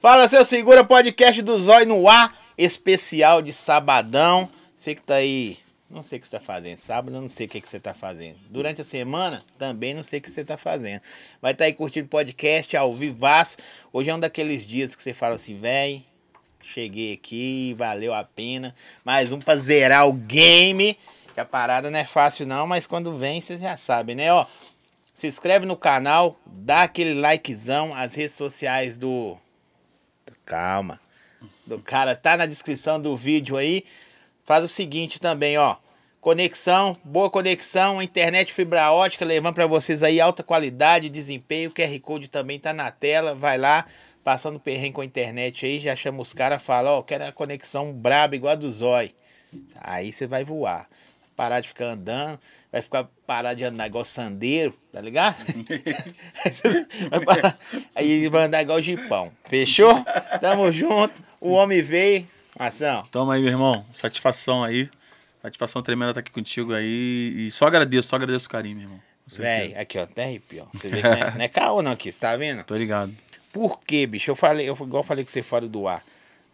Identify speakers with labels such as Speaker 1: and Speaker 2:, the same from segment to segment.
Speaker 1: Fala, seu segura podcast do Zói no ar, especial de sabadão. Você que tá aí, não sei o que você tá fazendo. Sábado não sei o que, que você tá fazendo. Durante a semana, também não sei o que você tá fazendo. Vai estar tá aí curtindo podcast ao vivaço. Hoje é um daqueles dias que você fala assim, véi, cheguei aqui, valeu a pena. Mais um pra zerar o game. Que a parada não é fácil não, mas quando vem, vocês já sabem, né? Ó, se inscreve no canal, dá aquele likezão, as redes sociais do Calma. Do cara tá na descrição do vídeo aí. Faz o seguinte também, ó. Conexão, boa conexão, internet fibra ótica, levando para vocês aí alta qualidade, desempenho. O QR Code também tá na tela. Vai lá, passando perrengue com a internet aí, já chama os caras, fala, ó, quero a conexão braba igual a do Zói. Aí você vai voar. Parar de ficar andando vai ficar parar de andar igual sandeiro, tá ligado? aí vai andar igual jipão. Fechou? Tamo junto. O homem veio. Ação.
Speaker 2: Toma aí, meu irmão. Satisfação aí. Satisfação tremenda estar aqui contigo aí. E só agradeço, só agradeço o carinho, meu irmão.
Speaker 1: Véi, aqui, ó, até arrepio. Você vê que não é, não é caô não aqui, você tá vendo?
Speaker 2: Tô ligado.
Speaker 1: Por quê, bicho? Eu falei, eu, igual eu falei com você fora do ar.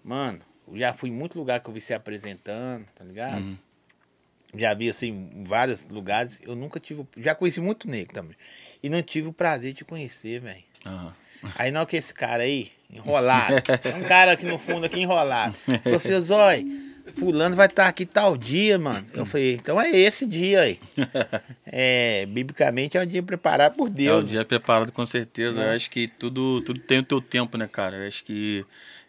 Speaker 1: Mano, eu já fui em muito lugar que eu vi você apresentando, tá ligado? Uhum já vi assim em vários lugares. Eu nunca tive. Já conheci muito negro também. E não tive o prazer de conhecer, velho. Uhum. Aí não que esse cara aí, enrolado. um cara aqui no fundo aqui enrolado. Você, Zói, fulano vai estar tá aqui tal dia, mano. Eu falei, então é esse dia aí. É, biblicamente é um dia preparado por Deus.
Speaker 2: É um dia preparado com certeza. É. Eu acho que tudo, tudo tem o teu tempo, né, cara? Eu acho que.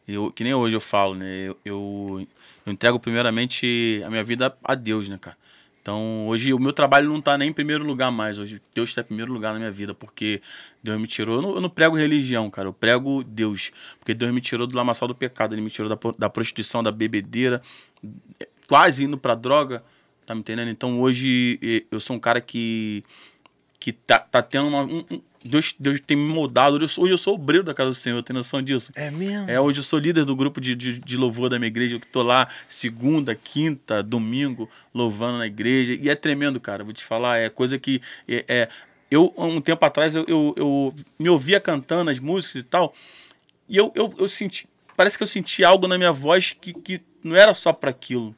Speaker 2: Eu, que nem hoje eu falo, né? eu, eu eu entrego primeiramente a minha vida a Deus, né, cara? Então, hoje o meu trabalho não está nem em primeiro lugar mais. Hoje Deus está em primeiro lugar na minha vida, porque Deus me tirou. Eu não, eu não, prego religião, cara. Eu prego Deus. Porque Deus me tirou do lamaçal do pecado. Ele me tirou da, da prostituição, da bebedeira, quase indo pra droga. Tá me entendendo? Então, hoje eu sou um cara que, que tá, tá tendo uma, um, Deus, Deus tem me moldado. Hoje eu, sou, hoje eu sou obreiro da casa do Senhor, tem noção disso?
Speaker 1: É mesmo?
Speaker 2: É, hoje eu sou líder do grupo de, de, de louvor da minha igreja. Eu tô lá segunda, quinta, domingo, louvando na igreja. E é tremendo, cara. Vou te falar, é coisa que. É, é eu, um tempo atrás, eu, eu, eu, me ouvia cantando as músicas e tal. E eu, eu, eu senti. Parece que eu senti algo na minha voz que, que não era só para aquilo.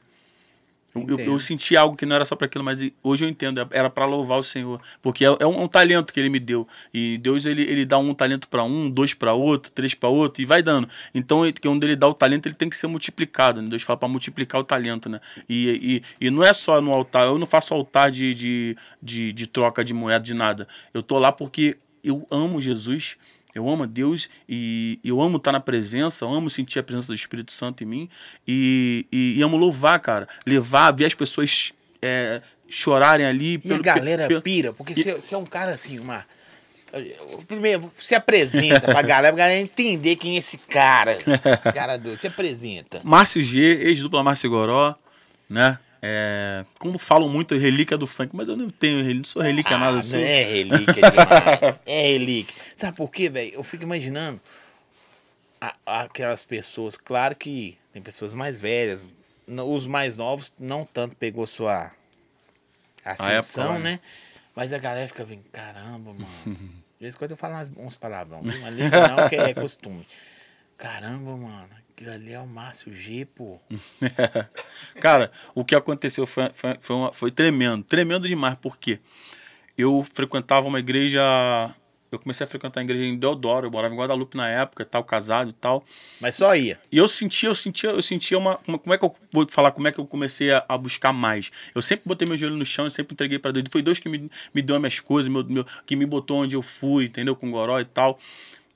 Speaker 2: Eu, eu, senti algo que não era só para aquilo, mas hoje eu entendo, é, era para louvar o Senhor, porque é, é, um, um, talento que Ele me deu e Deus ele, ele dá um talento para um, dois para outro, três para outro e vai dando. Então, quando Ele dá o talento, ele tem que ser multiplicado. Né? Deus fala para multiplicar o talento, né? E, e, e não é só no altar. Eu não faço altar de, de, de, de troca de moeda de nada. Eu tô lá porque eu amo Jesus eu amo a Deus e eu amo estar na presença, amo sentir a presença do Espírito Santo em mim e, e, e amo louvar, cara. Levar, ver as pessoas é, chorarem ali.
Speaker 1: E pelo, a galera pelo, pira, porque você é um cara assim, uma. Primeiro, se apresenta pra galera, pra galera entender quem é esse cara. Esse cara doido. Se apresenta.
Speaker 2: Márcio G, ex-dupla Márcio Goró, né? É, como falam muito, relíquia do funk, mas eu não tenho, não sou relíquia ah, nada.
Speaker 1: Não é relíquia demais. é relíquia. Sabe por quê, velho? Eu fico imaginando a, aquelas pessoas, claro que tem pessoas mais velhas, os mais novos não tanto pegou sua ascensão, época, né? Mas a galera fica vendo, caramba, mano. De vez em quando eu falo umas, uns palavrão, mas não, que é costume. Caramba, mano, Aquilo ali é o Márcio G, pô.
Speaker 2: Cara, o que aconteceu foi, foi, foi, uma, foi tremendo. Tremendo demais, porque eu frequentava uma igreja. Eu comecei a frequentar a igreja em Deodoro, eu morava em Guadalupe na época, tal, casado e tal.
Speaker 1: Mas só ia.
Speaker 2: E eu sentia, eu sentia, eu sentia uma. uma como é que eu vou falar? Como é que eu comecei a, a buscar mais? Eu sempre botei meu joelho no chão, eu sempre entreguei para Deus. Foi Deus que me, me deu as minhas coisas, meu, meu, que me botou onde eu fui, entendeu? Com Goró e tal.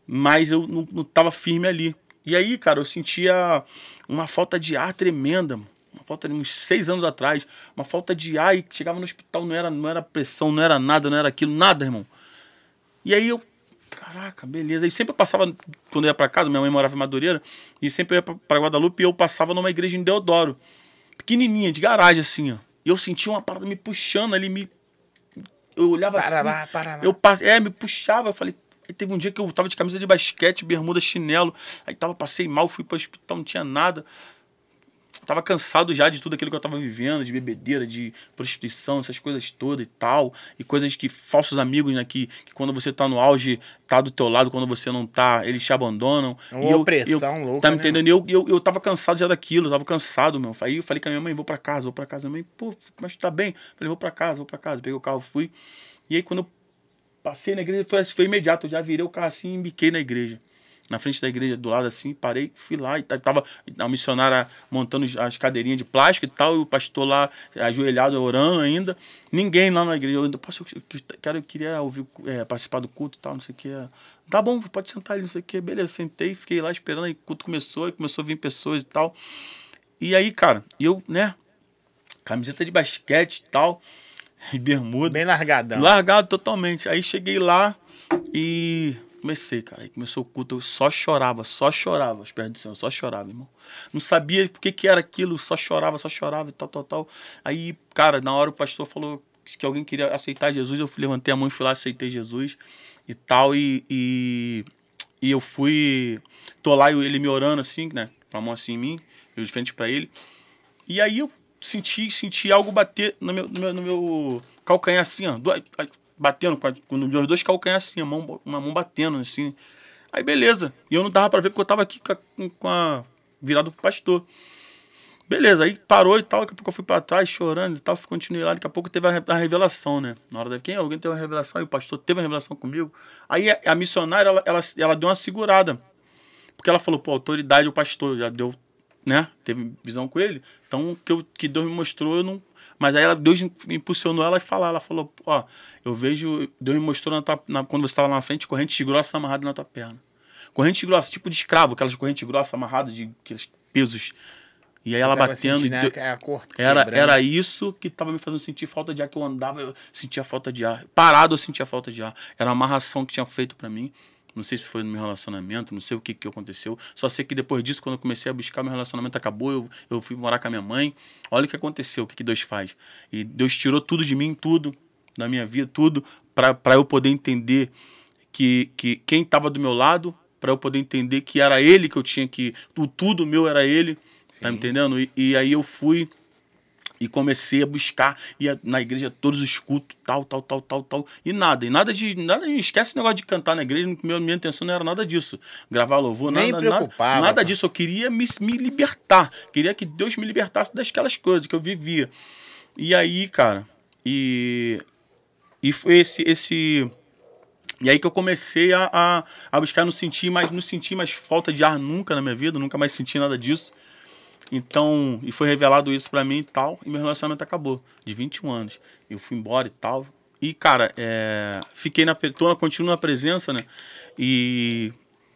Speaker 2: Mas eu não, não tava firme ali. E aí, cara, eu sentia uma falta de ar tremenda, uma falta de uns seis anos atrás, uma falta de ar e chegava no hospital, não era, não era pressão, não era nada, não era aquilo, nada, irmão. E aí eu, caraca, beleza. E sempre eu passava, quando eu ia pra casa, minha mãe morava em Madureira, e sempre eu ia pra Guadalupe e eu passava numa igreja em Deodoro, pequenininha, de garagem, assim, ó. E eu sentia uma parada me puxando ali, me. Eu olhava
Speaker 1: para
Speaker 2: assim.
Speaker 1: Lá, para lá.
Speaker 2: Eu passei, é, me puxava, eu falei, Aí teve um dia que eu tava de camisa de basquete, bermuda, chinelo. Aí tava, passei mal, fui para o hospital, não tinha nada. tava cansado já de tudo aquilo que eu tava vivendo, de bebedeira, de prostituição, essas coisas todas e tal. E coisas que falsos amigos, né? Que, que quando você tá no auge, tá do teu lado, quando você não tá, eles te abandonam.
Speaker 1: Uma
Speaker 2: e eu,
Speaker 1: opressão
Speaker 2: eu,
Speaker 1: louca,
Speaker 2: Tá me
Speaker 1: né,
Speaker 2: entendendo? Eu, eu, eu tava cansado já daquilo, eu tava cansado, meu. Aí eu falei com a minha mãe, vou pra casa, vou pra casa. Minha mãe, pô, mas tá bem? Eu falei, vou pra casa, vou pra casa. Peguei o carro, fui. E aí quando eu passei na igreja, foi, foi imediato. Eu já virei o carro assim e embiquei na igreja na frente da igreja, do lado assim, parei, fui lá e tava a missionária montando as cadeirinhas de plástico e tal, e o pastor lá ajoelhado orando ainda. Ninguém lá na igreja, eu posso, eu quero, eu queria ouvir, é, participar do culto e tal, não sei o que. Tá bom, pode sentar ali, não sei o que. Beleza, sentei, fiquei lá esperando, aí o culto começou, aí começou a vir pessoas e tal. E aí, cara, eu, né, camiseta de basquete e tal, bermuda.
Speaker 1: Bem largadão.
Speaker 2: Largado totalmente. Aí cheguei lá e comecei, cara. Aí começou o culto, eu só chorava, só chorava aos pés do Senhor, só chorava, irmão. Não sabia por que, que era aquilo, só chorava, só chorava e tal, tal, tal. Aí, cara, na hora o pastor falou que alguém queria aceitar Jesus, eu levantei a mão e fui lá, aceitei Jesus e tal. E, e, e eu fui, tô lá, ele me orando assim, né, com a mão assim em mim, eu de frente pra ele. E aí eu senti, senti algo bater no meu, no meu, no meu calcanhar assim, ó batendo com, a, os dois calcanhares assim, a mão, uma mão batendo assim. Aí beleza. E eu não dava para ver porque eu tava aqui com, com a virado pro pastor. Beleza, aí parou e tal, daqui a pouco eu fui para trás chorando e tal, continuei lá, daqui a pouco teve a, a revelação, né? Na hora da quem alguém teve uma revelação e o pastor teve uma revelação comigo. Aí a, a missionária ela, ela, ela deu uma segurada. Porque ela falou, pô, autoridade o pastor já deu, né? Teve visão com ele. Então, o que, que Deus me mostrou, eu não, mas aí ela, Deus impulsionou ela a falar. Ela falou: Ó, eu vejo. Deus me mostrou na tua, na, quando você estava lá na frente, corrente grossa amarrada na tua perna. Corrente grossa, tipo de escravo, aquelas correntes grossas amarradas de aqueles pesos. E aí ela batendo. Sentindo,
Speaker 1: né, a cor
Speaker 2: era, era isso que estava me fazendo sentir falta de ar, que eu andava, eu sentia falta de ar. Parado eu sentia falta de ar. Era uma amarração que tinha feito para mim. Não sei se foi no meu relacionamento, não sei o que, que aconteceu. Só sei que depois disso, quando eu comecei a buscar, meu relacionamento acabou. Eu, eu fui morar com a minha mãe. Olha o que aconteceu, o que, que Deus faz. E Deus tirou tudo de mim, tudo, da minha vida, tudo, para eu poder entender que, que quem estava do meu lado, para eu poder entender que era Ele que eu tinha que. O tudo meu era Ele. Tá Sim. Tá me entendendo? E, e aí eu fui e comecei a buscar, ia na igreja todos os cultos, tal, tal, tal, tal, tal. E nada, e nada de. Nada, esquece esse negócio de cantar na igreja, minha, minha intenção não era nada disso. Gravar louvor,
Speaker 1: Nem
Speaker 2: nada,
Speaker 1: nada,
Speaker 2: nada disso. Eu queria me, me libertar. Queria que Deus me libertasse daquelas coisas que eu vivia. E aí, cara, e. E foi esse. esse e aí que eu comecei a, a, a buscar, não sentir mais, não sentir mais falta de ar nunca na minha vida, nunca mais senti nada disso. Então, e foi revelado isso para mim e tal, e meu relacionamento acabou, de 21 anos. Eu fui embora e tal. E, cara, é, fiquei na. Tô, continuo na presença, né? E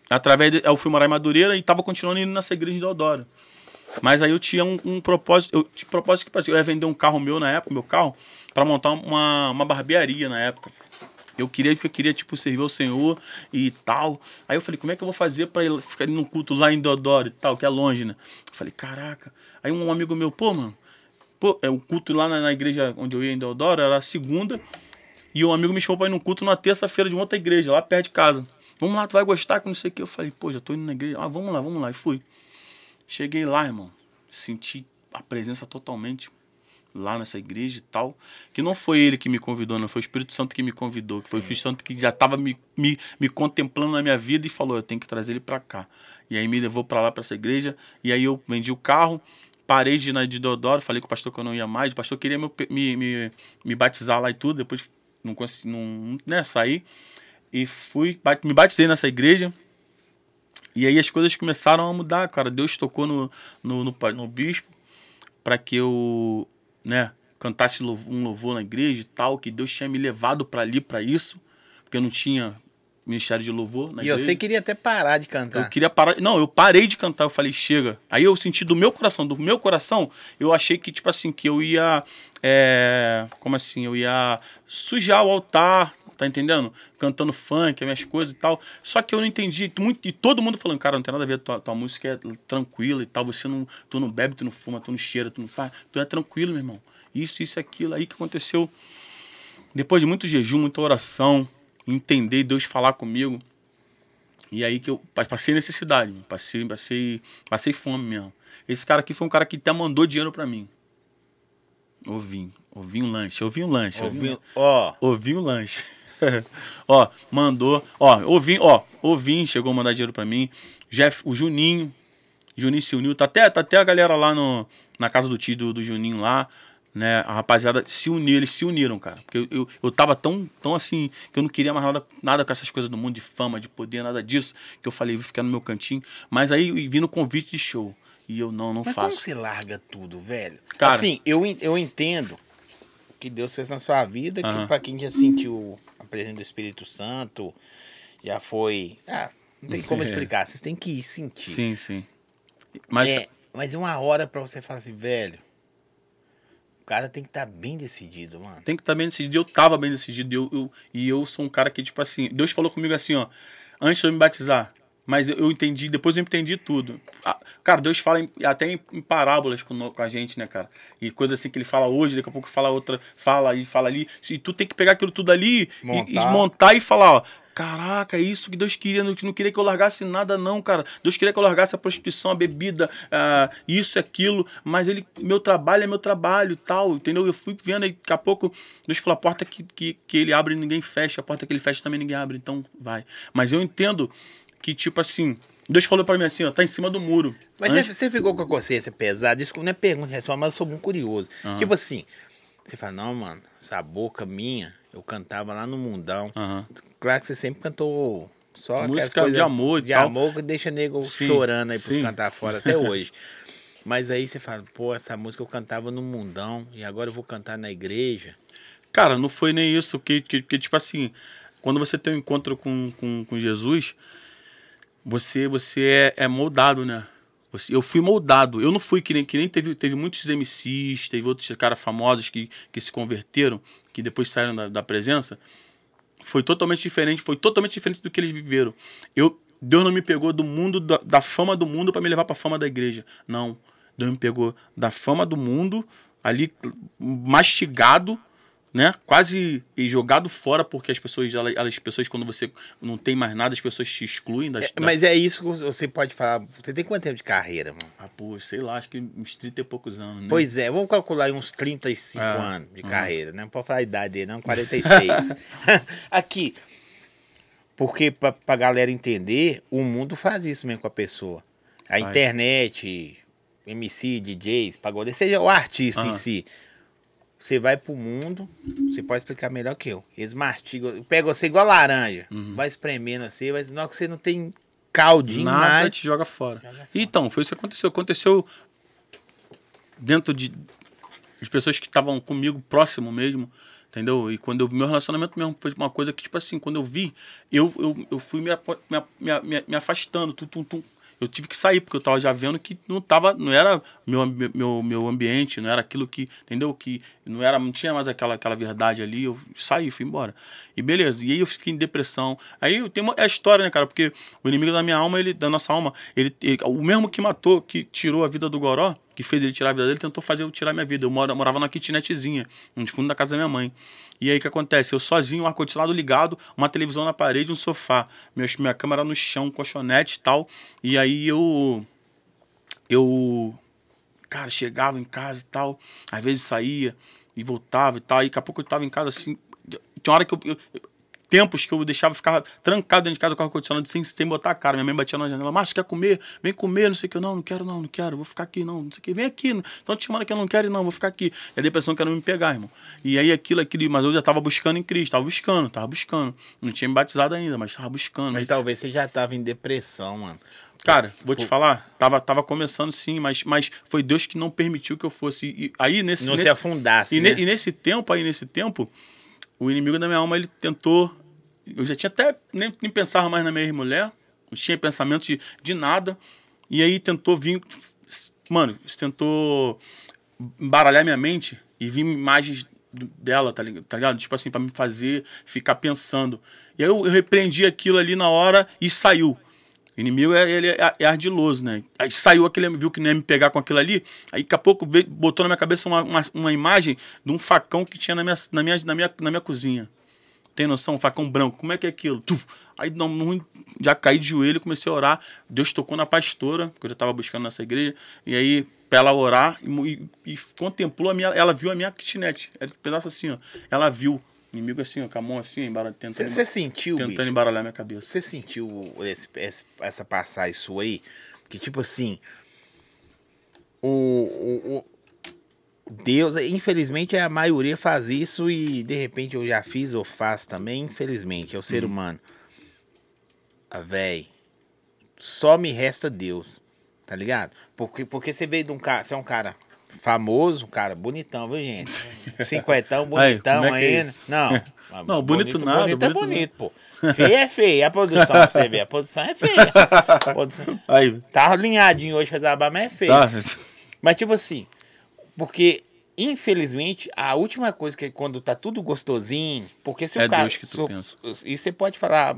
Speaker 2: através de, eu fui morar em Madureira e tava continuando indo nessa igreja de Eudoro. Mas aí eu tinha um, um propósito, eu tinha propósito que eu ia vender um carro meu na época, meu carro, para montar uma, uma barbearia na época. Eu queria, porque eu queria, tipo, servir ao Senhor e tal. Aí eu falei, como é que eu vou fazer para ficar no culto lá em Deodoro e tal, que é longe, né? Eu falei, caraca. Aí um amigo meu, pô, mano, pô, é o culto lá na, na igreja onde eu ia em Deodoro, era segunda. E um amigo me chamou pra ir num culto na terça-feira de outra igreja, lá perto de casa. Vamos lá, tu vai gostar, que não sei o que. Eu falei, pô, já tô indo na igreja. Ah, vamos lá, vamos lá. E fui. Cheguei lá, irmão. Senti a presença totalmente lá nessa igreja e tal, que não foi ele que me convidou, não foi o Espírito Santo que me convidou, que foi o Espírito Santo que já estava me, me, me contemplando na minha vida e falou, eu tenho que trazer ele para cá. E aí me levou para lá, para essa igreja, e aí eu vendi o carro, parei de ir na de Dodoro, falei com o pastor que eu não ia mais, o pastor queria me, me, me, me batizar lá e tudo, depois não consegui, não, né, saí, e fui, me batizei nessa igreja, e aí as coisas começaram a mudar, cara, Deus tocou no, no, no, no bispo, para que eu né, cantasse um louvor na igreja e tal, que Deus tinha me levado para ali para isso, porque eu não tinha ministério de louvor na
Speaker 1: E
Speaker 2: igreja.
Speaker 1: você queria até parar de cantar.
Speaker 2: Eu queria parar. Não, eu parei de cantar, eu falei, chega. Aí eu senti do meu coração, do meu coração, eu achei que, tipo assim, que eu ia. É, como assim? Eu ia sujar o altar, tá entendendo? Cantando funk, as minhas coisas e tal. Só que eu não entendi. Muito, e todo mundo falando, cara, não tem nada a ver, tua, tua música é tranquila e tal. Você não. Tu não bebe, tu não fuma, tu não cheira, tu não faz. Tu é tranquilo, meu irmão. Isso, isso, aquilo. Aí que aconteceu. Depois de muito jejum, muita oração, entender Deus falar comigo. E aí que eu passei necessidade, passei, passei, passei fome mesmo. Esse cara aqui foi um cara que até mandou dinheiro pra mim. Ouvi, ouvi um lanche, ouvi um lanche. ouvi?
Speaker 1: Ó,
Speaker 2: Ouvi um lanche. ó, mandou. Ó, ouvi, ó, ouvi, chegou a mandar dinheiro pra mim. Jeff, o Juninho. Juninho se uniu. Tá até, tá até a galera lá no, na casa do tio do, do Juninho lá. Né, a rapaziada se uniu, eles se uniram, cara. Porque eu, eu, eu tava tão, tão assim, que eu não queria mais nada, nada com essas coisas do mundo de fama, de poder, nada disso. Que eu falei, vou ficar no meu cantinho. Mas aí vi no convite de show. E eu não, não
Speaker 1: mas como
Speaker 2: faço.
Speaker 1: você larga tudo, velho?
Speaker 2: Cara-
Speaker 1: assim, eu, eu entendo o que Deus fez na sua vida, que
Speaker 2: Aham.
Speaker 1: pra quem já sentiu a presença do Espírito Santo, já foi. Ah, não tem como explicar. Vocês têm que ir sentir.
Speaker 2: Sim, sim. Mas
Speaker 1: É, mas uma hora pra você falar assim, velho. O cara tem que estar bem decidido, mano.
Speaker 2: tem que estar bem decidido. Eu tava bem decidido. Eu, eu- e eu sou um cara que, tipo assim, Deus falou comigo assim, ó, antes de eu me batizar. Mas eu, entendi, depois eu entendi tudo. Ah, Cara, Deus fala em- até em, em parábolas com, com a gente, né, cara? E coisa assim que ele fala hoje, daqui a pouco fala outra, fala e fala ali. E tu tem que pegar aquilo tudo ali e- e,
Speaker 1: Montar.
Speaker 2: montar e falar, ó. Caraca, é isso que Deus queria. Não, não queria que eu largasse nada, não, cara. Deus queria que eu largasse a prostituição, a bebida, ah, isso, aquilo. Mas ele, meu trabalho é meu trabalho tal, entendeu? Eu fui vendo aí, daqui a pouco, Deus falou: a porta que, que, que ele abre, ninguém fecha. A porta que ele fecha também ninguém abre. Então vai. Mas eu entendo que, tipo assim, Deus falou pra mim assim: ó, tá em cima do muro.
Speaker 1: Mas
Speaker 2: Antes-
Speaker 1: você, ficou com a consciência pesada? Isso não é pergunta, é resposta, mas eu sou muito curioso. Tipo assim, você fala, não, mano, essa boca minha, eu cantava lá no mundão.
Speaker 2: Aham.
Speaker 1: Claro que você sempre cantou só
Speaker 2: Música
Speaker 1: coisas
Speaker 2: de amor
Speaker 1: de
Speaker 2: tal.
Speaker 1: amor que deixa nego
Speaker 2: Sim,
Speaker 1: chorando aí pros
Speaker 2: sim.
Speaker 1: cantar fora até hoje. Mas aí você fala, pô, essa música eu cantava no mundão e agora eu vou cantar na igreja.
Speaker 2: Cara, não foi nem isso. Que, que, que, tipo assim, quando você tem um encontro com, com, com Jesus, você, você é, é moldado, né? Eu fui moldado. Eu não fui que nem, que nem teve, teve muitos MCs, teve outros caras famosos que, que se converteram, que depois saíram da, da presença. Foi totalmente diferente, foi totalmente diferente do que eles viveram. Eu, Deus não me pegou do mundo, da, da fama do mundo para me levar para a fama da igreja. Não. Deus me pegou da fama do mundo, ali mastigado, né? Quase jogado fora, porque as pessoas, elas, as pessoas, quando você não tem mais nada, as pessoas te excluem das.
Speaker 1: É, mas é isso que você pode falar. Você tem quanto tempo de carreira, mano?
Speaker 2: Ah, pô, sei lá, acho que uns 30 e poucos anos, né?
Speaker 1: Pois é, vamos calcular aí uns 35
Speaker 2: É.
Speaker 1: anos de carreira, né? Não pode falar a idade dele, não, 46. Aqui, porque pra, pra galera entender, o mundo faz isso mesmo com a pessoa. A
Speaker 2: Faz.
Speaker 1: internet, MC, DJs, pagodeiro, seja o artista em
Speaker 2: Aham.
Speaker 1: si. Você vai pro mundo, você pode explicar melhor que eu. Eles mastigam, pega você igual laranja,
Speaker 2: Uhum.
Speaker 1: vai espremendo assim, na hora que você não tem caldinho
Speaker 2: Nada
Speaker 1: mais.
Speaker 2: te joga fora.
Speaker 1: Joga fora.
Speaker 2: Então, foi isso que aconteceu. Aconteceu dentro de as pessoas que estavam comigo próximo mesmo, entendeu? E quando eu meu relacionamento mesmo foi uma coisa que, tipo assim, quando eu vi, eu, eu, eu fui me, me, me, me afastando, tum, tum, tum. Eu tive que sair, porque eu tava já vendo que não tava, não era meu, meu, meu ambiente, não era aquilo que, entendeu? Que não era, não tinha mais aquela, aquela verdade ali, eu saí, fui embora. E beleza, e aí eu fiquei em depressão. Aí eu tenho uma, é a história, né, cara? Porque o inimigo da minha alma, ele, da nossa alma, ele, ele- o mesmo que matou, que tirou a vida do Goró, que fez ele tirar a vida dele, tentou fazer eu tirar minha vida. Eu mora- morava numa kitnetzinha, no fundo da casa da minha mãe. E aí o que acontece? Eu sozinho, um ar-condicionado ligado, uma televisão na parede, um sofá. Minha, minha câmera no chão, um colchonete e tal. E aí eu. Eu. Cara, chegava em casa e tal. Às vezes saía e voltava e tal. E daqui a pouco eu tava em casa assim. Tinha hora que eu. eu- tempos que eu deixava ficar trancado dentro de casa com o ar-condicionado sem, sem botar a cara. Minha mãe batia na janela, Márcio, quer comer? Vem comer, não sei o que. Não, não quero, não, não quero, vou ficar aqui, não, não sei o que. Vem aqui. Então te chamando que eu não quero, não, vou ficar aqui. E a depressão querendo me pegar, irmão. E aí aquilo, aquilo, mas eu já tava buscando em Cristo, tava buscando, tava buscando. Não tinha me batizado ainda, mas tava buscando.
Speaker 1: Mas talvez você já tava em depressão, mano.
Speaker 2: Cara, vou te falar, tava, tava começando sim, mas, mas foi Deus que não permitiu que eu fosse. E aí nesse,
Speaker 1: Não
Speaker 2: nesse
Speaker 1: se afundasse,
Speaker 2: e,
Speaker 1: né?
Speaker 2: ne- e nesse tempo aí, nesse tempo, o inimigo da minha alma, ele tentou. Eu já tinha até. Nem, nem pensava mais na minha ex-mulher, não tinha pensamento de, de nada. E aí tentou vir. Mano, tentou embaralhar minha mente e vir imagens dela, tá ligado? tá ligado? Tipo assim, pra me fazer ficar pensando. E aí eu, eu repreendi aquilo ali na hora e saiu. O inimigo é, ele é, é ardiloso, né? Aí saiu aquele, viu que não ia me pegar com aquilo ali. Aí daqui a pouco veio, botou na minha cabeça uma, uma, uma imagem de um facão que tinha na minha, na minha, na minha, na minha cozinha. Tem noção? Facão branco, como é que é aquilo? Tuf. Aí não, não- já caí de joelho, comecei a orar. Deus tocou na pastora, que eu já estava buscando nessa igreja. E aí, pra ela orar, e, e- contemplou a minha. Ela viu a minha kitnet. Era um pedaço assim, ó. Ela viu. Inimigo assim, ó, com a mão assim, embara- tentando,
Speaker 1: Você sentiu,
Speaker 2: tentando
Speaker 1: bicho?
Speaker 2: embaralhar minha cabeça.
Speaker 1: Você sentiu esse- esse- essa passagem sua aí? Que tipo assim. O, o, o- Deus, infelizmente a maioria faz isso e de repente eu já fiz ou faço também, infelizmente, é o ser humano. Ah, véi, só me resta Deus, tá ligado? Porque, porque você veio de um cara, você é um cara famoso, um cara bonitão, viu gente? Cinquentão,
Speaker 2: Aí,
Speaker 1: bonitão
Speaker 2: como é é
Speaker 1: ainda.
Speaker 2: isso?
Speaker 1: Não,
Speaker 2: Não, bonito nada,
Speaker 1: Bonito é
Speaker 2: bonito
Speaker 1: bonito, pô. Feio é feio, a produção pra você ver, a produção é feia. A produção-
Speaker 2: Aí,
Speaker 1: Tá alinhadinho hoje fazer a barba, mas é feio.
Speaker 2: tá.
Speaker 1: Mas tipo assim, porque infelizmente a última coisa que é quando tá tudo gostosinho, porque se
Speaker 2: É
Speaker 1: o cara
Speaker 2: Deus que tu
Speaker 1: se o-
Speaker 2: pensa.
Speaker 1: E você pode falar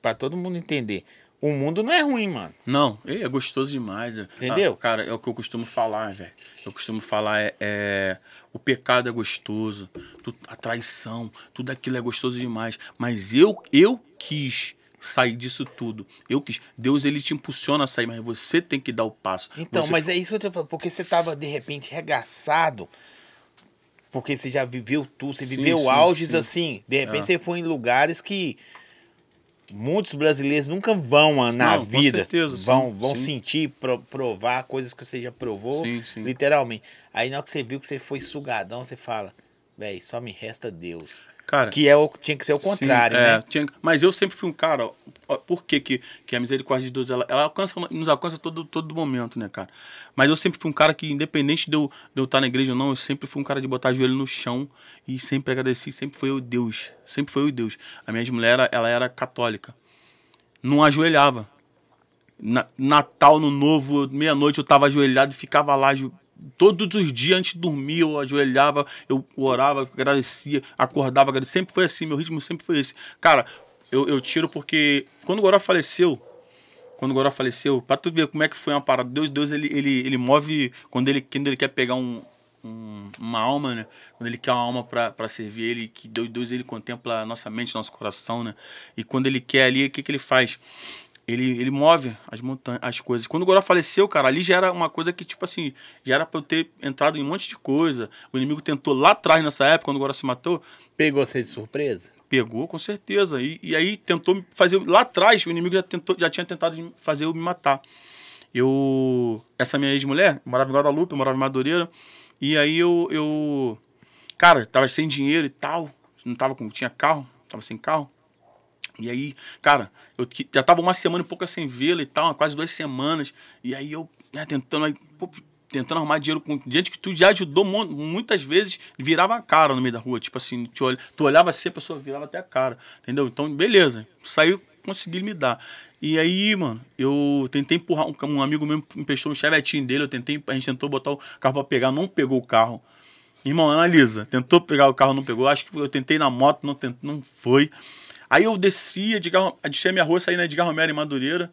Speaker 1: pra todo mundo entender, o mundo não é ruim, mano.
Speaker 2: Não, é gostoso demais.
Speaker 1: Entendeu?
Speaker 2: Ah, cara, é o que eu costumo falar, velho. Eu costumo falar é, é, o pecado é gostoso, a traição, tudo aquilo é gostoso demais. Mas eu eu quis sair disso tudo. Eu quis. Deus ele te impulsiona a sair, mas você tem que dar o passo.
Speaker 1: Então,
Speaker 2: Você-
Speaker 1: mas é isso que eu tô falando, porque você tava de repente regaçado, porque você já viveu tudo, você
Speaker 2: Sim,
Speaker 1: viveu
Speaker 2: sim,
Speaker 1: auges
Speaker 2: sim.
Speaker 1: assim, de repente
Speaker 2: É.
Speaker 1: você foi em lugares que muitos brasileiros nunca vão ah, na vida,
Speaker 2: certeza, sim,
Speaker 1: vão, vão
Speaker 2: sim.
Speaker 1: sentir, pro- provar coisas que você já provou,
Speaker 2: Sim, sim.
Speaker 1: literalmente. Aí na hora que você viu que você foi sugadão, você fala, véi, só me resta Deus.
Speaker 2: Cara,
Speaker 1: Que é o, tinha que ser o
Speaker 2: Sim,
Speaker 1: contrário,
Speaker 2: é,
Speaker 1: né?
Speaker 2: tinha- mas eu sempre fui um cara. ó, Por que, que, que a misericórdia de Deus ela, ela alcança, nos alcança todo, todo momento, né, cara? Mas eu sempre fui um cara que, independente de eu, de eu estar na igreja ou não, eu sempre fui um cara de botar o joelho no chão e sempre agradeci. Sempre foi o Deus. Sempre foi o Deus. A minha mulher, ela, era católica. Não ajoelhava. Na- Natal, no Novo, meia-noite eu tava ajoelhado e ficava lá todos os dias antes de dormir. Eu ajoelhava, eu orava, agradecia, acordava, agradecia. Sempre foi assim, meu ritmo sempre foi esse. Cara, eu, eu tiro porque quando o Goró faleceu, quando o Goró faleceu, pra tu ver como é que foi uma parada, Deus, Deus ele, ele, ele move quando ele, quando ele quer pegar um, um- uma alma, né? Quando ele quer uma alma pra servir ele, que Deus, Deus ele contempla a nossa mente, nosso coração, né? E quando ele quer ali, o que, que ele faz? Ele, ele move as montanhas, as coisas. Quando o Goró faleceu, cara, ali já era uma coisa que, tipo assim, já era pra eu ter entrado em um monte de coisa. O inimigo tentou lá atrás, nessa época, quando o Goró se matou,
Speaker 1: Pegou você de surpresa?
Speaker 2: Pegou, com certeza. E, e aí tentou fazer. Lá atrás, o inimigo já, tentou, já tinha tentado fazer eu me matar. Eu. Essa minha ex-mulher, morava em Guadalupe, morava em Madureira. E aí eu. eu cara, tava sem dinheiro e tal. Não tava com. Tinha carro, tava sem carro. E aí, cara, eu já tava uma semana e pouca sem vê-la e tal, quase duas semanas. E aí eu, né, tentando, aí, pô, tentando arrumar dinheiro com gente que tu já ajudou mu- muitas vezes, virava a cara no meio da rua. Tipo assim, te olha- tu olhava assim, a pessoa virava até a cara. Entendeu? Então, beleza. Saiu, consegui me dar. E aí, mano, eu tentei empurrar, um, um amigo meu emprestou um chevetinho dele, eu tentei, a gente tentou botar o carro pra pegar, não pegou o carro. Irmão, analisa. Tentou pegar o carro, não pegou. Acho que eu tentei na moto, não, não foi. Aí eu descia de carro, deixei minha rua, saí na Edgar Romero em Madureira,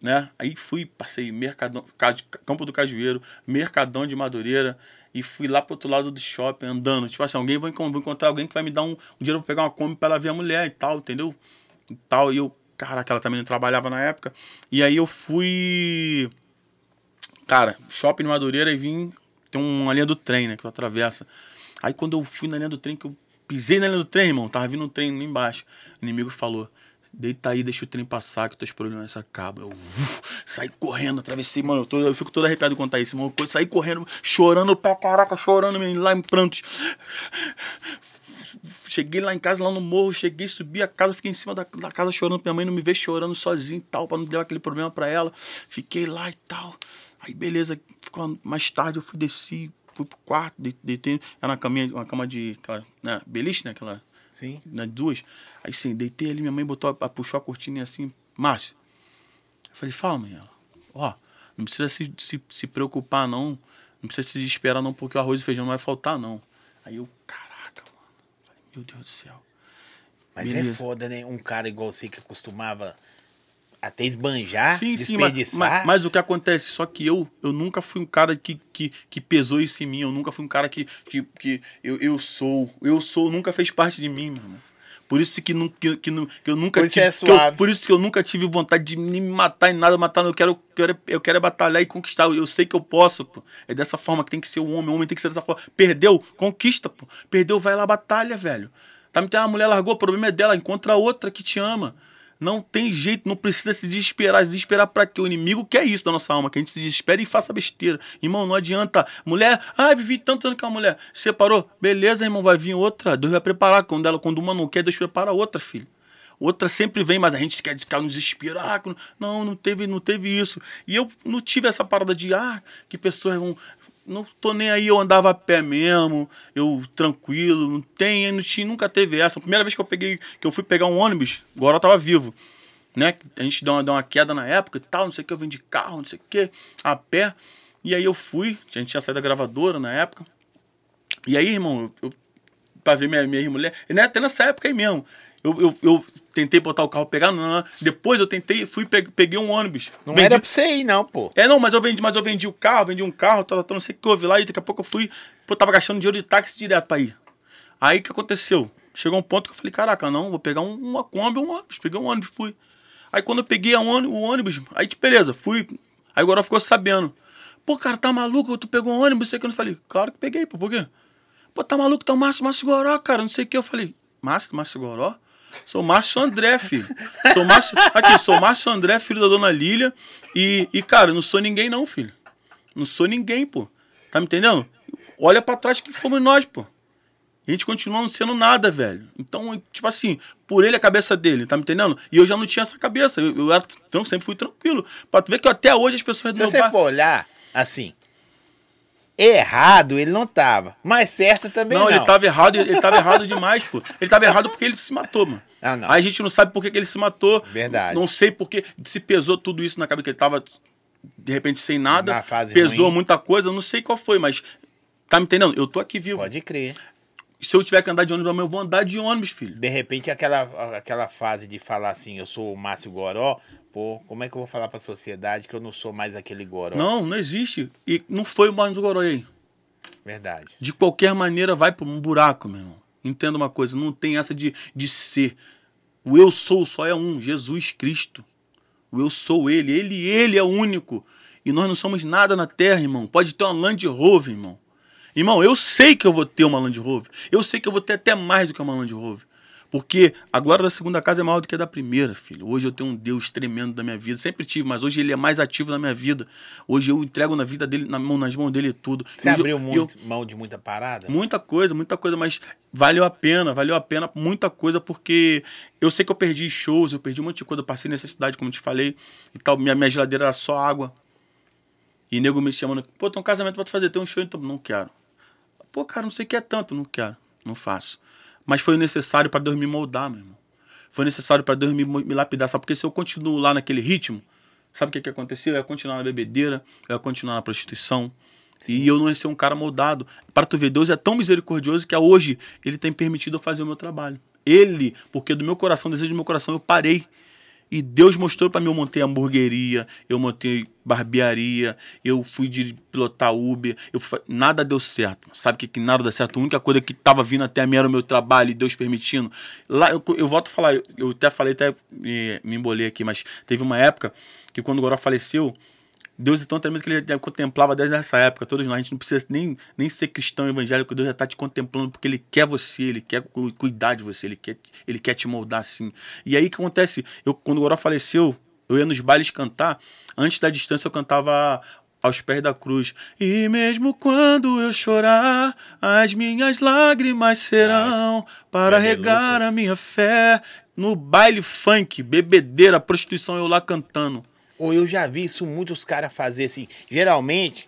Speaker 2: né? Aí fui, passei Mercadão, Ca- Campo do Cajueiro, Mercadão de Madureira, e fui lá pro outro lado do shopping andando. Tipo assim, alguém vai, vou encontrar alguém que vai me dar um, um dinheiro, eu vou pegar uma Kombi pra ela ver a mulher e tal, entendeu? E tal. E eu, caraca, ela também não trabalhava na época. E aí eu fui. Cara, shopping em Madureira e vim. Tem uma linha do trem, né? Que tu atravessa. Aí quando eu fui na linha do trem, que eu pisei na linha do trem, irmão, tava vindo um trem lá embaixo. O inimigo falou: Deita aí, deixa o trem passar, que teus problemas acabam. Eu uf, saí correndo, atravessei, mano. Eu, tô- eu fico todo arrepiado de contar isso, mano. Eu saí correndo, chorando pra caraca, chorando, menino, lá em prantos. Cheguei lá em casa, lá no morro, cheguei, subi a casa, fiquei em cima da, da casa chorando, minha mãe não me vê chorando sozinho e tal, pra não dar aquele problema pra ela. Fiquei lá e tal. Aí beleza, ficou mais tarde eu fui desci, fui pro quarto, de- deitei, era uma caminha, uma cama de aquela, né, beliche, né, aquela,
Speaker 1: Sim.
Speaker 2: né, duas. Aí sim, deitei ali, minha mãe botou, a- puxou a cortina assim, Márcia. Eu falei, fala, mãe. Ela, Ó, não precisa se, se, se preocupar, não. Não precisa se desesperar, não, porque o arroz e feijão não vai faltar, não. Aí eu, caraca, mano. Falei, Meu Deus do céu.
Speaker 1: Mas é
Speaker 2: Beleza.
Speaker 1: foda, né? Um cara igual você que costumava até esbanjar,
Speaker 2: sim, sim, mas,
Speaker 1: desperdiçar.
Speaker 2: mas, o que acontece? Só que eu, eu nunca fui um cara que, que, que pesou isso em mim. Eu nunca fui um cara que, que, que eu, eu sou. Eu sou, nunca fez parte de mim, meu irmão. Por isso que, nu- que, que, que eu nunca
Speaker 1: Por
Speaker 2: tive.
Speaker 1: é
Speaker 2: eu- por isso que eu nunca tive vontade de me matar em nada, matar. Eu quero, quero, eu quero é batalhar e conquistar. Eu sei que eu posso, pô. É dessa forma que tem que ser o homem. O homem tem que ser dessa forma. Perdeu, conquista, pô. Perdeu, vai lá, batalha, velho. Tá me entendendo? A mulher largou, o problema é dela. Encontra outra que te ama. Não tem jeito, não precisa se desesperar. Se desesperar pra quê? O inimigo quer isso da nossa alma, que a gente se desespere e faça besteira. Irmão, não adianta. Mulher, ah, vivi tanto ano com a mulher. Separou? Beleza, irmão, vai vir outra. Deus vai preparar. Quando, ela, quando uma não quer, Deus prepara outra, filho. Outra sempre vem, mas a gente quer ficar no desespero. Ah, não, não teve, não teve isso. E eu não tive essa parada de, ah, que pessoas vão. Não tô nem aí, eu andava a pé mesmo, eu tranquilo, não tem, não tinha, nunca teve essa. A primeira vez que eu peguei, que eu fui pegar um ônibus, agora eu tava vivo. Né? A gente deu uma, deu uma queda na época e tal, não sei o que, eu vim de carro, não sei o que, a pé. E aí eu fui, a gente tinha saído da gravadora na época. E aí, irmão, eu, pra ver minha, minha mulher, né, até nessa época aí mesmo. Eu, eu, eu tentei botar o carro, pegar, não, não. Depois eu tentei, fui, peguei, um ônibus.
Speaker 1: Não
Speaker 2: Vendi-
Speaker 1: era pra você ir, não, pô.
Speaker 2: é, não, mas eu vendi, mas eu vendi o carro, vendi um carro, tal, tal, não sei o que houve lá, e daqui a pouco eu fui, pô, tava gastando dinheiro de táxi direto pra ir. Aí o que aconteceu? Chegou um ponto que eu falei, caraca, não, vou pegar um, uma Kombi, um ônibus, peguei um ônibus, fui. Aí quando eu peguei a ônibus, o ônibus, aí tipo, beleza, fui. Aí agora ficou sabendo. Pô, cara, tá maluco? Tu pegou um ônibus, sei que. Eu não falei, claro que peguei, pô, por quê? Pô, tá maluco, tá o Márcio, Márcio Goró, cara, não sei o que. Eu falei, Márcio, Márcio Goró? Sou Márcio André, filho. Sou Márcio. Aqui, sou Márcio André, filho da dona Lília. E, e, cara, não sou ninguém, não, filho. Não sou ninguém, pô. Tá me entendendo? Olha pra trás que fomos nós, pô. A gente continua não sendo nada, velho. Então, tipo assim, por ele a cabeça dele, tá me entendendo? E eu já não tinha essa cabeça. Eu, eu era, então, sempre fui tranquilo. Pra tu ver que até hoje as pessoas do
Speaker 1: Se
Speaker 2: meu
Speaker 1: você
Speaker 2: bairro-
Speaker 1: for olhar, assim, errado ele não tava, mas certo também
Speaker 2: Não,
Speaker 1: não.
Speaker 2: ele tava errado, ele tava errado demais, pô. Ele tava errado porque ele se matou, mano.
Speaker 1: Ah, não.
Speaker 2: Aí a gente não sabe por que, que ele se matou.
Speaker 1: Verdade.
Speaker 2: Não sei porque se pesou tudo isso na cabeça, que ele tava, de repente, sem nada.
Speaker 1: Na fase
Speaker 2: pesou
Speaker 1: ruim.
Speaker 2: muita coisa, não sei qual foi, mas. Tá me entendendo? Eu tô aqui vivo.
Speaker 1: Pode crer.
Speaker 2: Se eu tiver que andar de ônibus, eu vou andar de ônibus, filho.
Speaker 1: De repente, aquela, aquela fase de falar assim, eu sou o Márcio Goró, pô, como é que eu vou falar pra sociedade que eu não sou mais aquele Goró?
Speaker 2: Não, não existe. E não foi o Barros do Goroi.
Speaker 1: Verdade.
Speaker 2: De qualquer maneira, vai para um buraco, meu irmão. Entenda uma coisa, não tem essa de, de ser. O eu sou só é um, Jesus Cristo. O eu sou ele, ele, ele é o único. E nós não somos nada na terra, irmão. Pode ter uma Land Rover, irmão. Irmão, eu sei que eu vou ter uma Land Rover. Eu sei que eu vou ter até mais do que uma Land Rover. Porque a glória da segunda casa é maior do que a da primeira, filho. Hoje eu tenho um Deus tremendo da minha vida. Sempre tive, mas hoje ele é mais ativo na minha vida. Hoje eu entrego na vida dele, na mão, nas mãos dele tudo.
Speaker 1: Você
Speaker 2: Hoje eu-
Speaker 1: abriu
Speaker 2: eu-
Speaker 1: muito, mão de muita parada?
Speaker 2: Muita coisa, muita coisa, mas valeu a pena, valeu a pena muita coisa, porque eu sei que eu perdi shows, eu perdi um monte de coisa, eu passei necessidade, como eu te falei, e tal. Minha, minha geladeira era só água. E nego me chamando, pô, tem um casamento pra tu fazer, tem um show, então não quero. Pô, cara, não sei o que é tanto, não quero, não faço. Mas foi necessário para Deus me moldar, meu irmão. Foi necessário para Deus me, me lapidar, sabe? Porque se eu continuo lá naquele ritmo, sabe o que, que aconteceu? Eu ia continuar na bebedeira, eu ia continuar na prostituição. E eu não ia ser um cara moldado. Para tu ver, Deus é tão misericordioso que hoje ele tem permitido eu fazer o meu trabalho. Ele, porque do meu coração, desejo do meu coração, eu parei. E Deus mostrou para mim, eu montei hamburgueria, eu montei barbearia, eu fui de pilotar Uber, eu fa- nada deu certo. Sabe que, que nada deu certo? A única coisa que estava vindo até a mim era o meu trabalho e Deus permitindo. Lá, eu, eu volto a falar, eu, eu até falei, até me, me embolei aqui, mas teve uma época que quando o Goró faleceu, Deus é tão tremendo que ele já contemplava desde essa época, todos nós. A gente não precisa nem, nem ser cristão evangélico, Deus já está te contemplando porque ele quer você, ele quer cu- cuidar de você, ele quer, ele quer te moldar assim. E aí o que acontece? Eu, quando o Goró faleceu, eu ia nos bailes cantar, antes da distância eu cantava aos pés da cruz. E mesmo quando eu chorar, as minhas lágrimas serão para
Speaker 1: de
Speaker 2: regar
Speaker 1: Lucas.
Speaker 2: a minha fé. No baile funk, bebedeira, prostituição, eu lá cantando.
Speaker 1: Ou eu já vi isso muitos caras fazer assim. Geralmente,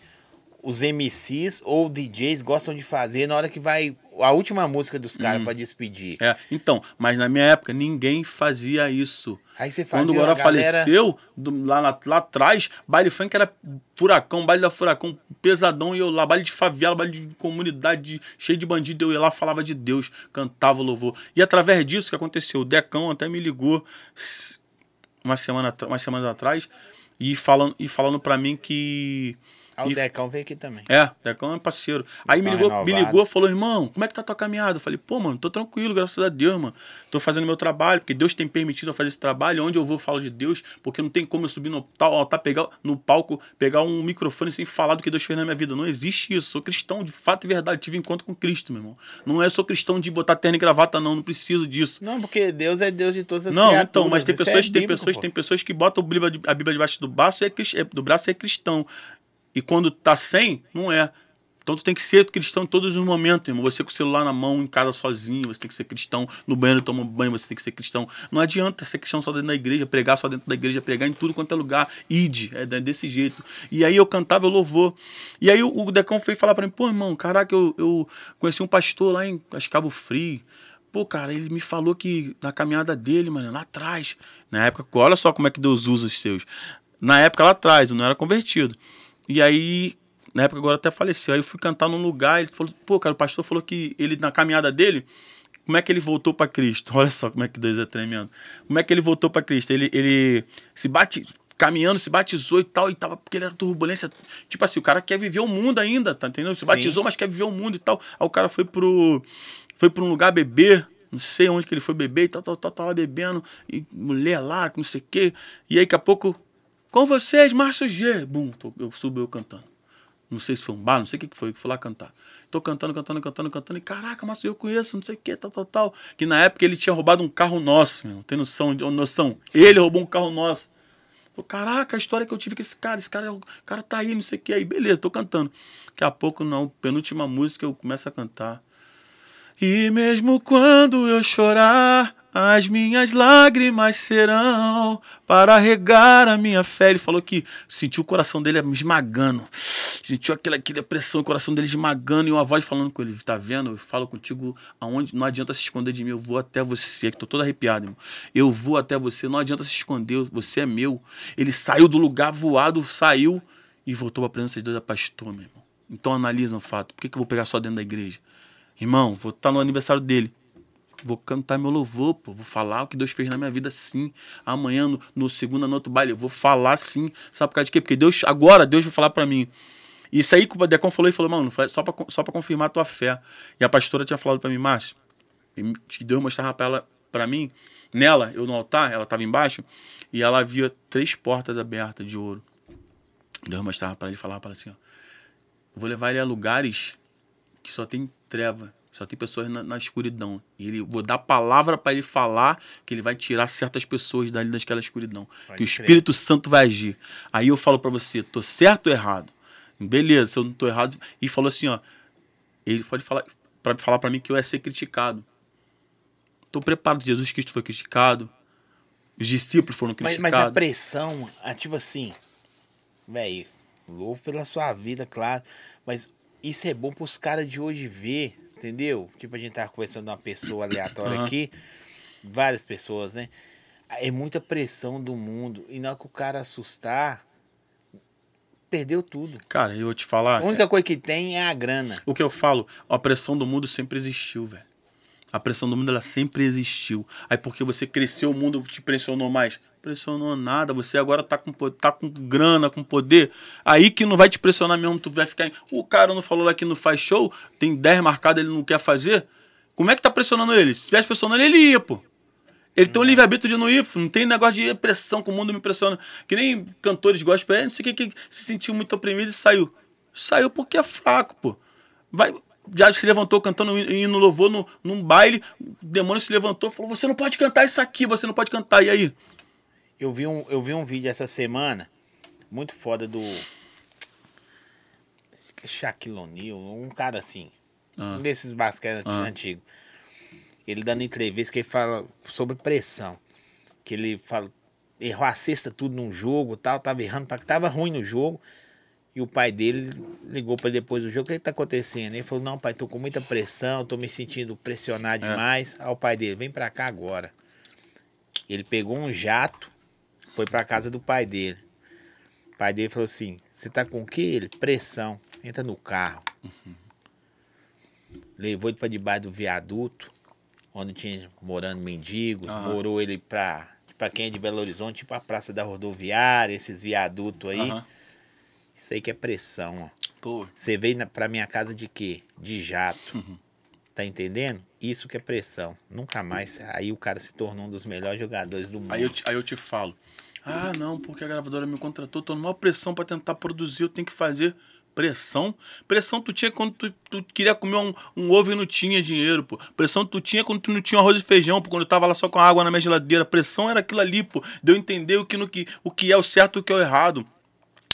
Speaker 1: os MCs ou DJs gostam de fazer na hora que vai a última música dos caras pra despedir.
Speaker 2: É, então, mas na minha época ninguém fazia isso.
Speaker 1: Aí você fazia
Speaker 2: Quando o Goró
Speaker 1: a galera...
Speaker 2: faleceu, do- lá, lá, lá atrás, baile funk era furacão, baile da furacão, pesadão, e eu lá, baile de favela, baile de comunidade, de- cheio de bandido, eu ia lá, falava de Deus, cantava o louvor. E através disso que aconteceu, o Decão até me ligou uma semana, umas semanas atrás, e falando, e falando para mim que
Speaker 1: Ah, o
Speaker 2: E-
Speaker 1: Decão veio aqui também.
Speaker 2: É, Decão é parceiro. Aí me
Speaker 1: Tá
Speaker 2: ligou, me ligou, falou, irmão, como é que tá a tua caminhada? Eu falei, pô, mano, tô tranquilo, graças a Deus, mano. Tô fazendo meu trabalho, porque Deus tem permitido eu fazer esse trabalho. Onde eu vou, eu falo de Deus, porque não tem como eu subir no tal, altar, pegar no palco, pegar um microfone sem falar do que Deus fez na minha vida. Não existe isso. Sou cristão, de fato e verdade. Tive encontro com Cristo, meu irmão. Não é sou cristão de botar terno e gravata, não. Não preciso disso.
Speaker 1: Não, porque Deus é Deus de todas as
Speaker 2: Não,
Speaker 1: criaturas.
Speaker 2: então, mas tem
Speaker 1: é
Speaker 2: pessoas, tem
Speaker 1: bíblico,
Speaker 2: pessoas,
Speaker 1: pô.
Speaker 2: tem pessoas que botam a Bíblia, debaixo do braço e é, é- do braço e é cristão. E quando tá sem, não é. Então tu tem que ser cristão em todos os momentos, irmão. Você com o celular na mão, em casa sozinho, você tem que ser cristão. No banheiro tomando banho, você tem que ser cristão. Não adianta ser cristão só dentro da igreja, pregar só dentro da igreja, pregar em tudo quanto é lugar. Ide, é desse jeito. E aí eu cantava, eu louvor. E aí o, o Decão foi falar pra mim, pô, irmão, caraca, eu, eu conheci um pastor lá em acho, Cabo Frio. Pô, cara, ele me falou que na caminhada dele, mano, lá atrás, na época, olha só como é que Deus usa os seus. Na época lá atrás, eu não era convertido. E aí, na época agora até faleceu. Aí eu fui cantar num lugar, ele falou, pô, cara, o pastor falou que ele, na caminhada dele, como é que ele voltou para Cristo? Olha só como é que Deus é tremendo. Como é que ele voltou para Cristo? Ele, ele se bate, caminhando, se batizou e tal, e tava, porque ele era turbulência. Tipo assim, o cara quer viver o mundo ainda, tá entendendo? Se
Speaker 1: Sim.
Speaker 2: batizou, mas quer viver o mundo e tal. Aí o cara foi pro, foi pra um lugar beber, não sei onde que ele foi beber e tal, tal, tal, lá bebendo, e mulher lá, não sei o quê. E aí, daqui a pouco, com vocês, Márcio G. Bum, tô- eu subo eu cantando. Não sei se foi um bar, não sei o que foi, que fui lá cantar. Tô cantando, cantando, cantando, cantando. E caraca, Márcio, eu conheço, não sei o que, tal, tal, tal. Que na época ele tinha roubado um carro nosso, meu. Tem noção, noção? Ele roubou um carro nosso. Falei, caraca, a história que eu tive com esse cara, esse cara, o cara tá aí, não sei o que. Aí, beleza, tô cantando. Daqui a pouco, não, penúltima música, eu começo a cantar. E mesmo quando eu chorar, as minhas lágrimas serão para regar a minha fé. Ele falou que sentiu o coração dele esmagando. Sentiu aquela, aquela pressão, o coração dele esmagando e uma voz falando com ele: Tá vendo? Eu falo contigo aonde não adianta se esconder de mim. Eu vou até você, que tô todo arrepiado, irmão. Eu vou até você, não adianta se esconder. Você é meu. Ele saiu do lugar voado, saiu e voltou a presença de Deus, é pastor, meu irmão. Então analisa um fato: por que, que eu vou pegar só dentro da igreja? Irmão, vou estar no aniversário dele. Vou cantar meu louvor, pô. Vou falar o que Deus fez na minha vida sim. Amanhã, no, no segunda, no outro baile, eu vou falar sim. Sabe por causa de quê? Porque Deus, agora, Deus vai falar pra mim. Isso aí que o Decon falou e falou, mano, só pra, só pra confirmar a tua fé. E a pastora tinha falado pra mim, Márcio, que Deus mostrava pra ela, pra mim, nela, eu no altar, ela tava embaixo, e ela via três portas abertas de ouro. Deus mostrava pra ele e falava pra ela assim, ó. Vou levar ele a lugares que só tem treva, só tem pessoas na, na escuridão. E ele vou dar palavra para ele falar que ele vai tirar certas pessoas dali daquela escuridão.
Speaker 1: Pode
Speaker 2: que o
Speaker 1: crer.
Speaker 2: Espírito Santo vai agir. Aí eu falo para você, tô certo ou errado? Beleza, se eu não tô errado. E falou assim, ó, ele pode falar para falar para mim que eu ia ser criticado. Tô preparado. Jesus Cristo foi criticado. Os discípulos foram
Speaker 1: Mas,
Speaker 2: criticados.
Speaker 1: mas a pressão, tipo assim, velho, louvo pela sua vida, claro, mas isso é bom pros caras de hoje ver, entendeu? Tipo, a gente tava conversando com uma pessoa aleatória
Speaker 2: Aham.
Speaker 1: aqui, várias pessoas, né? É muita pressão do mundo, e na hora que o cara assustar, perdeu tudo.
Speaker 2: Cara, eu vou te falar.
Speaker 1: A única coisa que tem é a grana.
Speaker 2: O que eu falo, a pressão do mundo sempre existiu, velho. A pressão do mundo, ela sempre existiu. Aí porque você cresceu, o mundo te pressionou mais. Pressionou nada, você agora tá com, tá com grana, com poder. Aí que não vai te pressionar mesmo, tu vai ficar. O cara não falou lá que não faz show, tem 10 marcados, ele não quer fazer. Como é que tá pressionando ele? Se tivesse pressionando ele, ele ia, pô. Ele tem um livre-arbítrio de não ir, não tem negócio de pressão que o mundo me pressiona. Que nem cantores gospel, é, não sei o que, que se sentiu muito oprimido e saiu. Saiu porque é fraco, pô. Vai, já se levantou cantando e no louvor no, num baile, o demônio se levantou e falou: Você não pode cantar isso aqui, você não pode cantar. E aí?
Speaker 1: Eu vi um, eu vi um vídeo essa semana, muito foda do. Shaquille O'Neal, um cara assim.
Speaker 2: Ah.
Speaker 1: Um desses basquete
Speaker 2: Ah.
Speaker 1: antigos. Ele dando entrevista que ele fala sobre pressão. Que ele fala. Errou a cesta tudo num jogo tal, tava errando, pra- tava ruim no jogo. E o pai dele ligou para depois do jogo, o que, que tá acontecendo? Ele falou, não, pai, tô com muita pressão, tô me sentindo pressionado
Speaker 2: É.
Speaker 1: demais. Aí o pai dele, vem pra cá agora. Ele pegou um jato, foi pra casa do pai dele. O pai dele falou assim, você tá com o que? Ele, pressão, entra no carro. Levou ele pra debaixo do viaduto, onde tinha morando mendigos,
Speaker 2: Aham.
Speaker 1: morou ele pra, pra quem é de Belo Horizonte, pra praça da rodoviária, esses viadutos aí.
Speaker 2: Aham.
Speaker 1: Isso aí que é pressão, ó.
Speaker 2: Pô,
Speaker 1: Você veio na, pra minha casa de quê? De jato.
Speaker 2: Uhum.
Speaker 1: Tá entendendo? Isso que é pressão. Nunca mais. Aí o cara se tornou um dos melhores jogadores do mundo.
Speaker 2: Aí eu, te, aí eu te falo. Ah, não, porque a gravadora me contratou, tô numa pressão pra tentar produzir, eu tenho que fazer pressão. Pressão tu tinha quando tu, tu queria comer um, um ovo e não tinha dinheiro, pô. Pressão tu tinha quando tu não tinha arroz e feijão, pô, quando eu tava lá só com água na minha geladeira. Pressão era aquilo ali, pô. De eu entender o que, no, que, o que é o certo e o que é o errado.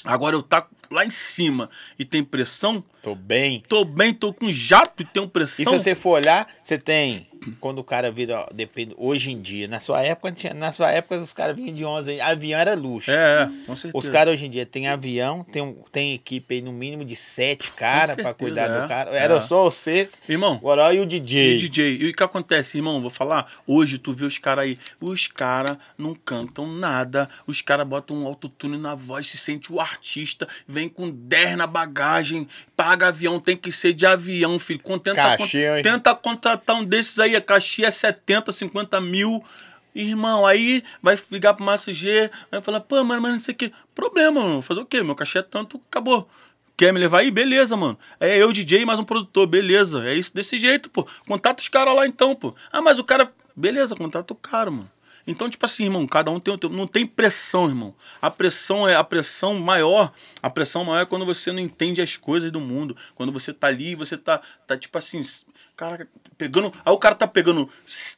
Speaker 2: Agora eu tá lá em cima e tem pressão,
Speaker 1: Tô bem.
Speaker 2: tô bem, tô com jato e tenho
Speaker 1: E
Speaker 2: pressão.
Speaker 1: se você for olhar, você tem. Quando o cara vira. ó, Depende. Hoje em dia, na sua época, na sua época, os caras vinham de 11. Avião era luxo.
Speaker 2: É, é, com certeza.
Speaker 1: Os caras hoje em dia tem avião, tem, tem equipe aí no mínimo de sete caras pra cuidar
Speaker 2: é,
Speaker 1: do cara. Era
Speaker 2: é.
Speaker 1: só você,
Speaker 2: Irmão,
Speaker 1: agora e o
Speaker 2: E
Speaker 1: DJ.
Speaker 2: DJ, e o que acontece, irmão? Vou falar. Hoje tu vê os caras aí. Os caras não cantam nada. Os caras botam um autotune na voz, se sente o artista, vem com 10 na bagagem, paga avião, tem que ser de avião, filho. Contenta,
Speaker 1: Cachê, hein?
Speaker 2: tenta contratar um desses aí, a cachê é 70, 50 mil. Irmão, aí vai ligar pro Márcio G, vai falar, pô, mano, mas não sei o que. Problema, mano. Fazer o quê? Meu cachê é tanto, acabou. Quer me levar aí? Beleza, mano. É eu, DJ, mais um produtor, beleza. É isso desse jeito, pô. Contata os caras lá então, pô. Ah, mas o cara. Beleza, contrata o cara, mano. Então, tipo assim, irmão, cada um tem o teu. Não tem pressão, irmão. A pressão é a pressão maior. A pressão maior é quando você não entende as coisas do mundo. Quando você tá ali, você tá, tá tipo assim, cara, pegando. Aí o cara tá pegando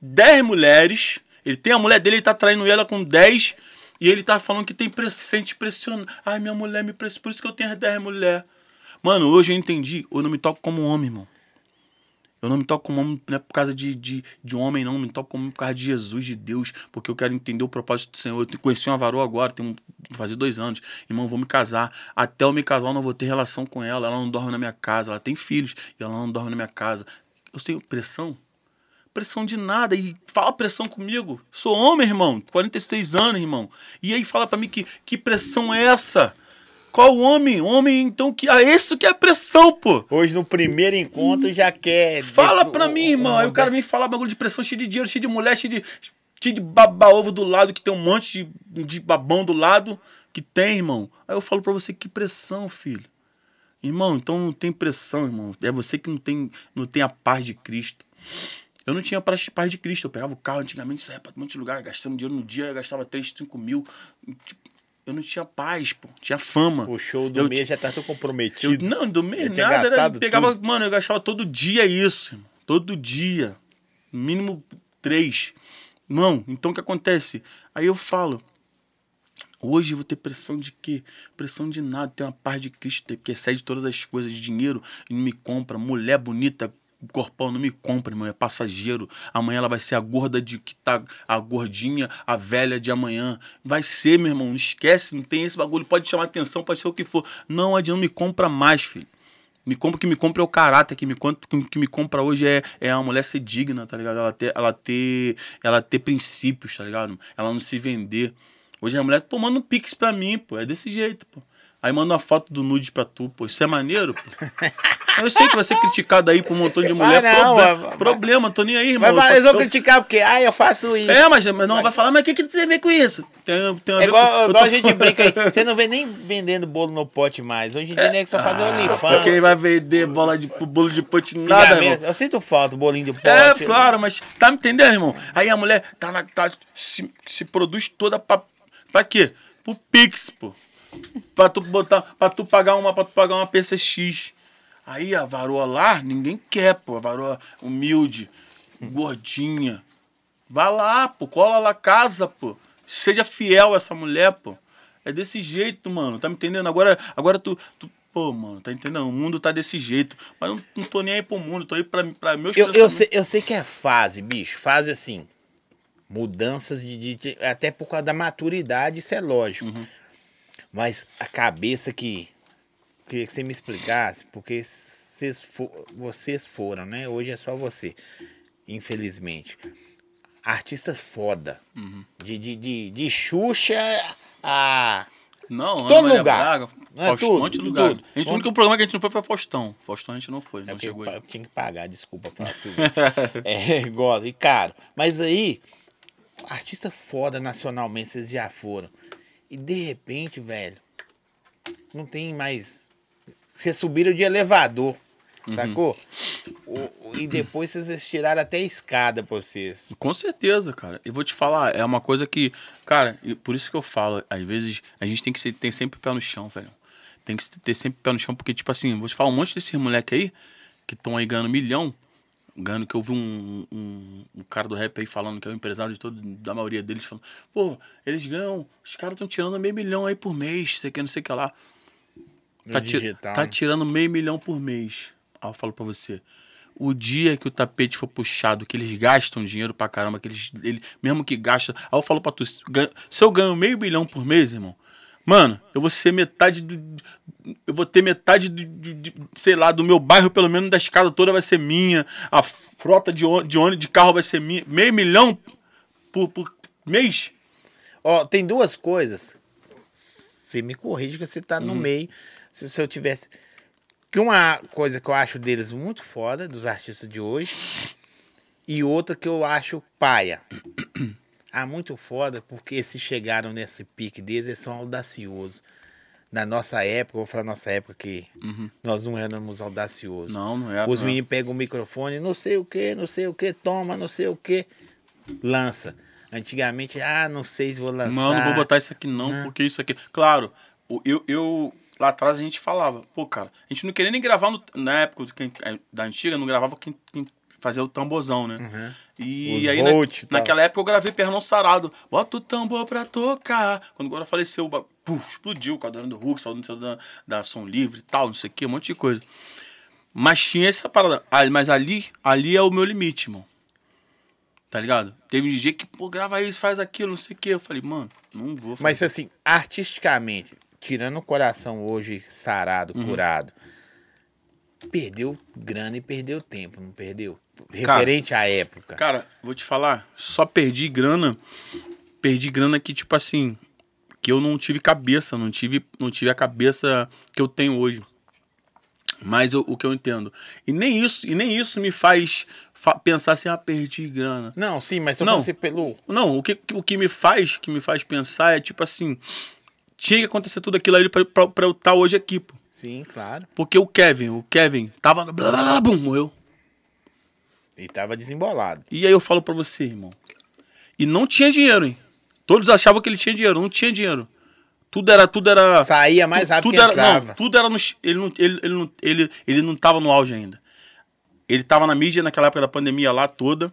Speaker 2: 10 mulheres. Ele tem a mulher dele, ele tá traindo ela com 10. E ele tá falando que tem press, sente pressionado. Ai, minha mulher me pressiona. Por isso que eu tenho as 10 mulheres. Mano, hoje eu entendi. Eu não me toco como homem, irmão. Eu não me toco como homem, não é por causa de, de, de homem, não. Eu me toco como homem por causa de Jesus, de Deus. Porque eu quero entender o propósito do Senhor. Eu conheci uma varoa agora, tem fazer dois anos. Irmão, vou me casar. Até eu me casar, eu não vou ter relação com ela. Ela não dorme na minha casa. Ela tem filhos e ela não dorme na minha casa. Eu tenho pressão? Pressão de nada. E fala pressão comigo. Sou homem, irmão. 46 anos, irmão. E aí fala pra mim que, que pressão é essa? Qual homem? Homem, então, que. Ah, isso que é pressão, pô.
Speaker 1: Hoje no primeiro encontro já quer.
Speaker 2: Fala pra mim, irmão. Aí o cara vem falar bagulho de pressão, cheio de dinheiro, cheio de mulher, cheio de, cheio de baba-ovo do lado, que tem um monte de, de babão do lado, que tem, irmão. Aí eu falo pra você, que pressão, filho. Irmão, então não tem pressão, irmão. É você que não tem, não tem a paz de Cristo. Eu não tinha paz paz de Cristo. Eu pegava o carro antigamente, saía pra um monte de lugar, gastando dinheiro no dia, eu gastava 3, 5 mil. Eu não tinha paz, pô. Tinha fama.
Speaker 1: O show do
Speaker 2: Eu
Speaker 1: mês já tá tão
Speaker 2: Eu,
Speaker 1: comprometido.
Speaker 2: não, do mês
Speaker 1: Eu
Speaker 2: nada. Era, pegava,
Speaker 1: tudo.
Speaker 2: mano, eu gastava todo dia isso. irmão. Todo dia. Mínimo três. Não, então o que acontece? Aí eu falo. Hoje eu vou ter pressão de quê? Pressão de nada. Tem uma paz de Cristo que excede todas as coisas de dinheiro e não me compra. Mulher bonita, corpão, não me compra, irmão. É passageiro. Amanhã ela vai ser a gorda de que tá. A gordinha, a velha de amanhã. Vai ser, meu irmão. Não esquece, não tem esse bagulho. Pode chamar atenção, pode ser o que for. Não adianta, não me compra mais, filho. Me compra, o que me compra é o caráter, que me, que, me compra hoje é, é a mulher ser digna, tá ligado? Ela ter, ela, ter, ela ter princípios, tá ligado? Ela não se vender. Hoje a mulher, manda um pix pra mim, pô. É desse jeito, pô. Aí manda uma foto do nude pra tu, pô. Isso é maneiro, pô. Eu sei que vai ser criticado aí por um montão de mulher.
Speaker 1: Vai não,
Speaker 2: Proble-
Speaker 1: vai- vai-
Speaker 2: problema, tô nem aí, irmão.
Speaker 1: Mas,
Speaker 2: Eu
Speaker 1: mas eles vão
Speaker 2: eu-
Speaker 1: criticar porque, ah, eu faço isso.
Speaker 2: É, mas, mas não vai falar, mas o que, que tem a ver com isso? Tem, tem a
Speaker 1: É
Speaker 2: ver
Speaker 1: igual,
Speaker 2: com,
Speaker 1: igual
Speaker 2: tô
Speaker 1: a gente brinca aí. Você não vê nem vendendo bolo no pote mais. Hoje em dia, nem que só fazer OnlyFans.
Speaker 2: Quem vai vender bola de, bolo de pote nada, irmão.
Speaker 1: Eu sinto falta, bolinho de pote.
Speaker 2: É, claro, mas tá me entendendo, irmão? Aí a mulher tá na, tá, se, se produz toda pra, pra quê? Pro Pix, pô. Pra tu botar, pra tu pagar uma, pra tu pagar uma PCX. Aí a varoa lá, ninguém quer, pô. A varoa humilde, gordinha. Vai lá, pô, cola lá casa, pô. Seja fiel a essa mulher, pô. É desse jeito, mano. Tá me entendendo? Agora, agora tu, tu pô, mano, tá entendendo? O mundo tá desse jeito. Mas não, não tô nem aí pro mundo, tô aí pra, pra meus
Speaker 1: Eu, eu, sei, eu sei que é fase, bicho. Fase assim. Mudanças de, de- de- Até por causa da maturidade, isso é lógico.
Speaker 2: Uhum.
Speaker 1: Mas a cabeça que. Queria que você me explicasse, porque vocês, vocês foram, né? Hoje é só você. Infelizmente. Artistas foda.
Speaker 2: Uhum.
Speaker 1: De, de, de, de Xuxa a.
Speaker 2: Não,
Speaker 1: Todo
Speaker 2: Maria
Speaker 1: lugar.
Speaker 2: Braga,
Speaker 1: É,
Speaker 2: Faustão,
Speaker 1: tudo,
Speaker 2: um monte de lugar.
Speaker 1: tudo.
Speaker 2: A gente, o único programa que a gente não foi foi Faustão. Faustão a gente não foi,
Speaker 1: É
Speaker 2: não chegou aí.
Speaker 1: tinha que pagar, desculpa falar pra vocês. é, gosto, e caro. Mas aí, artista foda nacionalmente, vocês já foram. E de repente, velho, não tem mais. Vocês subiram de elevador,
Speaker 2: Uhum.
Speaker 1: sacou? O- o- e depois vocês tiraram até a escada pra vocês.
Speaker 2: Com certeza, cara. Eu vou te falar, é uma coisa que, cara, por isso que eu falo, às vezes a gente tem que ser, tem sempre pé no chão, velho. Tem que ter sempre pé no chão, porque, tipo assim, vou te falar, um monte desses moleque aí, que estão aí ganhando milhão, ganhando que eu vi um, um, um cara do rap aí falando que é o empresário de todo, da maioria deles, falando, pô, eles ganham, os caras estão tirando meio milhão aí por mês, sei que, não sei o que lá. Tá, ti- tá
Speaker 1: né?
Speaker 2: tirando meio milhão por mês. Aí eu falo pra você. O dia que o tapete for puxado, que eles gastam dinheiro pra caramba, que eles. Ele, mesmo que gasta. Aí eu falo pra tu, se eu ganho meio milhão por mês, irmão, mano, eu vou ser metade do. Eu vou ter metade do, de- de- sei lá, do meu bairro, pelo menos da escada toda vai ser minha. A frota de ônibus, de, ônibus, de carro vai ser minha. Meio milhão por, por mês.
Speaker 1: Ó, tem duas coisas. Você me corrige que você tá
Speaker 2: Uhum.
Speaker 1: no meio. Se, se eu tivesse. Que uma coisa que eu acho deles muito foda, dos artistas de hoje. E outra que eu acho paia. Ah, muito foda, porque se chegaram nesse pique deles, eles são audaciosos. Na nossa época, vou falar nossa época que nós não éramos audaciosos.
Speaker 2: Uhum. Não, não é.
Speaker 1: Os meninos pegam o microfone, não sei o que, não sei o que, toma, não sei o que, lança. Antigamente, ah, não sei se vou lançar.
Speaker 2: Não, não vou botar isso aqui não,
Speaker 1: Não.
Speaker 2: porque isso aqui. Claro, eu, eu. Lá atrás a gente falava, pô, cara, a gente não queria nem gravar no- na época do é, da antiga, não gravava quem, quem fazia o tambozão, né?
Speaker 1: Uhum.
Speaker 2: E
Speaker 1: Os
Speaker 2: aí, na-
Speaker 1: volt e tal.
Speaker 2: naquela época eu gravei Pernão Sarado. Bota o tambor pra tocar. Quando agora faleceu, o ba- puf, explodiu com a dona do Hulk, saudando da, da Som Livre e tal, não sei o que, um monte de coisa. Mas tinha essa parada. Ah, mas ali, ali é o meu limite, irmão. Tá ligado? Teve um DJ que, pô, grava isso, faz aquilo, não sei o que. Eu falei, mano, não vou fazer.
Speaker 1: Mas assim, artisticamente, tirando o coração hoje sarado,
Speaker 2: Uhum.
Speaker 1: curado, perdeu grana e perdeu tempo, não perdeu?
Speaker 2: Cara,
Speaker 1: Referente à época.
Speaker 2: Cara, vou te falar, só perdi grana. Perdi grana que, tipo assim, que eu não tive cabeça, não tive, não tive a cabeça que eu tenho hoje. Mas eu- o que eu entendo. E nem isso, e nem isso me faz fa- pensar assim, ah, perdi grana.
Speaker 1: Não, sim, mas se eu
Speaker 2: Não.
Speaker 1: fosse pelo.
Speaker 2: Não, o que, o que me faz, que me faz pensar é tipo assim, tinha que acontecer tudo aquilo ali pra eu estar hoje aqui, pô.
Speaker 1: Sim, claro.
Speaker 2: Porque o Kevin, o Kevin tava no blá, blá, blá, bum, morreu.
Speaker 1: E tava desembolado.
Speaker 2: E aí eu falo pra você, irmão. E não tinha dinheiro, hein? Todos achavam que ele tinha dinheiro, não tinha dinheiro. Tudo era, tudo era.
Speaker 1: Saía mais rápido
Speaker 2: tudo
Speaker 1: que
Speaker 2: era,
Speaker 1: entrava.
Speaker 2: Não, tudo era no. Ele não, ele, ele, não, ele, ele não tava no auge ainda. Ele tava na mídia naquela época da pandemia lá toda.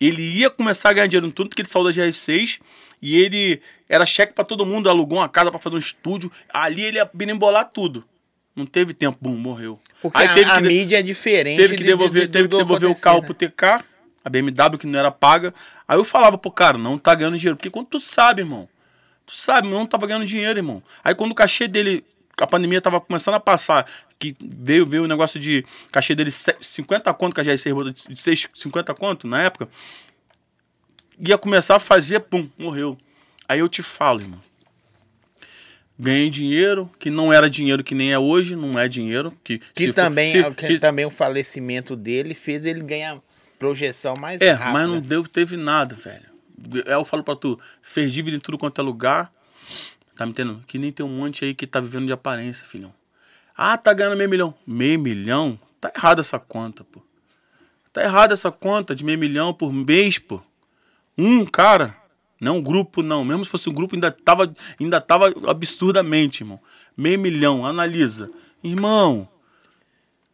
Speaker 2: Ele ia começar a ganhar dinheiro, tanto que ele saiu da GR6 e ele era cheque pra todo mundo, alugou uma casa pra fazer um estúdio. Ali ele ia birimbolar tudo. Não teve tempo, bum, morreu.
Speaker 1: Porque
Speaker 2: Aí
Speaker 1: a,
Speaker 2: teve
Speaker 1: a mídia é diferente.
Speaker 2: teve que
Speaker 1: de-
Speaker 2: devolver,
Speaker 1: de- de-
Speaker 2: teve que devolver o carro
Speaker 1: né?
Speaker 2: pro TK, a BMW que não era paga. Aí eu falava pro cara, não tá ganhando dinheiro. Porque quando tu sabe, irmão, tu sabe, não tava ganhando dinheiro, irmão. Aí quando o cachê dele, a pandemia tava começando a passar, que veio, veio o negócio de cachê dele se- 50 conto, que a GRC botou de de seis- 50 conto na época, ia começar a fazer, pum, morreu. Aí eu te falo, irmão. Ganhei dinheiro, que não era dinheiro que nem é hoje, não é dinheiro. Que,
Speaker 1: Que
Speaker 2: se for-
Speaker 1: também,
Speaker 2: se-
Speaker 1: que
Speaker 2: que-
Speaker 1: também o falecimento dele fez ele ganhar projeção mais
Speaker 2: É,
Speaker 1: rápida.
Speaker 2: mas não deu, teve nada, velho. É, Eu falo pra tu, fez dívida em tudo quanto é lugar. Tá me entendendo? Que nem tem um monte aí que tá vivendo de aparência, filhão. Ah, tá ganhando meio milhão. Meio milhão? Tá errada essa conta, pô. Tá errada essa conta de meio milhão por mês, pô. Um cara, não um grupo, não. Mesmo se fosse um grupo, ainda tava, ainda tava absurdamente, irmão. Meio milhão, analisa. Irmão,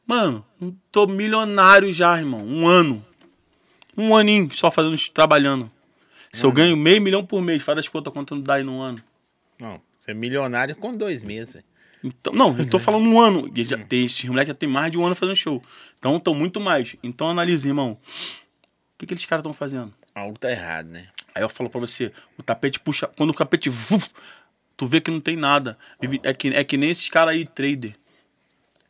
Speaker 2: mano, tô milionário já, irmão. Um ano. Um aninho só fazendo, trabalhando. Se eu ganho meio milhão por mês, faz as contas quanto dá aí num ano.
Speaker 1: Não, você é milionário com dois meses.
Speaker 2: Então, não, eu tô falando um ano. Já tem, esses moleques já tem mais de um ano fazendo show. Então estão muito mais. Então analise, irmão. O que, que eles caras estão fazendo?
Speaker 1: Algo tá errado, né?
Speaker 2: Aí eu falo pra você, o tapete puxa. Quando o tapete. vuf, tu vê que não tem nada. É que, é que nem esses caras aí, trader.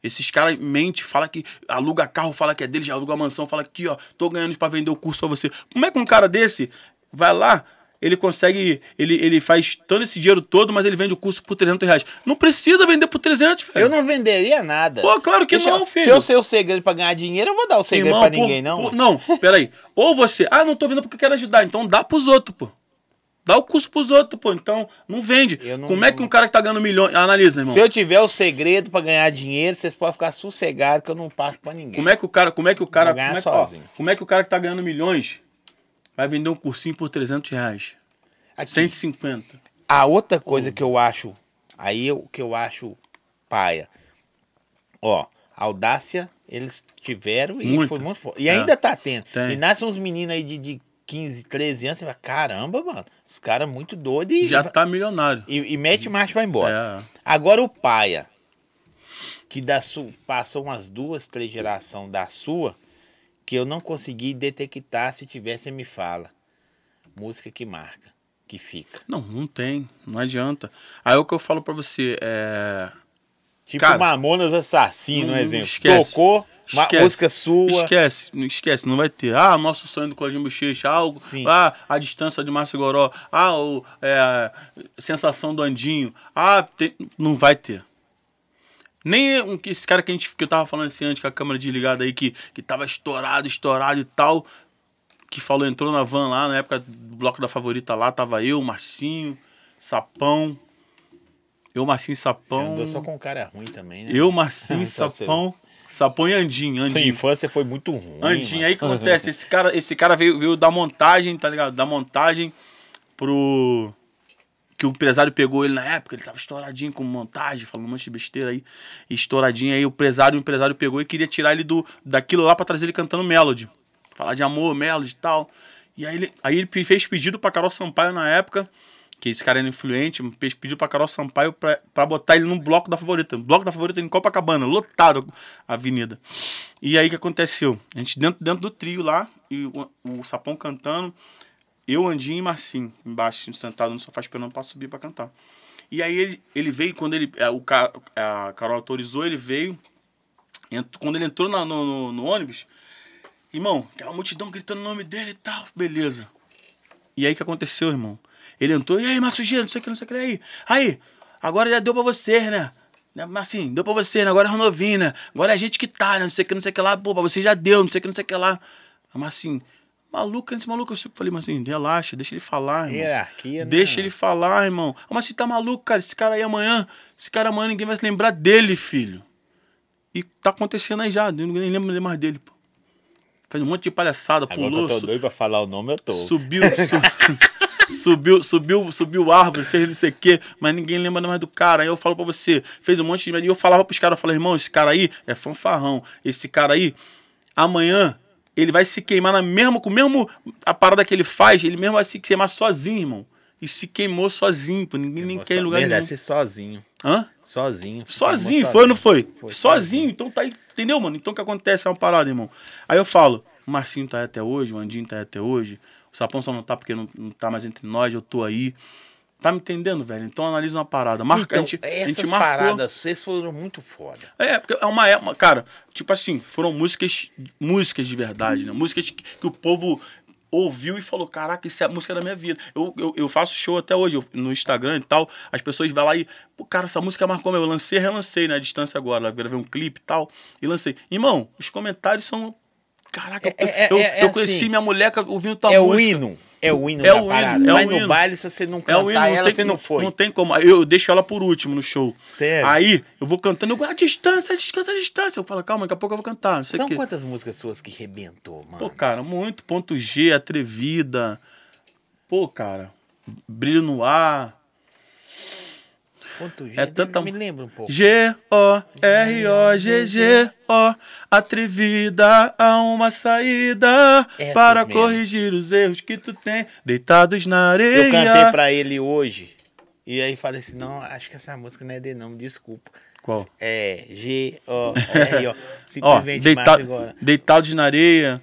Speaker 2: Esses caras mente, fala que aluga carro, fala que é dele, já aluga mansão, fala que, ó, tô ganhando pra vender o curso pra você. Como é que um cara desse vai lá, ele consegue, ele, ele faz todo esse dinheiro todo, mas ele vende o curso por 300 reais? Não precisa vender por 300, velho.
Speaker 1: Eu não venderia nada.
Speaker 2: Pô, claro que
Speaker 1: Deixa-
Speaker 2: não, filho.
Speaker 1: Se eu sei o segredo pra ganhar dinheiro, eu vou dar o segredo
Speaker 2: Irmão,
Speaker 1: pra
Speaker 2: por-
Speaker 1: ninguém, não.
Speaker 2: por- não, peraí. Ou você, ah, não tô vendo porque eu quero ajudar, então dá pros outros, pô. Dá o curso pros outros, pô. Então, não vende.
Speaker 1: Não-
Speaker 2: Como é que um cara que tá ganhando milhões. Analisa, irmão.
Speaker 1: Se eu tiver o segredo pra ganhar dinheiro, vocês podem ficar sossegados que eu não passo pra ninguém.
Speaker 2: Como é que o cara. Como é que o cara. Como é, que- ó, como é que o cara que tá ganhando milhões vai vender um cursinho por 300 reais?
Speaker 1: Aqui,
Speaker 2: 150.
Speaker 1: A outra coisa que eu acho, aí o que eu acho paia. Ó, audácia eles tiveram e
Speaker 2: Muito.
Speaker 1: foi muito forte. E
Speaker 2: É.
Speaker 1: ainda tá tendo.
Speaker 2: Tem.
Speaker 1: E nascem uns meninos aí de, de 15, 13 anos, você fala, caramba, mano, os caras muito doidos e,
Speaker 2: Já tá milionário.
Speaker 1: e, e mete marcha e vai embora.
Speaker 2: É.
Speaker 1: Agora o paia, que da su, passou umas duas, três gerações da sua, que eu não consegui detectar, se tivesse, me fala. Música que marca, que fica.
Speaker 2: Não, não tem. Não adianta. Aí o que eu falo pra você é.
Speaker 1: Tipo
Speaker 2: Cara,
Speaker 1: Mamonas Assassino, um exemplo.
Speaker 2: esquece.
Speaker 1: Tocou,
Speaker 2: Esquece.
Speaker 1: música sua.
Speaker 2: Esquece, esquece, não vai ter. Ah, nosso sonho do Claudinho Bochecha, ah, o-
Speaker 1: Sim.
Speaker 2: ah, a distância de Márcio Goró, ah, o, é, a sensação do Andinho, ah, tem- não vai ter. Nem um, que esse cara que, a gente, que eu tava falando assim antes com a câmera desligada aí, que, que tava estourado, estourado e tal, que falou, entrou na van lá, na época do bloco da favorita lá, tava eu, Marcinho, Sapão, eu, Marcinho e
Speaker 1: Você
Speaker 2: Sapão,
Speaker 1: andou só com um cara ruim também, né?
Speaker 2: eu, Marcinho, Sapão, Sapão e Andinho,
Speaker 1: Sua
Speaker 2: Andinho.
Speaker 1: infância foi muito ruim.
Speaker 2: Andinho,
Speaker 1: mano.
Speaker 2: aí que acontece? Esse cara, esse cara veio, veio da montagem, tá ligado? Da montagem pro. Que o empresário pegou ele na época, ele tava estouradinho com montagem, falando um monte de besteira aí. Estouradinho aí, o empresário, o empresário pegou e queria tirar ele do, daquilo lá pra trazer ele cantando Melody. Falar de amor, Melody e tal. E aí ele, aí ele fez pedido pra Carol Sampaio na época, que esse cara era influente, fez pedido pra Carol Sampaio pra botar ele no bloco da favorita. Bloco da favorita em Copacabana, lotado a avenida. E aí que aconteceu? A gente dentro, dentro do trio lá, e o, o Sapão cantando, eu, Andinho e Marcinho, embaixo, sentado no sofá esperando pra subir pra cantar. E aí ele, ele veio, quando ele, é, o, Ca- a Carol autorizou, ele veio, quando ele entrou na- no, no- no ônibus, irmão, aquela multidão gritando o nome dele e tal, beleza. E aí o que aconteceu, irmão? Ele entrou, e aí, Giro, não sei o que, não sei o que, aí. Aí, agora já deu pra vocês, né? Assim, deu pra você, né? Agora é novinho, né? Agora é a gente que tá, né? Não sei o que, não sei o que lá. Pô, pra você já deu, não sei o que, não sei o que lá. Mas assim, maluco, esse maluco, eu falei, mas assim, relaxa, deixa ele falar, irmão.
Speaker 1: Hierarquia, né?
Speaker 2: Deixa ele falar, irmão. Mas você tá maluco, cara? Esse cara aí amanhã, esse cara amanhã ninguém vai se lembrar dele, filho. E tá acontecendo aí já, ninguém lembra mais dele, pô. Fez um monte de palhaçada,
Speaker 1: Agora
Speaker 2: pulou,
Speaker 1: eu tô doido pra falar o nome, eu tô.
Speaker 2: subiu, su- subiu, subiu, subiu árvore, fez não sei o quê, mas ninguém lembra mais do cara. Aí eu falo pra você, fez um monte de. E eu falava pros caras, eu falei, irmão, esse cara aí é fanfarrão. Esse cara aí, amanhã, ele vai se queimar na mesmo, com o mesmo a parada que ele faz, ele mesmo vai se queimar sozinho, irmão. E se queimou sozinho, pô. Ninguém nem quer em lugar
Speaker 1: Verdade,
Speaker 2: nenhum.
Speaker 1: você sozinho.
Speaker 2: Hã?
Speaker 1: Sozinho.
Speaker 2: Sozinho, foi ou não foi?
Speaker 1: Foi
Speaker 2: sozinho. Então tá aí, entendeu, mano? Então o que acontece é uma parada, irmão. Aí eu falo, o Marcinho tá aí até hoje, o Andinho tá aí até hoje, o Sapão só não tá porque não, não tá mais entre nós, eu tô aí. Tá me entendendo, velho? Então analisa uma parada. Marca,
Speaker 1: Então,
Speaker 2: a gente, a
Speaker 1: essas
Speaker 2: gente marcou.
Speaker 1: paradas, vocês foram muito foda.
Speaker 2: É, porque é uma época, cara, tipo assim, foram músicas, músicas de verdade, né? Músicas que, que o povo ouviu e falou, caraca, isso é a música da minha vida. Eu, eu, eu faço show até hoje eu- no Instagram e tal, as pessoas vão lá e, pô, cara, essa música marcou meu. Eu lancei, relancei, né, à distância agora, gravei um clipe e tal, e lancei. Irmão, os comentários são, caraca,
Speaker 1: É- é-
Speaker 2: eu,
Speaker 1: é- é
Speaker 2: eu conheci
Speaker 1: assim.
Speaker 2: minha mulher ouvindo tua
Speaker 1: é o
Speaker 2: música.
Speaker 1: hino. É o hino
Speaker 2: É o hino,
Speaker 1: parada.
Speaker 2: é
Speaker 1: Vai
Speaker 2: o
Speaker 1: no
Speaker 2: hino.
Speaker 1: baile, se você não
Speaker 2: É
Speaker 1: cantar
Speaker 2: o hino, não
Speaker 1: ela,
Speaker 2: tem,
Speaker 1: você não foi.
Speaker 2: Não tem como. Eu deixo ela por último no show.
Speaker 1: Sério?
Speaker 2: Aí, eu vou cantando, eu, a distância, a distância, a distância. Eu falo, calma, daqui a pouco eu vou cantar, não sei
Speaker 1: São
Speaker 2: quê.
Speaker 1: quantas músicas suas que rebentou, mano?
Speaker 2: Pô, cara, muito. Ponto G, Atrevida. Pô, cara, Brilho no Ar.
Speaker 1: Ponto G,
Speaker 2: é tanta-
Speaker 1: Me lembra um pouco.
Speaker 2: G-O-R-O-G-G-O. Atrevida a uma saída
Speaker 1: Essas
Speaker 2: para
Speaker 1: mesmo.
Speaker 2: corrigir os erros que tu tem deitados na areia.
Speaker 1: Eu cantei pra ele hoje. E aí falei assim, não, acho que essa música não é dele não, desculpa.
Speaker 2: Qual?
Speaker 1: É G-O-R-O.
Speaker 2: Ó,
Speaker 1: Simplesmente
Speaker 2: deita
Speaker 1: massa agora.
Speaker 2: deitados na areia,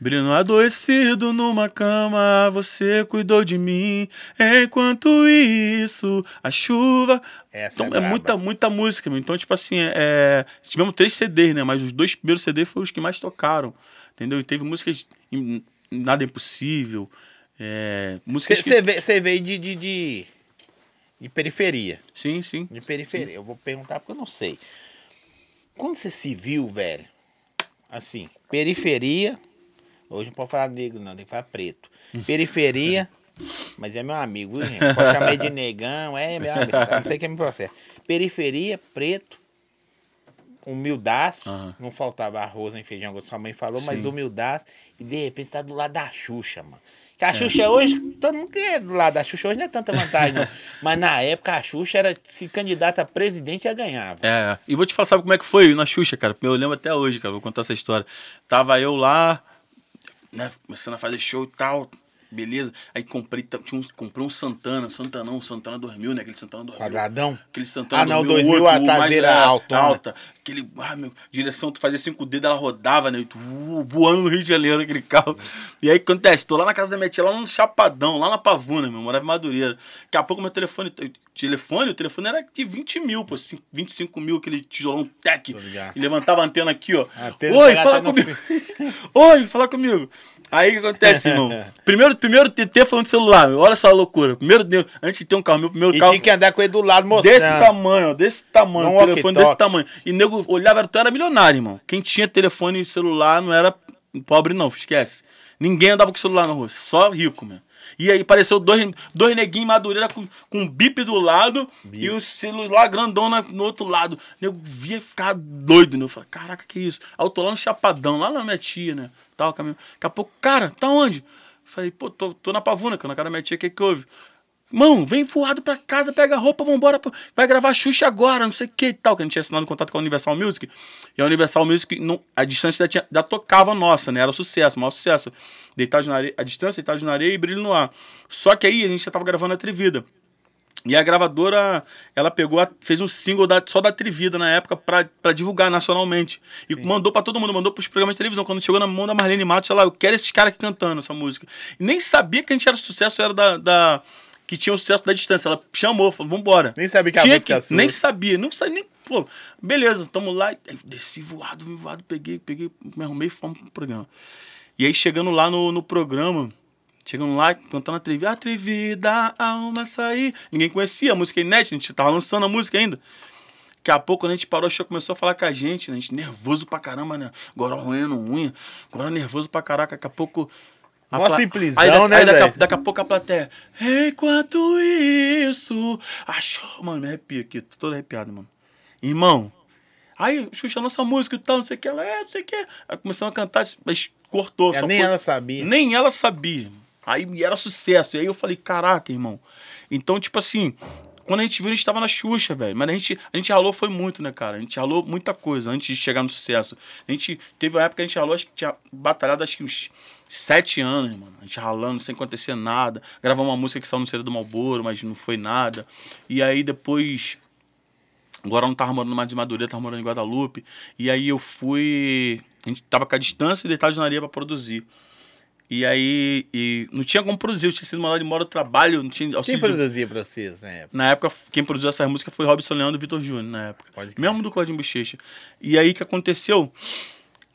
Speaker 2: brilhando adoecido numa cama, você cuidou de mim. Enquanto isso, a chuva.
Speaker 1: Essa
Speaker 2: então,
Speaker 1: é
Speaker 2: é, muita, muita música, meu. Então, tipo assim, é, é, tivemos três CDs, né? Mas os dois primeiros CDs foram os que mais tocaram. Entendeu? E teve músicas. Nada é impossível. É, músicas que.
Speaker 1: Você veio, cê veio de, de, de, de periferia.
Speaker 2: Sim, sim.
Speaker 1: De periferia. Eu vou perguntar porque eu não sei. Quando você se viu, velho, assim, periferia. Hoje não pode falar negro, não, tem que falar preto. Periferia, Mas é meu amigo, viu, gente? Pode chamar de negão, é meu amigo. Não sei quem me processa. Periferia, preto, humildaço.
Speaker 2: Aham.
Speaker 1: Não faltava arroz nem feijão, como sua mãe falou, mas
Speaker 2: Sim.
Speaker 1: humildaço. E de repente tá do lado da Xuxa, mano. Que a Xuxa hoje, todo mundo quer do lado da Xuxa hoje não é tanta vantagem, não. Mas na época a Xuxa era, se candidata a presidente, já ganhava.
Speaker 2: É, e vou te falar, sabe como é que foi na Xuxa, cara? Eu lembro até hoje, cara, vou contar essa história. Tava eu lá, né, começando a fazer show e tal, beleza. Aí comprei, tinha um, comprei um Santana, Santanão, Santana 2000, né? Aquele Santana 2000.
Speaker 1: Quadradão?
Speaker 2: Aquele Santana
Speaker 1: Ah, não,
Speaker 2: 2000,
Speaker 1: 2000,
Speaker 2: outro,
Speaker 1: a
Speaker 2: o mais,
Speaker 1: traseira
Speaker 2: é,
Speaker 1: altona.
Speaker 2: alta. Aquele, ah, meu, direção, tu fazia cinco dedos, ela rodava, né? tu, uh, voando no Rio de Janeiro, aquele carro. E aí, acontece, tô lá na casa da minha tia, lá no Chapadão, lá na Pavuna, meu, morava em Madureira. Daqui a pouco meu telefone, telefone, o telefone era de 20 mil, pô, cin- 25 mil, aquele tijolão
Speaker 1: ligado.
Speaker 2: E levantava a antena aqui, ó.
Speaker 1: Antena
Speaker 2: Oi,
Speaker 1: pegava
Speaker 2: fala
Speaker 1: até no
Speaker 2: comigo. Oi, fala comigo. Aí o que acontece, irmão? Primeiro, primeiro TT falando de celular, olha essa loucura. Primeiro, antes de ter um carro, meu primeiro
Speaker 1: E
Speaker 2: carro.
Speaker 1: tinha que andar com ele do lado mostrando.
Speaker 2: Desse tamanho, ó, desse tamanho, um telefone desse tamanho. E nego olhava, tu era milionário, irmão. Quem tinha telefone e celular não era pobre, não, esquece. Ninguém andava com celular na rua, só rico, meu. E aí apareceu dois, dois neguinhos madureira com, com um bip do lado e o celular grandão na- no outro lado. O nego via e ficava doido, né? Eu falei, caraca, que isso? Aí eu tô lá no Chapadão, lá na minha tia, né? Tal, caminho. Daqui a pouco, cara, tá onde? Falei, pô, tô, tô na pavuna, cara, na casa da minha tia, o que que houve? Mão, vem voado pra casa, pega a roupa, vambora. pô. Vai gravar Xuxa agora, não sei o que e tal. Que a gente tinha assinado um contato com a Universal Music. E a Universal Music, não, a distância da, tinha, da tocava nossa, né? Era sucesso, maior sucesso. Deitado na areia, a distância, deitado na areia e brilho no ar. Só que aí a gente já tava gravando a Trivida. E a gravadora, ela pegou, a- fez um single da- só da Trivida na época pra divulgar nacionalmente. E mandou pra todo mundo, mandou pros programas de televisão. Quando chegou na mão da Marlene Matos, ela, eu quero esses caras aqui cantando essa música. E nem sabia que a gente era sucesso, era da. da- que tinha o sucesso da distância. Ela chamou, falou, vambora.
Speaker 1: Nem sabia que a
Speaker 2: Tinha
Speaker 1: música era sua.
Speaker 2: Nem sabia, não sabia nem. Pô, beleza, tamo lá. Desci voado, voado, peguei, peguei, me arrumei e fomos pro programa. E aí chegando lá no, no programa, chegando lá, cantando atrevida, a alma sair. Ninguém conhecia a música inédita, a gente tava lançando a música ainda. Daqui a pouco, quando a gente parou, o show começou a falar com a gente, né? A gente nervoso pra caramba, né? Agora roendo unha, agora nervoso pra caraca. Daqui a pouco. a
Speaker 1: Mó
Speaker 2: pla-
Speaker 1: simplesão,
Speaker 2: aí,
Speaker 1: né,
Speaker 2: aí daqui, a, daqui a pouco a plateia. Enquanto isso. Achou. Mano, me arrepio aqui, tô todo arrepiado, mano. Irmão, Aí, Xuxa, nossa música e tal, não sei o que. Ela, é, não sei o que. Aí começamos a cantar, mas cortou.
Speaker 1: Nem
Speaker 2: foi-
Speaker 1: ela sabia.
Speaker 2: Nem ela sabia. Aí era sucesso. E aí eu falei, caraca, irmão. Então, tipo assim, quando a gente viu, a gente tava na Xuxa, velho. Mas a gente, a gente ralou foi muito, né, cara? A gente ralou muita coisa antes de chegar no sucesso. A gente teve uma época que a gente ralou, acho que tinha batalhado acho que uns sete anos, mano. A gente ralando sem acontecer nada. Gravamos uma música que saiu no CD do Malboro, mas não foi nada. E aí depois. Agora eu não tava morando mais em Madureira, tava morando em Guadalupe. E aí eu fui. A gente tava com a distância e deitado na areia pra produzir. E aí. E não tinha como produzir, eu tinha sido mandado embora do trabalho, não tinha
Speaker 1: Quem
Speaker 2: auxílio de-
Speaker 1: produzia pra vocês na época?
Speaker 2: Na época, quem produziu essa música foi Robson Leandro e Vitor Júnior, na época.
Speaker 1: Pode crer.
Speaker 2: Mesmo do Claudinho Bochecha. E aí, o que aconteceu?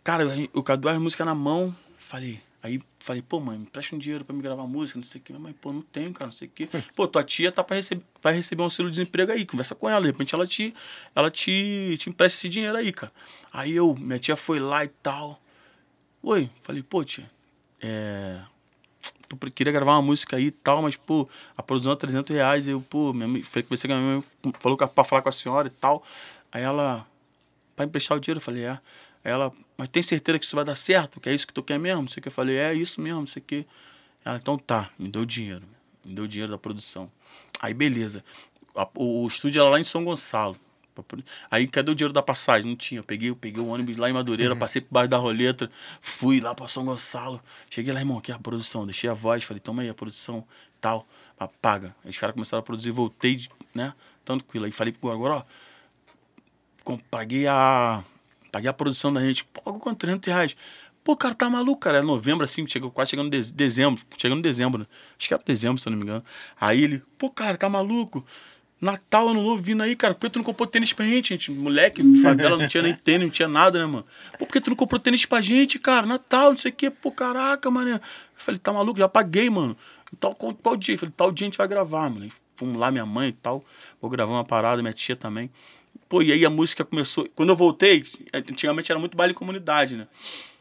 Speaker 2: Cara, eu, com as duas músicas na mão, falei... Aí falei, pô, mãe, me presta um dinheiro pra me gravar música, não sei o que. Mãe, pô, não tenho, cara, não sei o que. Pô, tua tia tá pra receber, vai receber um auxílio de desemprego aí, conversa com ela, de repente ela te, ela te, te empresta esse dinheiro aí, cara. Aí eu, minha tia foi lá e tal. Oi, falei, pô, tia, é eu queria gravar uma música aí e tal, mas, pô, a produção é 300 reais. Eu, pô, minha mãe, falei que você minha mãe falou que- pra falar com a senhora e tal. Aí ela, pra emprestar o dinheiro, eu falei, é. Aí ela, mas tem certeza que isso vai dar certo? Que é isso que tu quer mesmo? Sei que. Eu falei, é isso mesmo, não sei que. Ela, então tá, me deu dinheiro. Me deu dinheiro da produção. Aí, beleza. A- o, o estúdio era lá em São Gonçalo. Aí, cadê o dinheiro da passagem? Não tinha. Eu peguei, eu peguei o ônibus lá em Madureira, passei por baixo da roleta, fui lá pra São Gonçalo. Cheguei lá, irmão, aqui é a produção. Deixei a voz, falei, toma aí a produção, tal. Apaga. Aí os caras começaram a produzir, voltei, de- né? Tranquilo. Aí falei pro agora, ó, com- paguei a. Paguei a produção da gente. Pagou quanto? 300 reais. Pô, cara, tá maluco, cara. É novembro, assim, chegou, quase chegando em dezembro. Chegando em dezembro, né? Acho que era dezembro, se eu não me engano. Aí ele, pô, cara, tá maluco? Natal, ano novo, vindo aí, cara. Por que tu não comprou tênis pra gente, gente? Moleque, favela, não tinha nem tênis, não tinha nada, né, mano? Pô, por que tu não comprou tênis pra gente, cara? Natal, não sei o quê. Pô, caraca, mano. Eu falei, tá maluco? Já paguei, mano. Então, qual, qual dia? Eu falei, tal dia a gente vai gravar, mano. Fomos lá, minha mãe e tal. Vou gravar uma parada, minha tia também. Pô, e aí a música começou. Quando eu voltei, antigamente era muito baile em comunidade, né?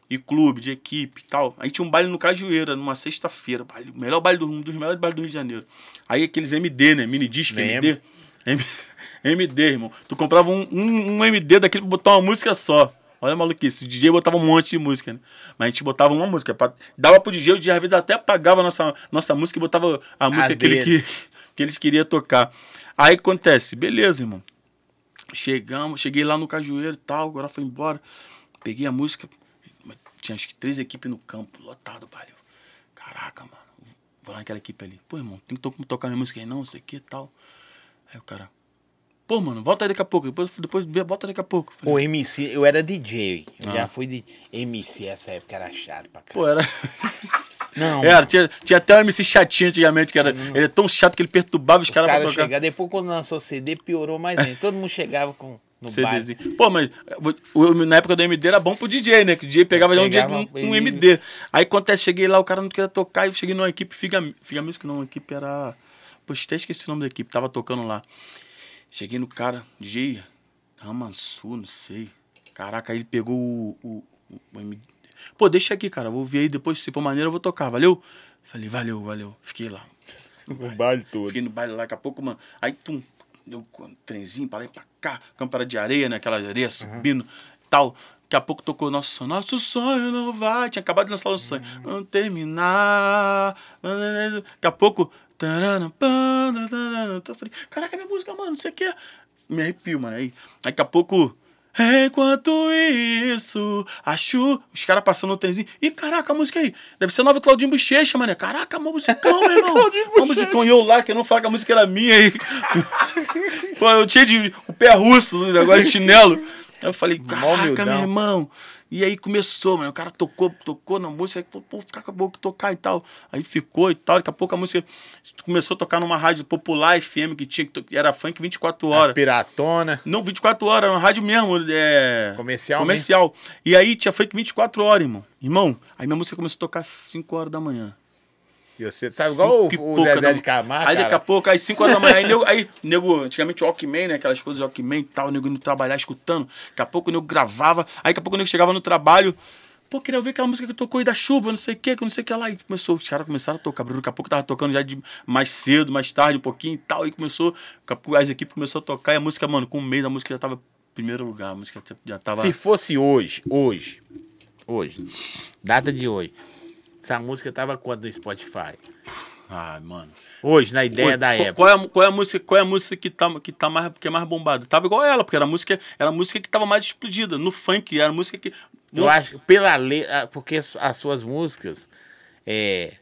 Speaker 2: e clube, de equipe e tal. Aí tinha um baile no Cajueira, numa sexta-feira. Baile, melhor baile do, um dos melhores bailes do Rio de Janeiro. Aí aqueles MD, né? Mini disc,
Speaker 1: Lembro.
Speaker 2: MD. M- MD, irmão. Tu comprava um, um, um MD daquele pra botar uma música só. Olha a maluquice. O DJ botava um monte de música, né? Mas a gente botava uma música. Pra, dava pro DJ, o DJ às vezes até apagava a nossa, nossa música e botava a música que, ele,
Speaker 1: dele.
Speaker 2: que, que eles queriam tocar. Aí acontece, beleza, irmão. Chegamos, cheguei lá no Cajueiro e tal, agora foi embora. Peguei a música, tinha acho que três equipes no campo, lotado, valeu. Caraca, mano, vou lá naquela equipe ali. Pô, irmão, tem que to tocar minha música aí não, não sei o que e tal. Aí o cara, pô, mano, volta aí daqui a pouco, depois, depois volta daqui a pouco. Falei,
Speaker 1: O MC, eu era DJ. Eu
Speaker 2: Ah.
Speaker 1: já fui de MC, essa época era chato pra
Speaker 2: Pô,
Speaker 1: caralho.
Speaker 2: era.
Speaker 1: Não,
Speaker 2: Era, tinha, tinha até um MC chatinho antigamente, que era. Ele é tão chato que ele perturbava os,
Speaker 1: os
Speaker 2: caras pra
Speaker 1: caras
Speaker 2: tocar.
Speaker 1: chegaram. Depois, quando lançou CD, piorou mais ainda. Todo mundo chegava com, no.
Speaker 2: CDzinho. Pô, mas na época do MD era bom pro DJ, né? Que o DJ pegava já um,
Speaker 1: Pegava
Speaker 2: DJ, um, um
Speaker 1: ele-
Speaker 2: MD. Aí acontece, cheguei lá, o cara não queria tocar, e eu cheguei numa equipe Figa, Figa Music, não, a equipe era. Poxa, até esqueci o nome da equipe, tava tocando lá. Cheguei no cara, DJ, Ramansu, não sei. Caraca, aí ele pegou o, o, o MD. Pô, deixa aqui, cara, vou ouvir aí depois, se for maneiro, eu vou tocar, valeu? Falei, valeu, valeu. Fiquei lá.
Speaker 1: O baile todo.
Speaker 2: Fiquei no baile lá, daqui a pouco, mano. Aí, tum, deu um trenzinho pra lá e pra cá, campo era de areia, né? Aquela areia subindo tal. Daqui a pouco tocou nosso sonho. Nosso sonho não vai. Tinha acabado de lançar o sonho. Não terminar. Daqui a pouco. Tarana. Eu falei, caraca, minha música, mano, não sei o que. Me arrepio, mano. Aí, daqui a pouco. Enquanto isso, acho. Os caras passando no trenzinho. Ih, caraca, a música aí. Deve ser nova Claudinho Bochecha, mano. Caraca, uma musicão, meu irmão. uma musicão. E eu lá, que eu não falo que a música era minha aí. Pô, eu tinha de, o pé russo, agora de chinelo. Aí eu falei, caraca, meu irmão. E aí começou, mano. O cara tocou, tocou na música, aí falou, pô, fica com a boca tocar e tal. Aí ficou e tal. Daqui a pouco a música começou a tocar numa rádio popular FM que tinha, que era funk 24 horas.
Speaker 1: Piratona.
Speaker 2: Não, 24 horas, era uma rádio mesmo. É...
Speaker 1: Comercial
Speaker 2: Comercial. E aí tinha funk 24 horas, irmão. Irmão, aí minha música começou a tocar às 5 horas da manhã.
Speaker 1: E você sabe igual
Speaker 2: Cinco
Speaker 1: o, o Zezé
Speaker 2: da-
Speaker 1: de Camargo,
Speaker 2: Aí daqui a
Speaker 1: cara.
Speaker 2: pouco, aí 5 horas da manhã, aí, nego, aí nego, antigamente o Walkman, né? Aquelas coisas de Walkman e tal, o nego indo trabalhar escutando. Daqui a pouco o nego gravava, aí daqui a pouco o nego chegava no trabalho. Pô, queria ouvir aquela música que tocou aí da chuva, não sei o que, que não sei o que lá. E começou, os caras começaram a tocar. Daqui a pouco tava tocando já de mais cedo, mais tarde, um pouquinho e tal. E começou, daqui a pouco as equipes começaram a tocar. E a música, mano, com um mês a música já tava em primeiro lugar. A música já tava.
Speaker 1: Se fosse hoje, hoje, hoje, data de hoje, essa música tava quanto no Spotify?
Speaker 2: Ai, mano.
Speaker 1: Hoje, na ideia da
Speaker 2: qual-
Speaker 1: época.
Speaker 2: Qual é, a, qual é a música, qual é a música que tá, que tá mais, que é mais bombada? Tava igual ela, porque era a música, era a música que tava mais explodida. No funk, era a música que.
Speaker 1: Eu acho que pela letra, porque as- as suas músicas é,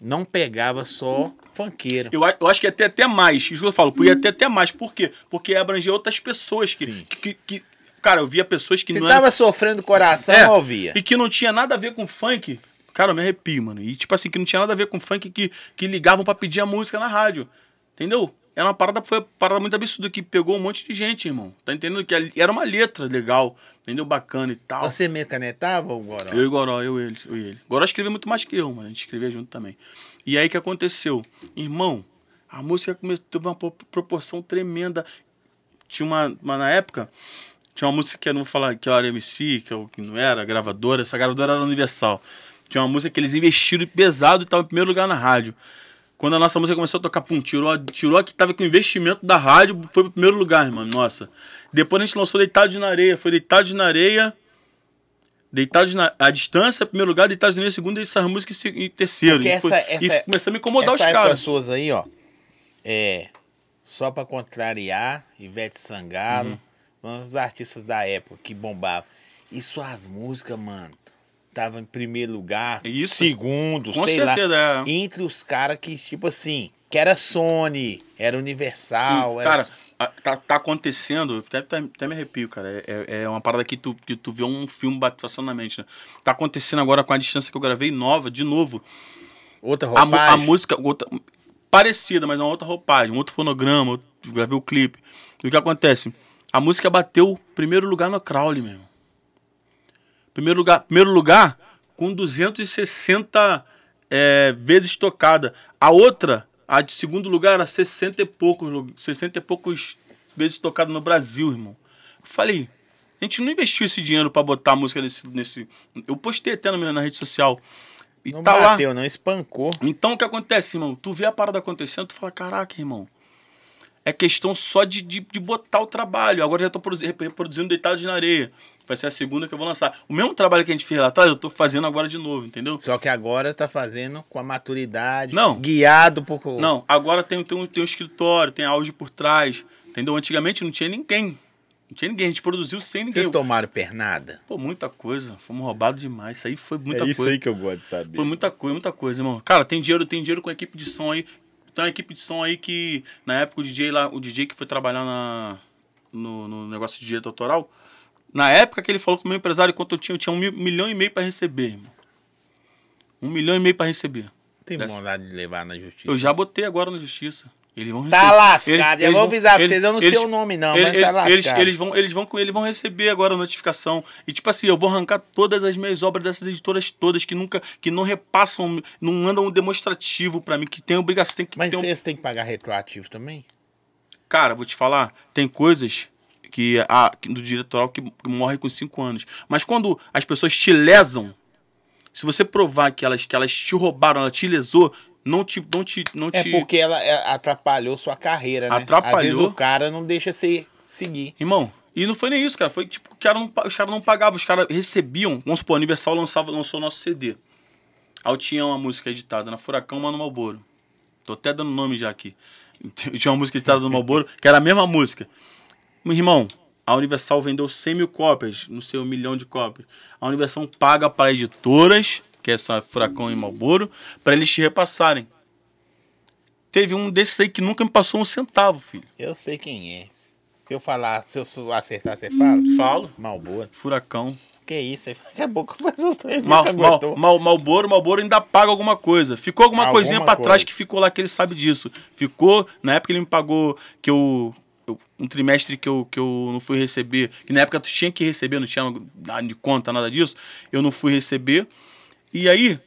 Speaker 1: não pegava só funkeiro.
Speaker 2: Eu, eu acho que ia ter até mais. Isso que eu falo, podia ter até mais. Por quê? Porque ia abranger outras pessoas que.
Speaker 1: Sim.
Speaker 2: que, que- que- cara, eu via pessoas que
Speaker 1: Você
Speaker 2: não
Speaker 1: tava
Speaker 2: eram.
Speaker 1: sofrendo coração,
Speaker 2: É,
Speaker 1: ouvia.
Speaker 2: E que não tinha nada a ver com funk. Cara, eu me arrepio, mano. E tipo assim, que não tinha nada a ver com funk que, que ligavam pra pedir a música na rádio. Entendeu? Era uma parada, foi uma parada muito absurda que pegou um monte de gente, irmão. Tá entendendo? Que era uma letra legal, entendeu? Bacana e tal.
Speaker 1: Você me canetava, ou Goró?
Speaker 2: Eu e Goró, eu e ele, eu e ele. Goró escrevia muito mais que eu, mano. A gente escrevia junto também. E aí o que aconteceu? Irmão, a música começou, teve uma pro- proporção tremenda. Tinha uma, uma- na época, tinha uma música que eu não vou falar que eu era MC, que, eu, que não era, gravadora. Essa gravadora era Universal. Tinha uma música que eles investiram pesado e estava em primeiro lugar na rádio. Quando a nossa música começou a tocar, pum, tirou, tirou que tava com o investimento da rádio, foi pro primeiro lugar, irmão. Nossa. Depois a gente lançou Deitados na Areia. Foi Deitados na Areia. Deitados na a distância, primeiro lugar, Deitados na Areia, segundo, e essas músicas em terceiro. E,
Speaker 1: essa,
Speaker 2: foi-
Speaker 1: essa,
Speaker 2: e começou a me incomodar os caras.
Speaker 1: suas aí, ó. É. Só pra contrariar, Ivete Sangalo,
Speaker 2: Uhum.
Speaker 1: um dos artistas da época que bombavam. E suas músicas, mano, tava em primeiro lugar,
Speaker 2: Isso.
Speaker 1: segundo,
Speaker 2: Com
Speaker 1: sei
Speaker 2: certeza,
Speaker 1: lá.
Speaker 2: é.
Speaker 1: Entre os caras que, tipo assim, que era Sony, era Universal,
Speaker 2: Sim,
Speaker 1: era.
Speaker 2: cara, a- tá, tá acontecendo, até, até, me arrepio, cara. É, é- é uma parada que tu, que tu vê um filme passando na mente, né? Tá acontecendo agora com a distância que eu gravei nova, de novo.
Speaker 1: outra
Speaker 2: A,
Speaker 1: roupagem.
Speaker 2: a música, outra, parecida, mas é uma outra roupagem, um outro fonograma, outro, gravei o clipe. E o que acontece? A música bateu primeiro lugar no Crowley, mesmo. Primeiro lugar, primeiro lugar com 260 é, vezes tocada. A outra, a de segundo lugar, era 60 e poucos, lu- 60 e poucos vezes tocada no Brasil, irmão. Eu falei, A gente não investiu esse dinheiro pra botar a música nesse. nesse... Eu postei até na minha na rede social. E
Speaker 1: Não
Speaker 2: tá lá.
Speaker 1: bateu, não espancou.
Speaker 2: Então o que acontece, irmão? Tu vê a parada acontecendo, tu fala, caraca, irmão. É questão só de, de, de botar o trabalho. Agora já tô produ- rep- reproduzindo Deitados na Areia. Vai ser a segunda que eu vou lançar. O mesmo trabalho que a gente fez lá atrás, eu tô fazendo agora de novo, entendeu?
Speaker 1: Só que agora tá fazendo com a maturidade.
Speaker 2: Não.
Speaker 1: Guiado por.
Speaker 2: Não, agora tem, tem, um, tem um escritório, tem áudio por trás, entendeu? Antigamente não tinha ninguém. Não tinha ninguém, a gente produziu sem ninguém.
Speaker 1: Vocês tomaram pernada?
Speaker 2: Pô, muita coisa. Fomos roubados demais. Isso aí foi muita
Speaker 1: é isso
Speaker 2: coisa.
Speaker 1: aí que eu gosto de saber.
Speaker 2: Foi muita coisa, muita coisa, irmão. Cara, tem dinheiro, tem dinheiro com a equipe de som aí. Tem uma equipe de som aí que, na época, o DJ lá, o DJ que foi trabalhar na, no, no negócio de direito autoral, na época que ele falou com o meu empresário, quanto eu tinha, eu tinha um mil- milhão e meio pra receber, irmão. Um milhão e meio pra receber.
Speaker 1: Tem
Speaker 2: Dessa-
Speaker 1: vontade de levar na justiça.
Speaker 2: Eu já botei agora na justiça. Eles vão
Speaker 1: Tá
Speaker 2: receber.
Speaker 1: lascado. Já vou avisar pra
Speaker 2: eles-
Speaker 1: vocês, eu não
Speaker 2: eles-
Speaker 1: sei o nome não,
Speaker 2: eles,
Speaker 1: mas tá
Speaker 2: eles-
Speaker 1: lascado.
Speaker 2: eles, eles vão, eles, vão, eles vão receber agora a notificação. E tipo assim, eu vou arrancar todas as minhas obras dessas editoras todas que nunca, que não repassam, não mandam um demonstrativo pra mim, que tem obrigação, tem que
Speaker 1: Mas
Speaker 2: ter um...
Speaker 1: vocês têm que pagar retroativo também?
Speaker 2: Cara, vou te falar, tem coisas que, ah, que do diretoral que, morre com 5 anos. Mas quando as pessoas te lesam, se você provar que elas, que elas te roubaram, ela te lesou, não te, não te, não
Speaker 1: É
Speaker 2: te...
Speaker 1: porque ela é, atrapalhou sua carreira, né?
Speaker 2: Atrapalhou.
Speaker 1: Às vezes o cara não deixa você seguir.
Speaker 2: Irmão, e não foi nem isso, cara. Foi tipo, o cara não, os caras não pagavam, os caras recebiam. Vamos supor, a Universal lançava, lançou nosso CD. Aí tinha uma música editada na Furacão, Mano Malboro. Tô até dando nome já aqui. Tinha uma música editada no Malboro, que era a mesma música. Meu irmão, a Universal vendeu 100 mil cópias, não sei, um milhão de cópias. A Universal paga para editoras, que é essa Furacão e Malboro, para eles te repassarem. Teve um desses aí que nunca me passou um centavo, filho.
Speaker 1: Eu sei quem é. Se eu falar, se eu acertar, você fala?
Speaker 2: Falo.
Speaker 1: Malboa.
Speaker 2: Furacão.
Speaker 1: Que isso? Acabou faz os três.
Speaker 2: Mal, mal, mal, Malboro, Malboro ainda paga alguma coisa. Ficou alguma,
Speaker 1: Alguma
Speaker 2: coisinha pra trás que ficou lá, que ele sabe disso. Ficou, na época ele me pagou que eu. Eu- um trimestre que eu, que eu não fui receber, que na época tu tinha que receber, não tinha nada de conta, nada disso. Eu não fui receber. E aí,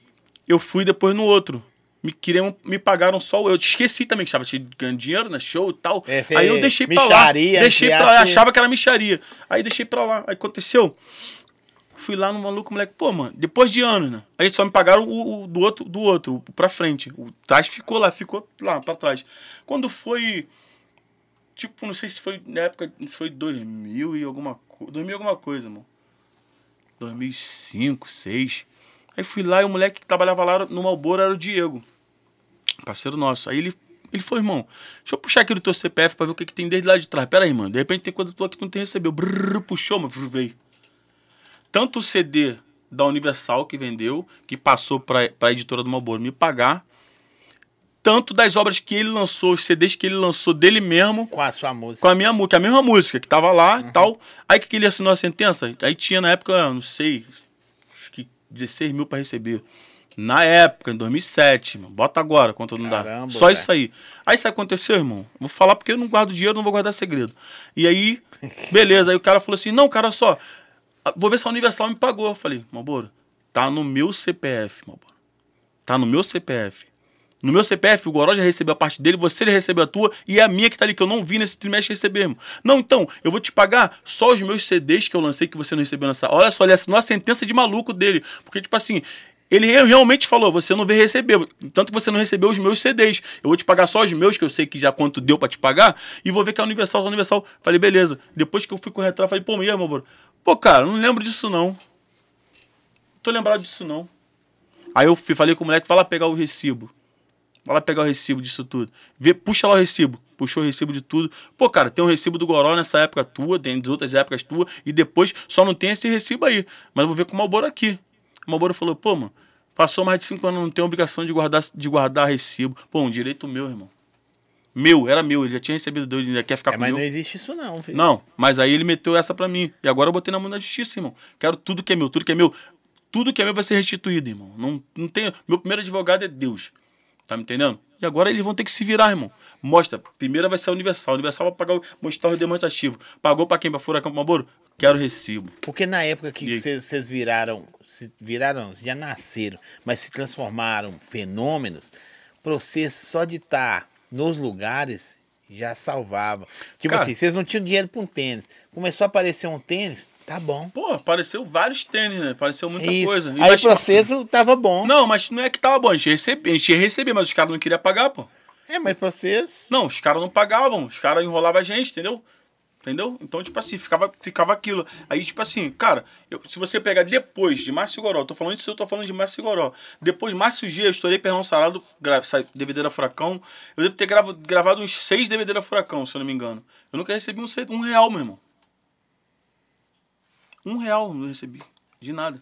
Speaker 2: eu fui depois no outro. Me queriam, me pagaram só o eu. Esqueci também que estava ganhando dinheiro, né? Show e tal.
Speaker 1: É,
Speaker 2: aí eu deixei pra lá. Deixei pra lá, achava que era micharia. Aí deixei pra lá. Aí aconteceu. Fui lá no maluco, moleque, pô, mano, depois de anos, né? Aí só me pagaram o, o do outro, do outro, o pra frente. O trás ficou lá, ficou lá pra trás. Quando foi, tipo, não sei se foi na época, foi 2000 e alguma coisa, 2000 e alguma coisa, mano. 2005, 2006. Aí fui lá e o moleque que trabalhava lá no Malboro era o Diego, parceiro nosso. Aí ele, ele falou, irmão, deixa eu puxar aqui do teu CPF pra ver o que, que tem desde lá de trás. Pera aí, mano, de repente tem coisa tua que tu não tem recebeu. Brrr, puxou, mano, veio tanto o CD da Universal que vendeu, que passou para a editora do Malboro me pagar, tanto das obras que ele lançou, os CDs que ele lançou dele mesmo,
Speaker 1: Com a sua música.
Speaker 2: com a minha música, a mesma música que tava lá e tal. Aí que, que ele assinou a sentença? Aí tinha na época, não sei, acho que 16 mil para receber. Na época, em 2007, mano. Bota agora, quanto não dá. Só
Speaker 1: velho.
Speaker 2: isso aí. Aí isso aconteceu, irmão. Vou falar porque eu não guardo dinheiro, não vou guardar segredo. E aí, beleza. Aí o cara falou assim: não, cara, só. Vou ver se a Universal me pagou. Eu falei, Malboro, tá no meu CPF, Malboro. Tá no meu CPF. No meu CPF, o Goró já recebeu a parte dele, você já recebeu a tua, e é a minha que tá ali, que eu não vi nesse trimestre receber. Não, então, eu vou te pagar só os meus CDs que eu lancei que você não recebeu nessa. Olha só, ele assinou a sentença de maluco dele. Porque, tipo assim, ele re- realmente falou, você não veio receber. Tanto que você não recebeu os meus CDs. Eu vou te pagar só os meus, que eu sei que já quanto deu pra te pagar, e vou ver que é Universal, a Universal. Falei, beleza. Depois que eu fui correr atrás, falei, pô, meu bro? Pô, cara, não lembro disso não. Não tô lembrado disso não. Aí eu fui, falei com o moleque, vai lá pegar o recibo. Vai lá pegar o recibo disso tudo. Vê, puxa lá o recibo. Puxou o recibo de tudo. Pô, cara, tem um recibo do Goró nessa época tua, tem de outras épocas tua, e depois só não tem esse recibo aí. Mas eu vou ver com o Malboro aqui. O Malboro falou, pô, mano, passou mais de cinco anos, não tem obrigação de guardar, de guardar recibo. Pô, um direito meu, irmão. Meu, era meu, ele já tinha recebido dele, ele ainda quer ficar
Speaker 1: É,
Speaker 2: com
Speaker 1: mas
Speaker 2: meu.
Speaker 1: não existe isso não, filho.
Speaker 2: Não, mas aí ele meteu essa pra mim. E agora eu botei na mão da justiça, irmão. Quero tudo que é meu, tudo que é meu. Tudo que é meu vai ser restituído, irmão. Não, não tem, meu primeiro advogado é Deus. Tá me entendendo? E agora eles vão ter que se virar, irmão. Mostra. Primeira vai ser a Universal. A Universal vai pagar, o- mostrar o demonstrativo. Pagou pra quem? Pra Furacão pro Maboro? Quero recibo.
Speaker 1: Porque na época que vocês viraram, se viraram, já nasceram, mas se transformaram fenômenos, pra você só de estar nos lugares já salvava. Tipo
Speaker 2: Cara-
Speaker 1: assim, vocês não tinham dinheiro pra um tênis. Começou a aparecer um tênis, Tá bom.
Speaker 2: Pô, apareceu vários tênis, né? Apareceu muita
Speaker 1: Isso.
Speaker 2: coisa. E
Speaker 1: Aí o processo tava bom.
Speaker 2: Não, mas não é que tava bom. A gente ia receber, a gente ia receber mas os caras não queriam pagar, pô.
Speaker 1: É, mas vocês.
Speaker 2: Não, os caras não pagavam. Os caras enrolavam a gente, entendeu? Entendeu? Então, tipo assim, ficava, ficava aquilo. Aí, tipo assim, cara, eu- se você pegar depois de Márcio Goró, tô falando disso, eu tô falando de Márcio Goró. Depois de Márcio G, eu estourei Pernão sai- DVD da Furacão. Eu devo ter gravo- gravado uns seis DVD da Furacão, se eu não me engano. Eu nunca recebi um, um real, meu irmão. Um real não recebi. De nada.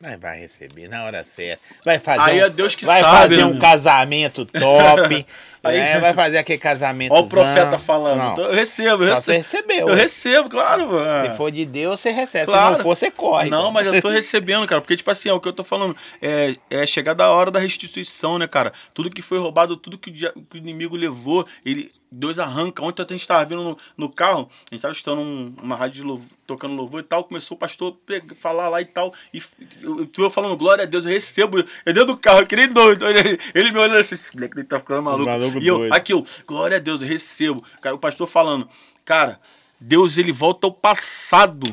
Speaker 1: Mas vai receber na hora certa. Vai fazer
Speaker 2: Aí
Speaker 1: um,
Speaker 2: é Deus que
Speaker 1: vai
Speaker 2: sabe,
Speaker 1: fazer
Speaker 2: né,
Speaker 1: um casamento top.
Speaker 2: Aí-
Speaker 1: né? Vai fazer aquele casamento.
Speaker 2: Olha o profeta falando.
Speaker 1: Não,
Speaker 2: eu recebo, eu recebo.
Speaker 1: você recebeu.
Speaker 2: Eu recebo, claro, mano.
Speaker 1: Se for de Deus, você recebe.
Speaker 2: Claro.
Speaker 1: Se não for, você corre.
Speaker 2: Não, mas eu tô recebendo, cara. Porque, tipo assim, é o que eu tô falando. É, é chegar da hora da restituição, né, cara? Tudo que foi roubado, tudo que o, dia- que o inimigo levou, ele. Deus arranca. Ontem a gente tava vindo no, no carro, a gente tava escutando um- uma rádio tocando louvor e tal. Começou o pastor a falar lá e tal. E eu, eu falando, glória a Deus, eu recebo. Eu dentro do carro, que nem doido. Ele, ele me olhando assim, esse moleque ele tá ficando maluco.
Speaker 1: Maluco
Speaker 2: e eu,
Speaker 1: doido.
Speaker 2: aqui, eu, glória a Deus, eu recebo. Cara, o pastor falando, cara, Deus ele volta ao passado.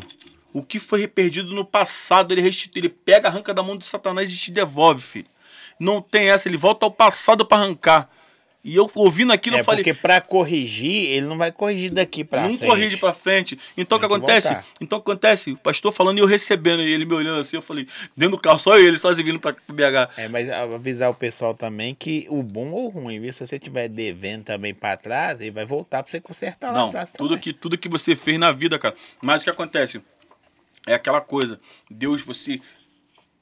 Speaker 2: O que foi perdido no passado, ele restitui, ele pega, arranca da mão de Satanás e te devolve, filho. Não tem essa, ele volta ao passado para arrancar. E eu ouvindo aquilo,
Speaker 1: É
Speaker 2: eu falei,
Speaker 1: porque pra corrigir, ele não vai corrigir daqui pra
Speaker 2: não
Speaker 1: frente.
Speaker 2: corrige pra frente. Então o que acontece?
Speaker 1: voltar.
Speaker 2: Então o que acontece? O pastor falando e eu recebendo, e ele me olhando assim, eu falei, dentro do carro, só ele, sozinho vindo pra BH.
Speaker 1: É, mas avisar o pessoal também que o bom ou o ruim, viu? Se você tiver devendo também pra trás, ele vai voltar pra você consertar lá
Speaker 2: Não,
Speaker 1: atrás
Speaker 2: tudo
Speaker 1: também.
Speaker 2: que, tudo que você fez na vida, cara. Mas o que acontece? É aquela coisa. Deus, você.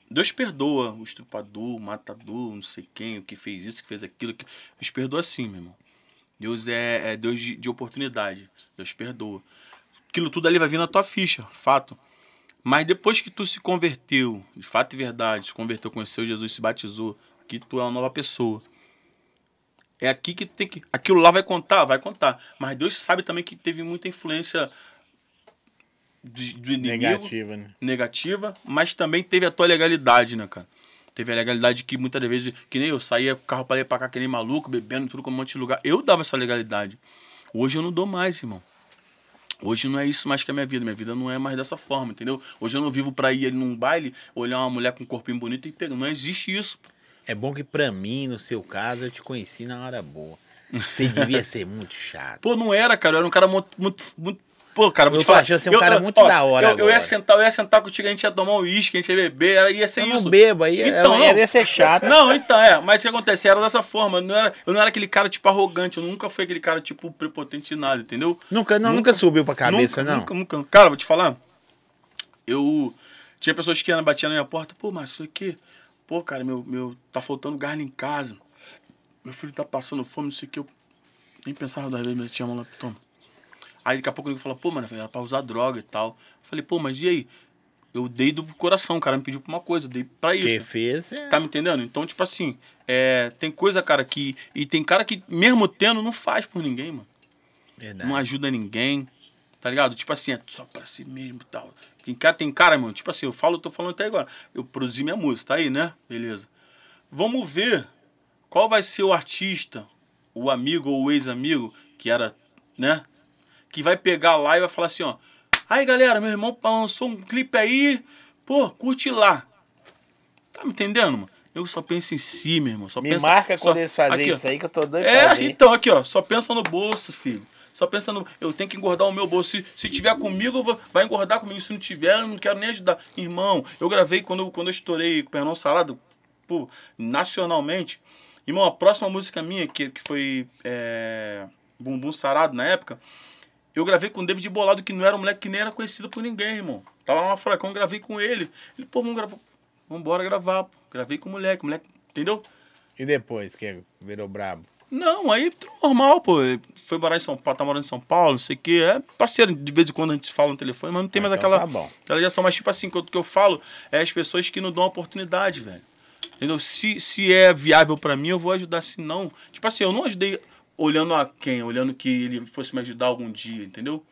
Speaker 2: Deus perdoa o estrupador, o matador, não sei quem, o que fez isso, que fez aquilo. Que... Deus perdoa sim, meu irmão. Deus é, é Deus de, de oportunidade. Deus perdoa. Aquilo tudo ali vai vir na tua ficha, fato. Mas depois que tu se converteu, de fato e verdade, se converteu, conheceu Jesus, se batizou, que tu é uma nova pessoa. É aqui que tem que. Aquilo lá vai contar, vai contar. Mas Deus sabe também que teve muita influência de- do inimigo
Speaker 1: Negativa, né?
Speaker 2: negativa, mas também teve a tua legalidade, né, cara? Teve a legalidade que muitas vezes, que nem eu saía com o carro pra ir pra cá, que nem maluco, bebendo tudo com um monte de lugar. Eu dava essa legalidade. Hoje eu não dou mais, irmão. Hoje não é isso mais que a minha vida. Minha vida não é mais dessa forma, entendeu? Hoje eu não vivo pra ir ali num baile, olhar uma mulher com um corpinho bonito e pegar. Não existe isso.
Speaker 1: É bom que pra mim, no seu caso, eu te conheci na hora boa. Você devia ser muito chato.
Speaker 2: Pô, não era, cara. Eu era um cara muito. muito, muito Pô, cara, vou
Speaker 1: Eu
Speaker 2: te falar.
Speaker 1: achando você um cara muito da hora
Speaker 2: Eu, eu ia sentar, eu ia sentar contigo, a gente ia tomar um uísque, a gente ia beber, ia ser
Speaker 1: Eu
Speaker 2: isso.
Speaker 1: não bebo, aí
Speaker 2: Então, não.
Speaker 1: ia ser chato.
Speaker 2: Não, então, é. Mas o que acontece? Era dessa forma. Eu não era, eu não era aquele cara, tipo, arrogante. Eu nunca fui aquele cara, tipo, prepotente de nada, entendeu?
Speaker 1: Nunca, não, nunca, subiu pra cabeça,
Speaker 2: nunca,
Speaker 1: não.
Speaker 2: Nunca, nunca. Cara, vou te falar. Eu. Tinha pessoas que iam batiam na minha porta. Pô, mas isso aqui. Pô, cara, meu, meu. Tá faltando carne em casa. Meu filho tá passando fome, não sei o que. Eu nem pensava das vezes, mas eu tinha mão lá. Toma. Aí daqui a pouco ele falou, pô, mano, era pra usar droga e tal. Eu falei, pô, mas e aí? Eu dei do coração, o cara me pediu pra uma coisa, eu dei pra isso.
Speaker 1: Quem fez é...
Speaker 2: Tá me entendendo? Então, tipo assim, é, tem coisa, cara, que. E tem cara que, mesmo tendo, não faz por ninguém, mano.
Speaker 1: Verdade.
Speaker 2: Não ajuda ninguém. Tá ligado? Tipo assim, é só pra si mesmo e tal. Tem cara, tem cara, mano. Tipo assim, eu falo, eu tô falando até agora. Eu produzi minha música, tá aí, né? Beleza. Vamos ver qual vai ser o artista, o amigo ou o ex-amigo, que era, né? Que vai pegar lá e vai falar assim, ó. Aí, galera, meu irmão lançou um clipe aí. Pô, curte lá. Tá me entendendo, mano? Eu só penso em si, meu irmão. Só
Speaker 1: Me
Speaker 2: pensa,
Speaker 1: marca
Speaker 2: só-
Speaker 1: quando eles fazem
Speaker 2: Aqui, ó.
Speaker 1: isso aí que eu tô doido
Speaker 2: É, então, aqui, ó. Só pensa no bolso, filho. Só pensa no. Eu tenho que engordar o meu bolso. Se, se tiver comigo, vou- vai engordar comigo. Se não tiver, eu não quero nem ajudar. Irmão, eu gravei quando, eu- quando eu estourei com o Pernão Salado, pô, nacionalmente. Irmão, a próxima música minha, que, que foi é, Bumbum Sarado na época, eu gravei com o David Bolado, que não era um moleque que nem era conhecido por ninguém, irmão. Tava lá no Furacão, gravei com ele. Ele, pô, vamos gravar. Vambora gravar. pô. Gravei com o moleque, moleque, entendeu?
Speaker 1: E depois, que virou brabo?
Speaker 2: Não, aí normal, pô. Foi morar em São Paulo, tá morando em São Paulo, não sei o quê. É parceiro, de vez em quando a gente fala no telefone, mas não tem
Speaker 1: Ah,
Speaker 2: mais
Speaker 1: então
Speaker 2: aquela,
Speaker 1: tá bom.
Speaker 2: aquela ligação. Mas, tipo assim, o que eu falo é as pessoas que não dão oportunidade, velho. Entendeu? Se, se é viável pra mim, eu vou ajudar. Se não. Tipo assim, eu não ajudei olhando a quem, olhando que ele fosse me ajudar algum dia, entendeu?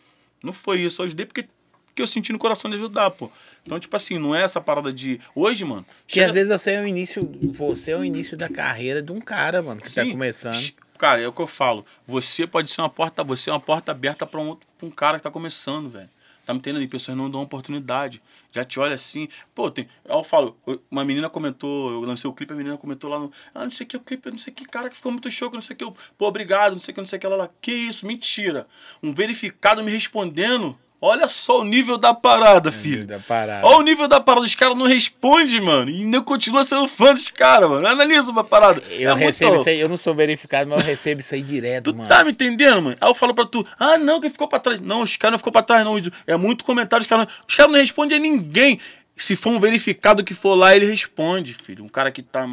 Speaker 2: Não foi isso. Eu ajudei porque, porque eu senti no coração de ajudar, pô. Então, tipo assim, não é essa parada de. Hoje, mano.
Speaker 1: Porque
Speaker 2: chega-
Speaker 1: às vezes você é o início, você é o início da carreira de um cara, mano, que tá
Speaker 2: Sim.
Speaker 1: começando.
Speaker 2: Cara, é o que eu falo. Você pode ser uma porta, você é uma porta aberta para um outro, pra um cara que tá começando, velho. Tá me entendendo? E pessoas não dão oportunidade. Já te olha assim. Pô, tem. Eu falo, uma menina comentou, eu lancei o clipe, a menina comentou lá no. Ah, não sei o que, o clipe, não sei o que, cara, que ficou muito show, não sei o que. Pô, obrigado, não sei o que, não sei o que. Ela lá, que isso, mentira. Um verificado me respondendo. Olha só o nível da parada, filho.
Speaker 1: Da parada.
Speaker 2: Olha o nível da parada. Os caras não respondem, mano. E ainda continua sendo fã dos caras, mano. Analisa uma parada.
Speaker 1: Eu
Speaker 2: É muito
Speaker 1: recebo
Speaker 2: louco.
Speaker 1: isso aí, eu não sou verificado, mas eu recebo isso aí direto,
Speaker 2: Tu
Speaker 1: mano.
Speaker 2: tá me entendendo, mano? Aí eu falo pra tu, ah, não, que ficou pra trás. Não, os caras não ficou pra trás, não. É muito comentário, os caras não, os caras não respondem a ninguém. Se for um verificado que for lá, ele responde, filho. Um cara que tá.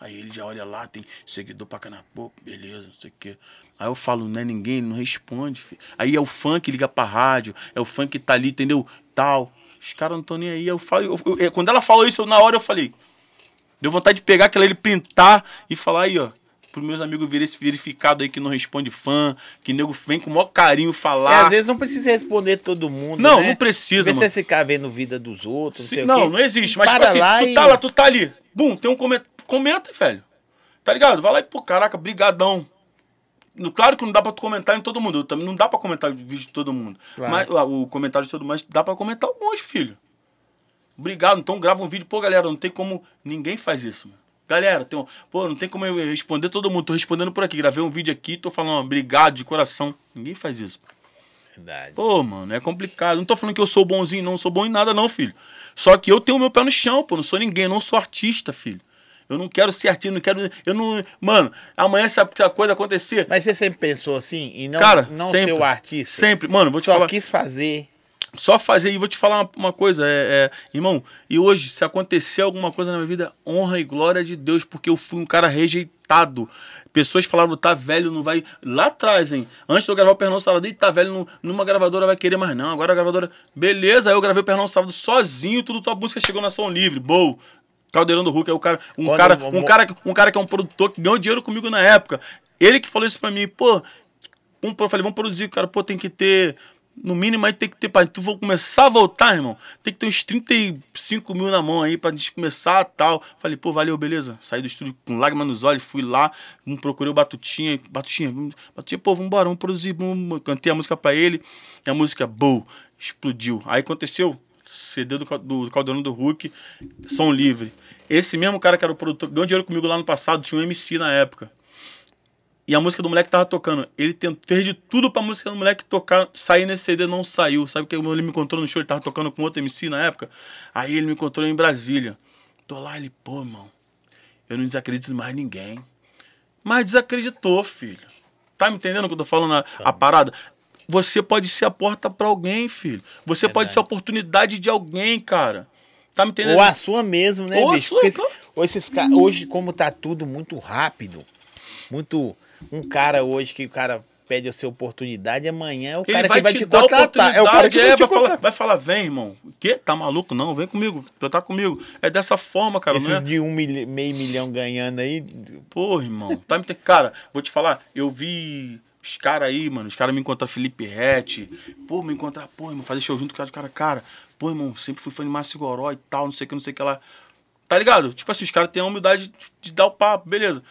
Speaker 2: Aí ele já olha lá, tem seguidor pra caramba. Pô, beleza, não sei o quê. Aí eu falo, não é ninguém, não responde, filho. Aí é o fã que liga pra rádio, é o fã que tá ali, entendeu? Tal. Os caras não estão nem aí. Eu falo, eu- eu- eu- quando ela falou isso, eu, na hora eu falei, Deu vontade de pegar aquela ele printar e falar aí, ó. Pros meus amigos verem esse verificado aí que não responde fã, que nego vem com o maior carinho falar.
Speaker 1: às vezes não precisa responder todo mundo.
Speaker 2: Não,
Speaker 1: né?
Speaker 2: não precisa, mano.
Speaker 1: você ficar vendo vida dos outros.
Speaker 2: Se-
Speaker 1: sei o
Speaker 2: não,
Speaker 1: quê.
Speaker 2: não existe. Mas, tipo
Speaker 1: Para
Speaker 2: assim,
Speaker 1: lá
Speaker 2: tu tá lá, tu tá ali. Bum, tem um comenta. Comenta, velho. Tá ligado? Vai lá e, pô, caraca, brigadão. No- Claro que não dá pra tu comentar em todo mundo. Também não dá pra comentar o vídeo de todo mundo.
Speaker 1: Claro.
Speaker 2: Mas, ah, o comentário de todo mundo, mas dá pra comentar alguns, filho. Obrigado. Então grava um vídeo. Pô, galera, não tem como. Ninguém faz isso, mano. Galera, tem um... pô, não tem como eu responder todo mundo. Tô respondendo por aqui. Gravei um vídeo aqui, tô falando obrigado de coração. Ninguém faz isso.
Speaker 1: Verdade.
Speaker 2: Pô, mano, é complicado. Não tô falando que eu sou bonzinho, não sou bom em nada, não, filho. Só que eu tenho o meu pé no chão, pô. Não sou ninguém, não sou artista, filho. Eu não quero ser artista, não quero. Eu não. Mano, amanhã se a, se a coisa acontecer.
Speaker 1: Mas você sempre pensou assim e não,
Speaker 2: cara,
Speaker 1: não
Speaker 2: sempre,
Speaker 1: ser o artista?
Speaker 2: Sempre. Mano, vou te
Speaker 1: Só
Speaker 2: falar.
Speaker 1: quis fazer.
Speaker 2: Só fazer e vou te falar uma, uma coisa, é, é, irmão, e hoje, se acontecer alguma coisa na minha vida, honra e glória de Deus, porque eu fui um cara rejeitado. Pessoas falavam, tá velho, não vai. Lá atrás, hein? Antes de eu gravar o Pernão Salado, "Ih, tá velho, não- numa gravadora vai querer mais, não. Agora a gravadora. Beleza, aí eu gravei o Pernão Salado sozinho, tudo tua música chegou na Som Livre. Boa. Caldeirão do Hulk é o cara, um
Speaker 1: Quando-
Speaker 2: cara, um cara, um cara que é um produtor que ganhou dinheiro comigo na época. Ele que falou isso pra mim, pô, um, eu falei, vamos produzir, cara, pô, tem que ter. No mínimo aí tem que ter. Pra tu vou começar a voltar, irmão. Tem que ter uns 35 mil na mão aí pra gente começar tal. Falei, pô, valeu, beleza. Saí do estúdio com lágrimas nos olhos, fui lá, procurei o Batutinha. Batutinha, Batutinha, pô, vambora, vamos produzir. Vamos. Cantei a música pra ele. E a música, boom, explodiu. Aí aconteceu. CD do, do Caldeirão do Hulk, som livre. Esse mesmo cara que era o produtor, ganhou dinheiro comigo lá no passado, tinha um MC na época. E a música do moleque tava tocando. Ele tent- fez de tudo pra música do moleque tocar, sair nesse CD, não saiu. Sabe que ele me encontrou no show, ele tava tocando com outro MC na época? Aí ele me encontrou em Brasília. Tô lá, ele, pô, irmão, eu não desacredito em mais ninguém. Mas desacreditou, filho. Tá me entendendo o que eu tô falando? A, a parada? Você pode ser a porta pra alguém, filho. Você pode
Speaker 1: Verdade.
Speaker 2: ser a oportunidade de alguém, cara. Tá me entendendo?
Speaker 1: Ou a sua mesmo, né,
Speaker 2: Ou a
Speaker 1: bicho?
Speaker 2: sua,
Speaker 1: Porque
Speaker 2: claro.
Speaker 1: hoje, esses ca- hoje, como tá tudo muito rápido, muito. Um cara hoje que o cara pede a sua oportunidade, amanhã é o cara
Speaker 2: vai
Speaker 1: que vai
Speaker 2: te,
Speaker 1: te,
Speaker 2: dar
Speaker 1: contratar. É o cara que vai
Speaker 2: é,
Speaker 1: te
Speaker 2: vai, falar, vai falar, vem, irmão. O quê? Tá maluco? Não, vem comigo. Tu tá comigo. É dessa forma, cara, não é?
Speaker 1: Esses de um milho- meio milhão ganhando aí.
Speaker 2: Pô, irmão. Tá me... Cara, vou te falar, eu vi os caras aí, mano. Os caras me encontraram Felipe Rett. Pô, me encontrar, pô, irmão, fazer show junto com os caras. Cara, pô, irmão, sempre fui fã de Márcio Goró e tal, não sei o que, não sei o que lá. Tá ligado? Tipo assim, os caras têm a humildade de, dar o papo, beleza.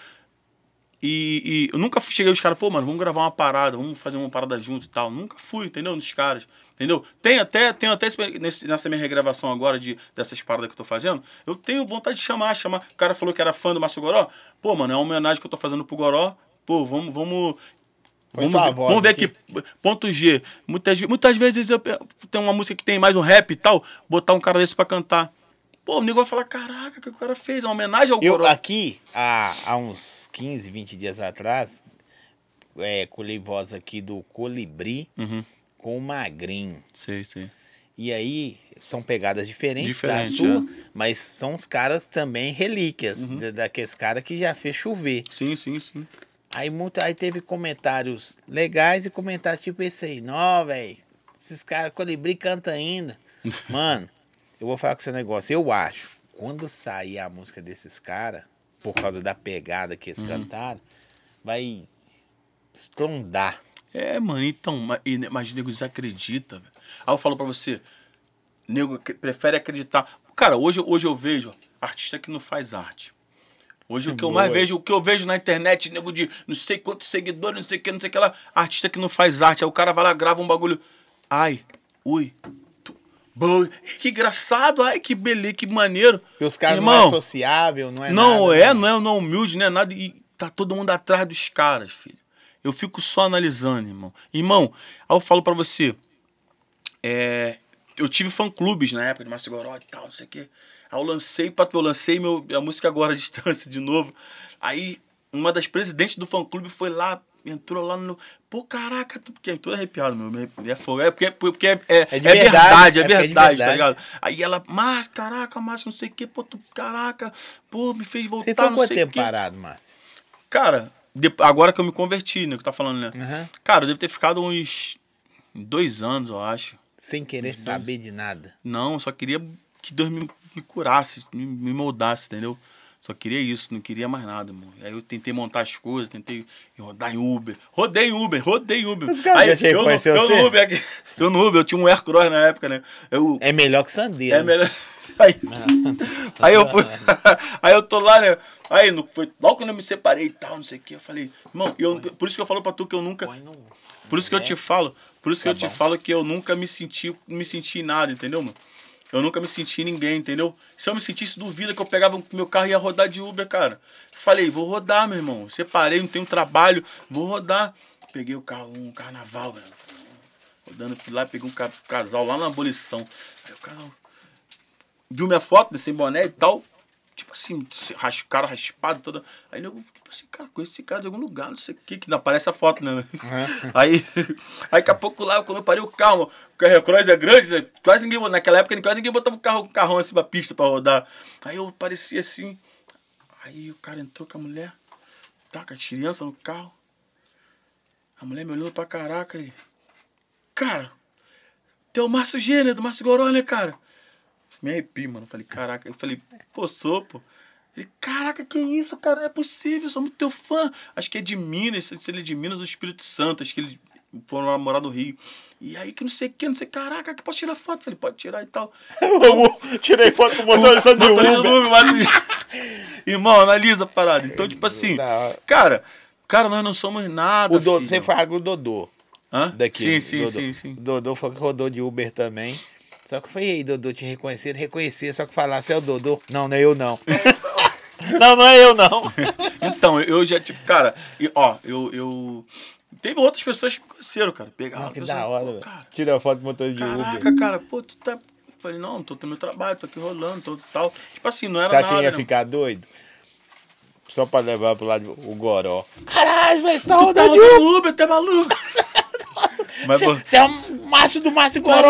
Speaker 2: E, e eu nunca cheguei os caras, pô, mano, vamos gravar uma parada, vamos fazer uma parada junto e tal. Nunca fui, entendeu? Nos caras. Entendeu? Tem até, tem até esse- nessa minha regravação agora de, dessas paradas que eu tô fazendo, eu tenho vontade de chamar, chamar. O cara falou que era fã do Márcio Goró. Pô, mano, é uma homenagem que eu tô fazendo pro Goró. Pô, vamos, vamos. Vamos ver, vamos ver
Speaker 1: aqui.
Speaker 2: aqui. Ponto G. Muitas, muitas vezes eu tem uma música que tem mais um rap e tal, botar um cara desse pra cantar. Pô, o nego vai falar, caraca, o que o cara fez? Uma homenagem ao
Speaker 1: Eu,
Speaker 2: Goró.
Speaker 1: aqui, há, há uns 15, 20 dias atrás, é, colhei voz aqui do Colibri
Speaker 2: Uhum.
Speaker 1: com o Magrinho.
Speaker 2: Sei, sei.
Speaker 1: E aí, são pegadas diferentes
Speaker 2: Diferente,
Speaker 1: da sua,
Speaker 2: é.
Speaker 1: mas são os caras também relíquias,
Speaker 2: Uhum.
Speaker 1: da- daqueles caras que já fez chover.
Speaker 2: Sim, sim, sim.
Speaker 1: Aí, muito, aí teve comentários legais e comentários tipo esse aí. Não, velho, esses caras, Colibri canta ainda. Mano, eu vou falar com seu negócio. Eu acho, quando sair a música desses caras, por causa da pegada que
Speaker 2: Uhum.
Speaker 1: eles cantaram, vai estrondar.
Speaker 2: É, mano, então, ma- mas o nego desacredita. velho. Aí eu falo pra você, nego prefere acreditar. Cara, hoje, hoje eu vejo artista que não faz arte. Hoje o que eu
Speaker 1: Boa.
Speaker 2: mais vejo, o que eu vejo na internet, nego de não sei quantos seguidores, não sei o que, não sei o que lá, artista que não faz arte. Aí o cara vai lá, grava um bagulho. Ai, Bom, que engraçado, ai, que beleza, que maneiro.
Speaker 1: E os caras não é sociável, não é
Speaker 2: não
Speaker 1: nada,
Speaker 2: é,
Speaker 1: né?
Speaker 2: não é, não é humilde, não é nada. E tá todo mundo atrás dos caras, filho. Eu fico só analisando, irmão. Irmão, aí eu falo pra você. É, eu tive fã-clubes na época de Márcio Goró e tal, não sei o quê. Aí eu lancei, eu lancei meu, a música agora à distância de novo. Aí uma das presidentes do fã-clube foi lá, entrou lá no. Pô, caraca, tu- porque tô arrepiado, meu. me- É, fogo. é porque, porque é, é,
Speaker 1: É
Speaker 2: é
Speaker 1: verdade,
Speaker 2: verdade,
Speaker 1: é
Speaker 2: é
Speaker 1: porque é de
Speaker 2: verdade, tá
Speaker 1: verdade.
Speaker 2: ligado? Aí ela, mas, caraca, Márcio, não sei o quê, pô, tu, caraca, pô, me fez voltar,
Speaker 1: Você
Speaker 2: não
Speaker 1: quanto tempo
Speaker 2: quê.
Speaker 1: parado, Márcio?
Speaker 2: Cara, de- agora que eu me converti, né? Que tá falando, né?
Speaker 1: Aham.
Speaker 2: Cara, eu devo ter ficado uns dois anos, eu acho.
Speaker 1: Sem querer saber de nada.
Speaker 2: Não, só queria que Deus me, curasse, me, moldasse, entendeu? Só queria isso, não queria mais nada, mano. Aí eu tentei montar as coisas, tentei rodar em Uber. Rodei em Uber, rodei em Uber.
Speaker 1: Os caras
Speaker 2: Aí,
Speaker 1: já
Speaker 2: eu,
Speaker 1: conhecido
Speaker 2: eu
Speaker 1: você?
Speaker 2: no Uber, aqui- eu no Uber, eu tinha um Aircross na época, né? Eu,
Speaker 1: É melhor que sandeiro.
Speaker 2: é melhor. Aí, aí eu fui. aí eu tô lá, né? Aí no, foi logo quando eu me separei e tal, não sei o que. Eu falei, irmão, eu, por isso que eu falo pra tu que eu nunca. Por isso que eu te falo, por isso que
Speaker 1: Tá
Speaker 2: eu te falo que eu nunca me senti, me senti nada, entendeu, mano? Eu nunca me senti ninguém, entendeu? Se eu me sentisse duvida que eu pegava meu carro e ia rodar de Uber, cara. Falei, vou rodar, meu irmão. Separei, não tenho trabalho, vou rodar. Peguei o carro, um carnaval, velho. Rodando, fui lá, peguei um ca- casal lá na abolição. Aí o cara viu minha foto, sem boné e tal. Tipo assim, ras- cara raspado, toda. Aí eu, tipo assim, cara, conheço esse cara de algum lugar, não sei o que, que não aparece a foto, né?
Speaker 1: Aham.
Speaker 2: Aí, aí daqui a pouco lá, quando eu parei o carro, o carro cross é grande, né? quase ninguém, naquela época quase ninguém botava o carro, o carrão assim pra pista pra rodar. Aí eu parecia assim. Aí o cara entrou com a mulher, tá com a criança no carro. A mulher me olhando pra caraca aí. Cara, tem o Márcio Gênero, do Márcio Goró, né, cara? Me arrepi, mano. Falei, caraca. Eu falei, pô, sou, pô. Ele, caraca, que isso, cara? Não é possível, sou muito teu fã. Acho que é de Minas, se ele é de Minas do Espírito Santo. Acho que ele foram lá morar no Rio. E aí que não sei o que, não sei, caraca, que pode tirar foto? Falei, pode tirar e tal.
Speaker 1: Tirei foto com o motorista de Uber.
Speaker 2: Uber, mas- Irmão, analisa a parada. Então, tipo assim, cara, cara, nós não somos nada.
Speaker 1: O Dodô, você foi o Dodô.
Speaker 2: Hã?
Speaker 1: Daqui.
Speaker 2: Sim, sim,
Speaker 1: Dodô.
Speaker 2: sim, sim.
Speaker 1: Dodô foi que rodou de Uber também. Só que e aí, Dodô, te reconhecer, reconhecer, só que falar, você é o Dodô. Não, não é eu não. não, não é eu não.
Speaker 2: Então, eu já, tipo, cara, e, ó, eu, eu. Teve outras pessoas que me conheceram, cara. Pegaram.
Speaker 1: Ah, que
Speaker 2: pessoas,
Speaker 1: da hora, velho. Tira a foto do motorista de
Speaker 2: Caraca,
Speaker 1: Uber.
Speaker 2: cara, pô, tu tá. Falei, não, tô no meu trabalho, tô aqui rolando, tô tal. Tipo assim, não era
Speaker 1: Já
Speaker 2: nada.
Speaker 1: tinha
Speaker 2: né?
Speaker 1: ficar doido? Só pra levar pro lado o Goró. Caralho, velho, você tá
Speaker 2: Tá
Speaker 1: rodando de
Speaker 2: rodando Uber, até maluco.
Speaker 1: Você é o Márcio do Márcio Goró.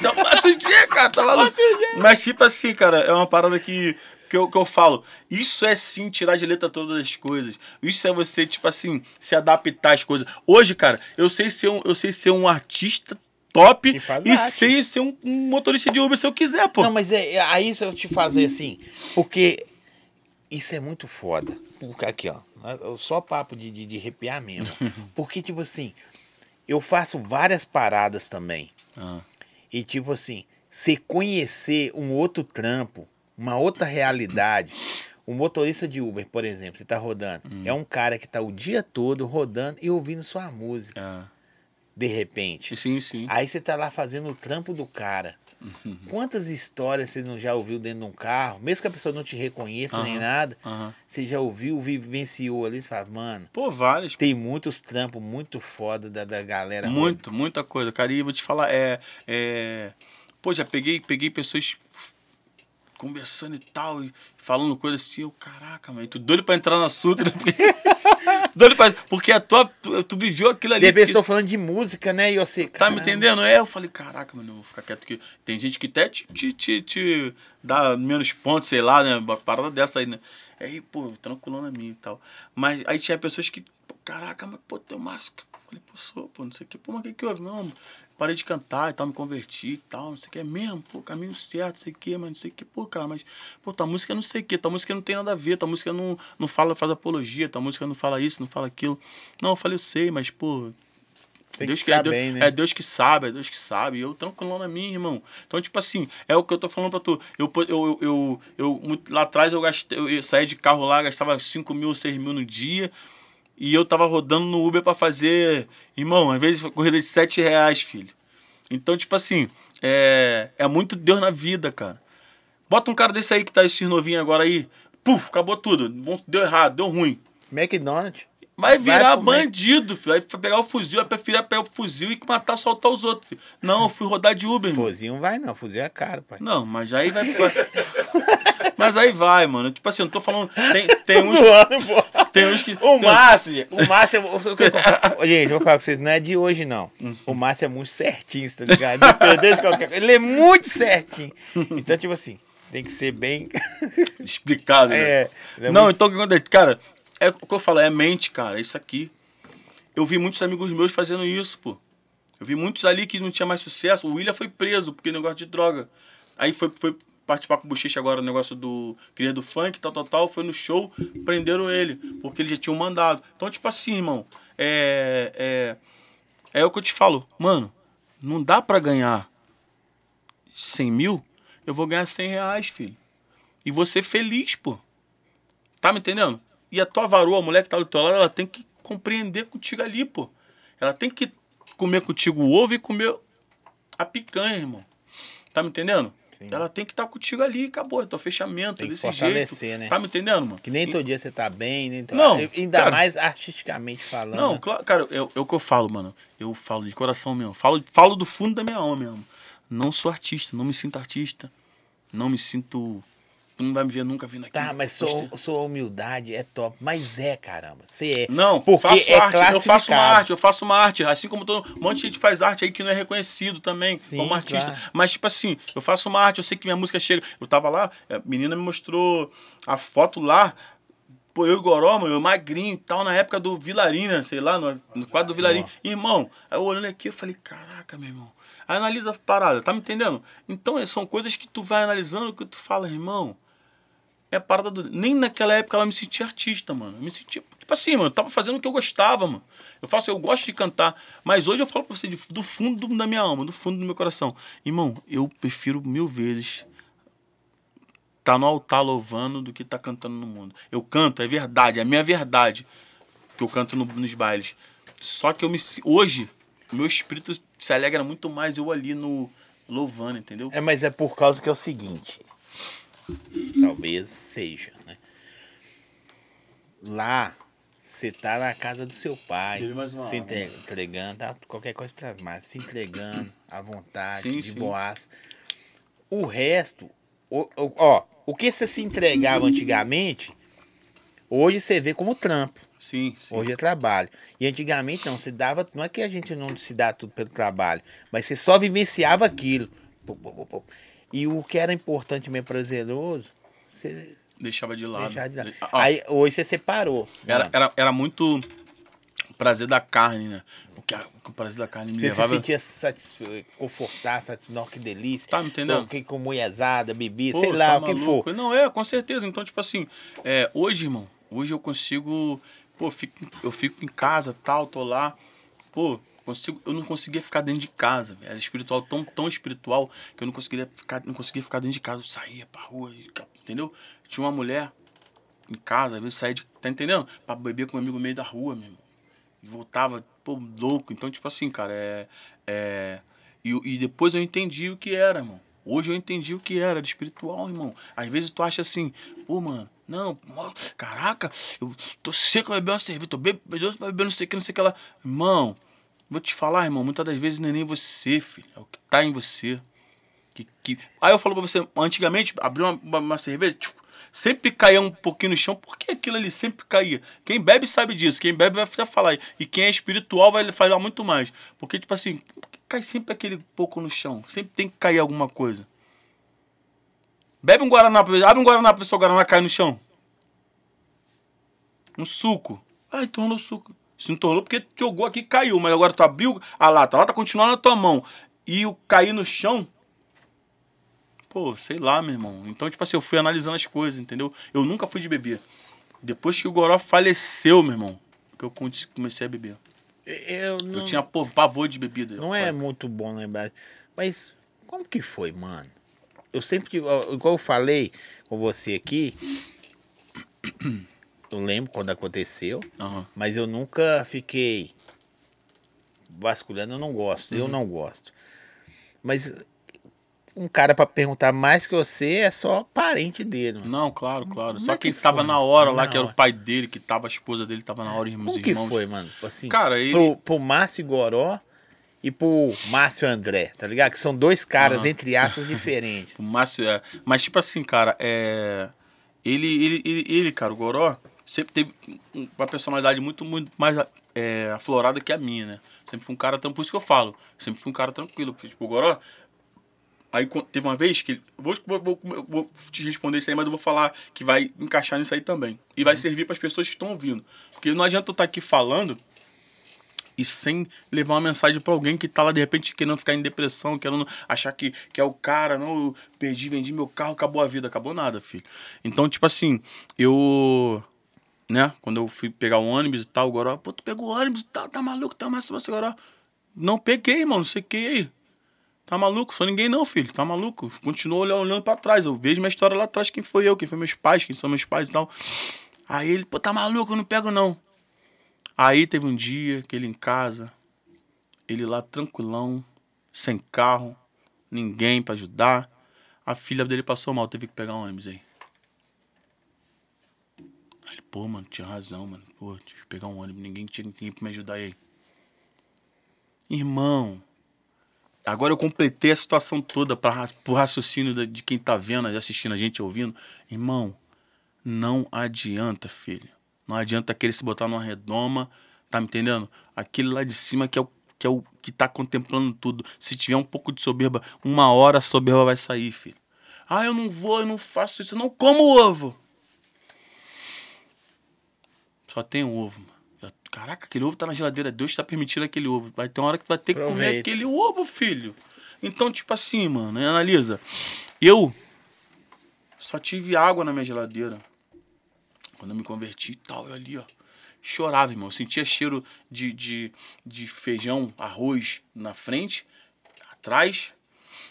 Speaker 2: Não, mas o dia, cara, tá maluco. Mas, tipo assim, cara, é uma parada que, que, eu, que eu falo. Isso é sim tirar de letra todas as coisas. Isso é você, tipo assim, se adaptar às coisas. Hoje, cara, eu sei ser um, eu sei ser um artista top e
Speaker 1: arte.
Speaker 2: sei ser um, um motorista de Uber se eu quiser, pô.
Speaker 1: Não, mas é, é- aí se eu te fazer assim, porque isso é muito foda. Porque aqui, ó, só papo de, de, de arrepiar mesmo. Porque, tipo assim, eu faço várias paradas também.
Speaker 2: Ah,
Speaker 1: E, tipo assim, você conhecer um outro trampo, uma outra realidade. O motorista de Uber, por exemplo, você tá rodando. É um cara que tá o dia todo rodando e ouvindo sua música,
Speaker 2: ah.
Speaker 1: de repente.
Speaker 2: Sim, sim.
Speaker 1: Aí você tá lá fazendo o trampo do cara. Quantas histórias você não já ouviu dentro de um carro? Mesmo que a pessoa não te reconheça nem
Speaker 2: Aham,
Speaker 1: nada,
Speaker 2: aham.
Speaker 1: você já ouviu, vivenciou ali, você fala, mano,
Speaker 2: Pô, várias.
Speaker 1: tem muitos trampos muito foda da, da galera.
Speaker 2: Muito, muita coisa, cara. E vou te falar, é. é... Pô, já peguei, peguei pessoas conversando e tal, e falando coisa assim, eu, caraca, mano, tu doido pra entrar no assunto, né? Porque, doido pra, porque a tua, tu, tu viveu aquilo ali.
Speaker 1: De repente
Speaker 2: que-
Speaker 1: estou falando de música, né? E você,
Speaker 2: Tá me entendendo? É, eu falei, caraca, mano, eu vou ficar quieto aqui. Tem gente que até te, te, te, te dá menos pontos, sei lá, né? Uma parada dessa aí, né? Aí, pô, tranquilando a mim e tal. Mas aí tinha pessoas que, pô, caraca, mas, pô, teu máscara. Falei, pô, sou, pô, não sei o que. Pô, mas o que que houve? Não, parei de cantar e tal, me converti e tal, não sei o que. É mesmo, pô, caminho certo, não sei o que, mas não sei o que. Pô, cara, mas, pô, tua música não sei o que, tua música não tem nada a ver, tua música não, não fala, faz apologia, tua música não fala isso, não fala aquilo. Não, eu falei, eu sei, mas, pô,
Speaker 1: Tem
Speaker 2: Deus
Speaker 1: que ficar
Speaker 2: é, Deus,
Speaker 1: bem, né?
Speaker 2: é Deus que sabe, é Deus que sabe. Eu tranquilo na minha, irmão. Então, tipo assim, é o que eu tô falando pra tu. Eu, eu, eu, eu, lá atrás eu gastei, eu saí de carro lá, gastava 5 mil, 6 mil no dia. E eu tava rodando no Uber pra fazer, irmão, às vezes corrida de 7 reais, filho. Então, tipo assim, é, é muito Deus na vida, cara. Bota um cara desse aí que tá esses novinhos agora aí. Puf, acabou tudo. Deu errado, deu ruim.
Speaker 1: McDonald's.
Speaker 2: Vai virar
Speaker 1: Mac.
Speaker 2: bandido, filho. Vai pegar o fuzil, vai preferir pegar o fuzil e matar, soltar os outros, filho. Não, eu fui rodar de Uber, irmão.
Speaker 1: Fuzil não vai, não. Fuzil é caro, pai.
Speaker 2: Não, mas aí vai. mas aí vai, mano. Tipo assim, eu não tô falando. Tem, tem uns.
Speaker 1: Zoando.
Speaker 2: Tem uns que.
Speaker 1: O Márcio, o Márcio, é- gente, eu vou falar com vocês, não é de hoje, não. O Márcio é muito certinho, tá ligado? De qualquer coisa. Ele é muito certinho. Então, tipo assim, tem que ser bem.
Speaker 2: explicado, né?
Speaker 1: É, é
Speaker 2: não,
Speaker 1: muito-
Speaker 2: então o que acontece? Cara, é o que eu falo, é mente, cara, é isso aqui. Eu vi muitos amigos meus fazendo isso, pô. Eu vi muitos ali que não tinha mais sucesso. O William foi preso porque negócio de droga. Aí foi, foi participar com o Bochecha agora no negócio do Cria do Funk, tal, tal, tal. Foi no show, prenderam ele, porque ele já tinha um mandado. Então, tipo assim, irmão, é, é, é o que eu te falo. Mano, não dá pra ganhar 100 mil, eu vou ganhar 100 reais, filho. E você feliz, pô. Tá me entendendo? E a tua varoa, a mulher que tá do teu lado, ela tem que compreender contigo ali, pô. Ela tem que comer contigo o ovo e comer a picanha, irmão. Tá me entendendo?
Speaker 1: Sim.
Speaker 2: Ela tem que estar contigo ali, acabou. É teu fechamento,
Speaker 1: Tem
Speaker 2: é
Speaker 1: que
Speaker 2: desse jeito.
Speaker 1: né?
Speaker 2: Tá me entendendo, mano?
Speaker 1: Que nem
Speaker 2: E-
Speaker 1: todo dia você tá bem, nem todo...
Speaker 2: Não,
Speaker 1: Ainda
Speaker 2: cara.
Speaker 1: mais artisticamente falando.
Speaker 2: Não, claro, cara, é, é o que eu falo, mano. Eu falo de coração mesmo. Falo, falo do fundo da minha alma mesmo. Não sou artista, não me sinto artista. Não me sinto. Tu não vai me ver nunca vindo aqui.
Speaker 1: Tá, mas sua, sua humildade é top. Mas é, caramba. Você é.
Speaker 2: Não,
Speaker 1: porque
Speaker 2: faço
Speaker 1: é
Speaker 2: arte, eu faço uma arte, eu faço uma arte. Assim como todo um monte de gente faz arte aí que não é reconhecido também
Speaker 1: Sim,
Speaker 2: como artista.
Speaker 1: claro.
Speaker 2: Mas, tipo assim, eu faço uma arte, eu sei que minha música chega. Eu tava lá, a menina me mostrou a foto lá. Pô, eu e o Goró, mano, eu magrinho e tal, na época do Vilarinho, né? Sei lá, no, no quadro do Vilarinho. Irmão, eu olhando aqui, eu falei, caraca, meu irmão. Analisa a parada, tá me entendendo? Então, é, são coisas que tu vai analisando que tu fala, irmão. É a parada do. Nem naquela época ela me sentia artista, mano. Eu me sentia. Tipo assim, mano, eu tava fazendo o que eu gostava, mano. Eu faço, eu gosto de cantar. Mas hoje eu falo pra você de- do fundo da minha alma, do fundo do meu coração. Irmão, eu prefiro mil vezes tá no altar louvando do que tá cantando no mundo. Eu canto, é verdade, é a minha verdade que eu canto no- nos bailes. Só que eu me hoje meu espírito se alegra muito mais eu ali no louvando, entendeu?
Speaker 1: É, mas é por causa que é o seguinte. Talvez seja, né? Lá, você tá na casa do seu pai, se entre- entregando, tá? qualquer coisa traz mais, se entregando à vontade,
Speaker 2: Sim,
Speaker 1: de
Speaker 2: sim.
Speaker 1: boas. O resto, o- o- ó, o que você se entregava antigamente, hoje você vê como trampo.
Speaker 2: Sim, sim.
Speaker 1: Hoje é trabalho. E antigamente não, você dava. Não é que a gente não se dá tudo pelo trabalho, mas você só vivenciava aquilo. E o que era importante mesmo prazeroso, você
Speaker 2: Deixava de lado.
Speaker 1: deixava de lado.
Speaker 2: Ah,
Speaker 1: Aí hoje você separou.
Speaker 2: Era,
Speaker 1: mano.
Speaker 2: era, era muito prazer da carne, né? O, que, o prazer da carne me
Speaker 1: Você
Speaker 2: levava...
Speaker 1: se sentia satisfe... confortável, satisfeito, que delícia.
Speaker 2: Tá entendendo?
Speaker 1: Com, com mulherzada, bebida, sei lá,
Speaker 2: tá
Speaker 1: o que
Speaker 2: maluco.
Speaker 1: for.
Speaker 2: Não, é, com certeza. Então, tipo assim, é, hoje, irmão, hoje eu consigo. Pô, fico, eu fico em casa, tal, tô lá. Pô, consigo, eu não conseguia ficar dentro de casa. Era espiritual, tão, tão espiritual, que eu não conseguia ficar, não conseguia ficar dentro de casa. Eu saía pra rua, entendeu? Tinha uma mulher em casa, às vezes saía de. Tá entendendo? Pra beber com um amigo meio da rua, meu irmão. E voltava, pô, louco. Então, tipo assim, cara, é. é e, e depois eu entendi o que era, irmão. Hoje eu entendi o que era, espiritual, irmão. Às vezes tu acha assim, pô, mano, não, caraca, eu tô seco pra beber uma cerveja, tô bebendo pra beber não sei o que, não sei o que lá. Irmão, vou te falar, irmão, muitas das vezes não é nem você, filho, é o que tá em você. Que, que... Aí eu falo pra você, antigamente, abriu uma, uma, uma cerveja, tchuf, sempre caía um pouquinho no chão, por que aquilo ali sempre caía? Quem bebe sabe disso, quem bebe vai falar. E quem é espiritual vai falar muito mais. Porque, tipo assim, cai sempre aquele pouco no chão? Sempre tem que cair alguma coisa. Bebe um Guaraná, abre um Guaraná pra se o Guaraná cai no chão. Um suco. Ah, entornou o suco. Se não tornou porque jogou aqui e caiu. Mas agora tu abriu a lata, a lata continua na tua mão. E o cair no chão, Pô, sei lá, meu irmão. Então, tipo assim, eu fui analisando as coisas, entendeu? Eu nunca fui de beber. Depois que o Goró faleceu, meu irmão, que eu comecei a beber.
Speaker 1: Eu não,
Speaker 2: Eu tinha, pô, pavor de bebida.
Speaker 1: não é muito bom lembrar. Mas como que foi, mano? Eu sempre, igual eu falei com você aqui, eu lembro quando aconteceu,
Speaker 2: Aham.
Speaker 1: mas eu nunca fiquei vasculhando, eu não gosto, eu não gosto. Mas um cara pra perguntar mais que você é só parente dele. Mano.
Speaker 2: Não, claro, claro.
Speaker 1: Como
Speaker 2: Só
Speaker 1: é que
Speaker 2: quem tava na hora
Speaker 1: Na
Speaker 2: lá, que era
Speaker 1: hora.
Speaker 2: o pai dele, que tava a esposa dele, tava na hora, os
Speaker 1: Como que
Speaker 2: irmãos.
Speaker 1: foi, mano? Assim,
Speaker 2: Cara, ele.
Speaker 1: pro, pro Márcio Goró e pro Márcio André, tá ligado? Que são dois caras,
Speaker 2: Aham.
Speaker 1: entre aspas, diferentes.
Speaker 2: O Márcio é. Mas, tipo assim, cara, é. Ele, ele, ele, ele, cara, o Goró, sempre teve um- uma personalidade muito, muito mais é, aflorada que a minha, né? Sempre foi um cara tão. Por isso que eu falo. Sempre fui um cara tranquilo. Porque, tipo, o Goró. Aí teve uma vez que. Vou, vou, vou, vou te responder isso aí, mas eu vou falar que vai encaixar nisso aí também. E vai servir para as pessoas que estão ouvindo. Porque não adianta eu estar aqui falando e sem levar uma mensagem pra alguém que tá lá de repente querendo ficar em depressão, querendo achar que, que é o cara, não, eu perdi, vendi meu carro, acabou a vida, acabou nada, filho. Então, tipo assim, eu, né, quando eu fui pegar o ônibus e tal, agora, pô, tu pegou o ônibus e tal, tá maluco, tá massa você agora. Não peguei, mano, não sei o que aí. Tá maluco? Sou ninguém não, filho. Tá maluco? Continua olhando, olhando pra trás. Eu vejo minha história lá atrás, quem foi eu, quem foi meus pais, quem são meus pais e tal. Aí ele, pô, tá maluco, eu não pego não. Aí teve um dia que ele em casa, ele lá tranquilão, sem carro, ninguém pra ajudar. A filha dele passou mal, teve que pegar um ônibus aí. Pô, mano, tinha razão, mano. Pô, tive que pegar um ônibus, ninguém tinha ninguém pra me ajudar aí. Irmão, agora eu completei a situação toda para pro raciocínio de quem tá vendo, assistindo a gente, ouvindo. Irmão, não adianta, filho. Não adianta querer se botar numa redoma, tá me entendendo? Aquele lá de cima que é o que, é o, que tá contemplando tudo. Se tiver um pouco de soberba, uma hora a soberba vai sair, filho. Ah, eu não vou, eu não faço isso, eu não como ovo. Só tem um ovo, mano. Caraca, aquele ovo tá na geladeira. Deus está permitindo aquele ovo. Vai ter uma hora que tu vai ter que comer
Speaker 1: Aproveita.
Speaker 2: aquele ovo, filho. Então, tipo assim, mano, né, analisa. Eu só tive água na minha geladeira. Quando eu me converti e tal, eu ali, ó. Chorava, irmão. Eu sentia cheiro de, de, de feijão, arroz na frente, atrás.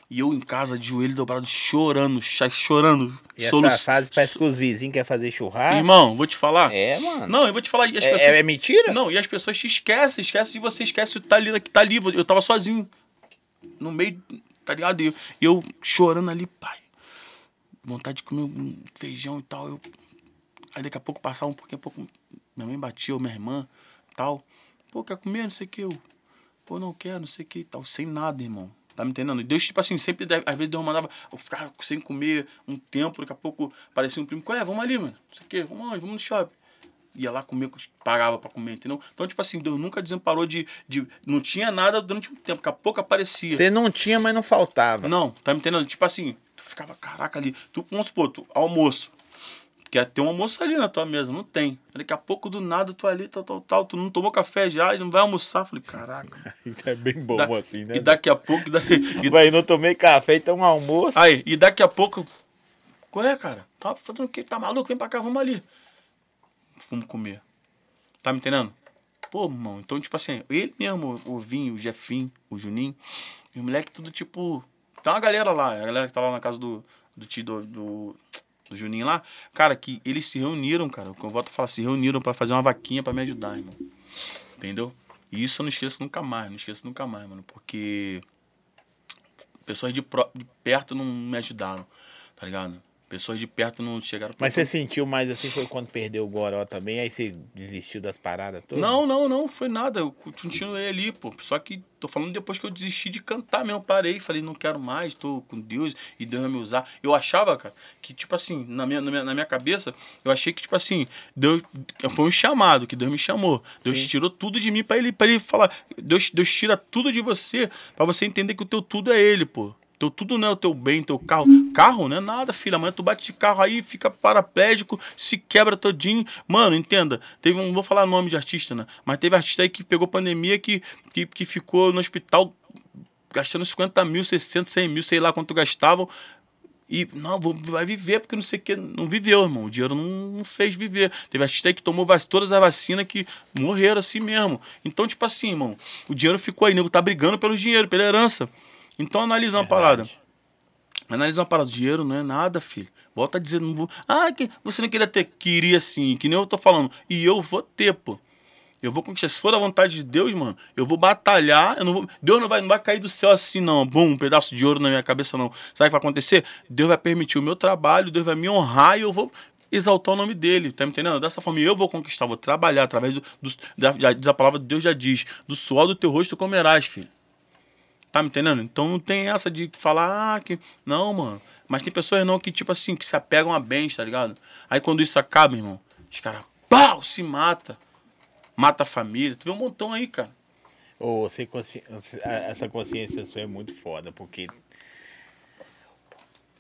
Speaker 2: E eu em casa, de joelho dobrado, chorando, chorando.
Speaker 1: E
Speaker 2: solu-
Speaker 1: essa fase parece que os vizinhos querem fazer churrasco.
Speaker 2: Irmão, vou te falar.
Speaker 1: É, mano.
Speaker 2: Não, eu vou te falar. As
Speaker 1: É,
Speaker 2: pessoas...
Speaker 1: é- mentira?
Speaker 2: Não, e as pessoas te esquecem, esquecem de você, esquece que tá ali, que tá ali. Eu tava sozinho. No meio, tá ligado? E eu, eu chorando ali, pai. Vontade de comer um feijão e tal. Eu... Aí daqui a pouco passava um pouquinho, a pouco minha mãe batia, ou minha irmã tal. Pô, quer comer? Não sei o que. Eu, pô, não quero, não sei o que e tal. Sem nada, irmão. Tá me entendendo? E Deus, tipo assim, sempre, às vezes Deus mandava eu ficar sem comer um tempo, daqui a pouco parecia um primo, qual é? Vamos ali, mano. Não sei o quê, vamos lá, vamos no shopping ia lá comer, pagava pra comer, entendeu? Então, tipo assim, Deus nunca desamparou de, de. Não tinha nada durante um tempo, daqui a pouco aparecia.
Speaker 1: Você não tinha, mas não faltava.
Speaker 2: Não, tá me entendendo? Tipo assim, tu ficava, caraca, ali. Tu, vamos supor, tu, almoço. Quer ter um almoço ali na tua mesa, não tem. Daqui a pouco, do nada, tu ali, tal, tal, tal. Tu não tomou café já e não vai almoçar. Falei, caraca.
Speaker 1: É bem bom
Speaker 2: Da-
Speaker 1: assim, né?
Speaker 2: E daqui a pouco. da- e,
Speaker 1: Vai, não tomei café, então um almoço.
Speaker 2: aí, e daqui a pouco. Qual é, cara? Tá fazendo o quê? Tá maluco? Vem pra cá, vamos ali. Fomos comer. Tá me entendendo? Pô, irmão, então, tipo assim, ele mesmo, o Vinho, o Jefinho, o Juninho, e o moleque tudo, tipo. Tem uma galera lá, a galera que tá lá na casa do, do tio do, do, do Juninho lá, cara, que eles se reuniram, cara. Eu volto a falar, se reuniram pra fazer uma vaquinha pra me ajudar, irmão. Entendeu? E isso eu não esqueço nunca mais, não esqueço nunca mais, mano, porque pessoas de, pró- de perto não me ajudaram, tá ligado? Pessoas de perto não chegaram
Speaker 1: Mas você sentiu mais assim foi quando perdeu o Goró também, aí você desistiu das paradas todas?
Speaker 2: Não, não, não, foi nada. Eu continuei ali, pô. Só que tô falando depois que eu desisti de cantar mesmo. Parei, falei, não quero mais, tô com Deus e Deus vai me usar. Eu achava, cara, que, tipo assim, na minha, na minha, na minha cabeça, eu achei que, tipo assim, Deus. Foi um chamado, que Deus me chamou. Deus
Speaker 1: Sim.
Speaker 2: tirou tudo de mim pra ele, pra ele falar. Deus, Deus tira tudo de você pra você entender que o teu tudo é ele, pô. Teu tudo não é o teu bem, teu carro. Carro não é nada, filho. Amanhã tu bate de carro aí, fica paraplégico, se quebra todinho. Mano, entenda. Teve um, não vou falar nome de artista, né? Mas teve artista aí que pegou pandemia que, que, que ficou no hospital gastando 50 mil, 60, 100 mil, sei lá quanto gastavam. E, não, vou, vai viver, porque não sei o que. Não viveu, irmão. O dinheiro não, não fez viver. Teve artista aí que tomou todas as vacinas que morreram assim mesmo. Então, tipo assim, irmão, o dinheiro ficou aí, nego tá brigando pelo dinheiro, pela herança. Então, analisa uma parada. Analisa uma parada. Dinheiro não é nada, filho. Volta a dizer, não vou. Ah, que você não queria ter. Queria sim, que nem eu tô falando. E eu vou ter, pô. Eu vou conquistar. Se for a vontade de Deus, mano, eu vou batalhar. Eu não vou, Deus não vai, não vai cair do céu assim, não. Bum, um pedaço de ouro na minha cabeça, não. Sabe o que vai acontecer? Deus vai permitir o meu trabalho, Deus vai me honrar e eu vou exaltar o nome dele. Tá me entendendo? Dessa forma eu vou conquistar, vou trabalhar através do. do da, diz a palavra de Deus já diz: do suor do teu rosto comerás, filho. Tá me entendendo? Então não tem essa de falar ah, que. Não, mano. Mas tem pessoas não que, tipo assim, que se apegam a bens, tá ligado? Aí quando isso acaba, irmão, os caras, pau, se mata mata a família. Tu vê um montão aí, cara.
Speaker 1: Oh, você consci... Essa consciência sua é muito foda, porque.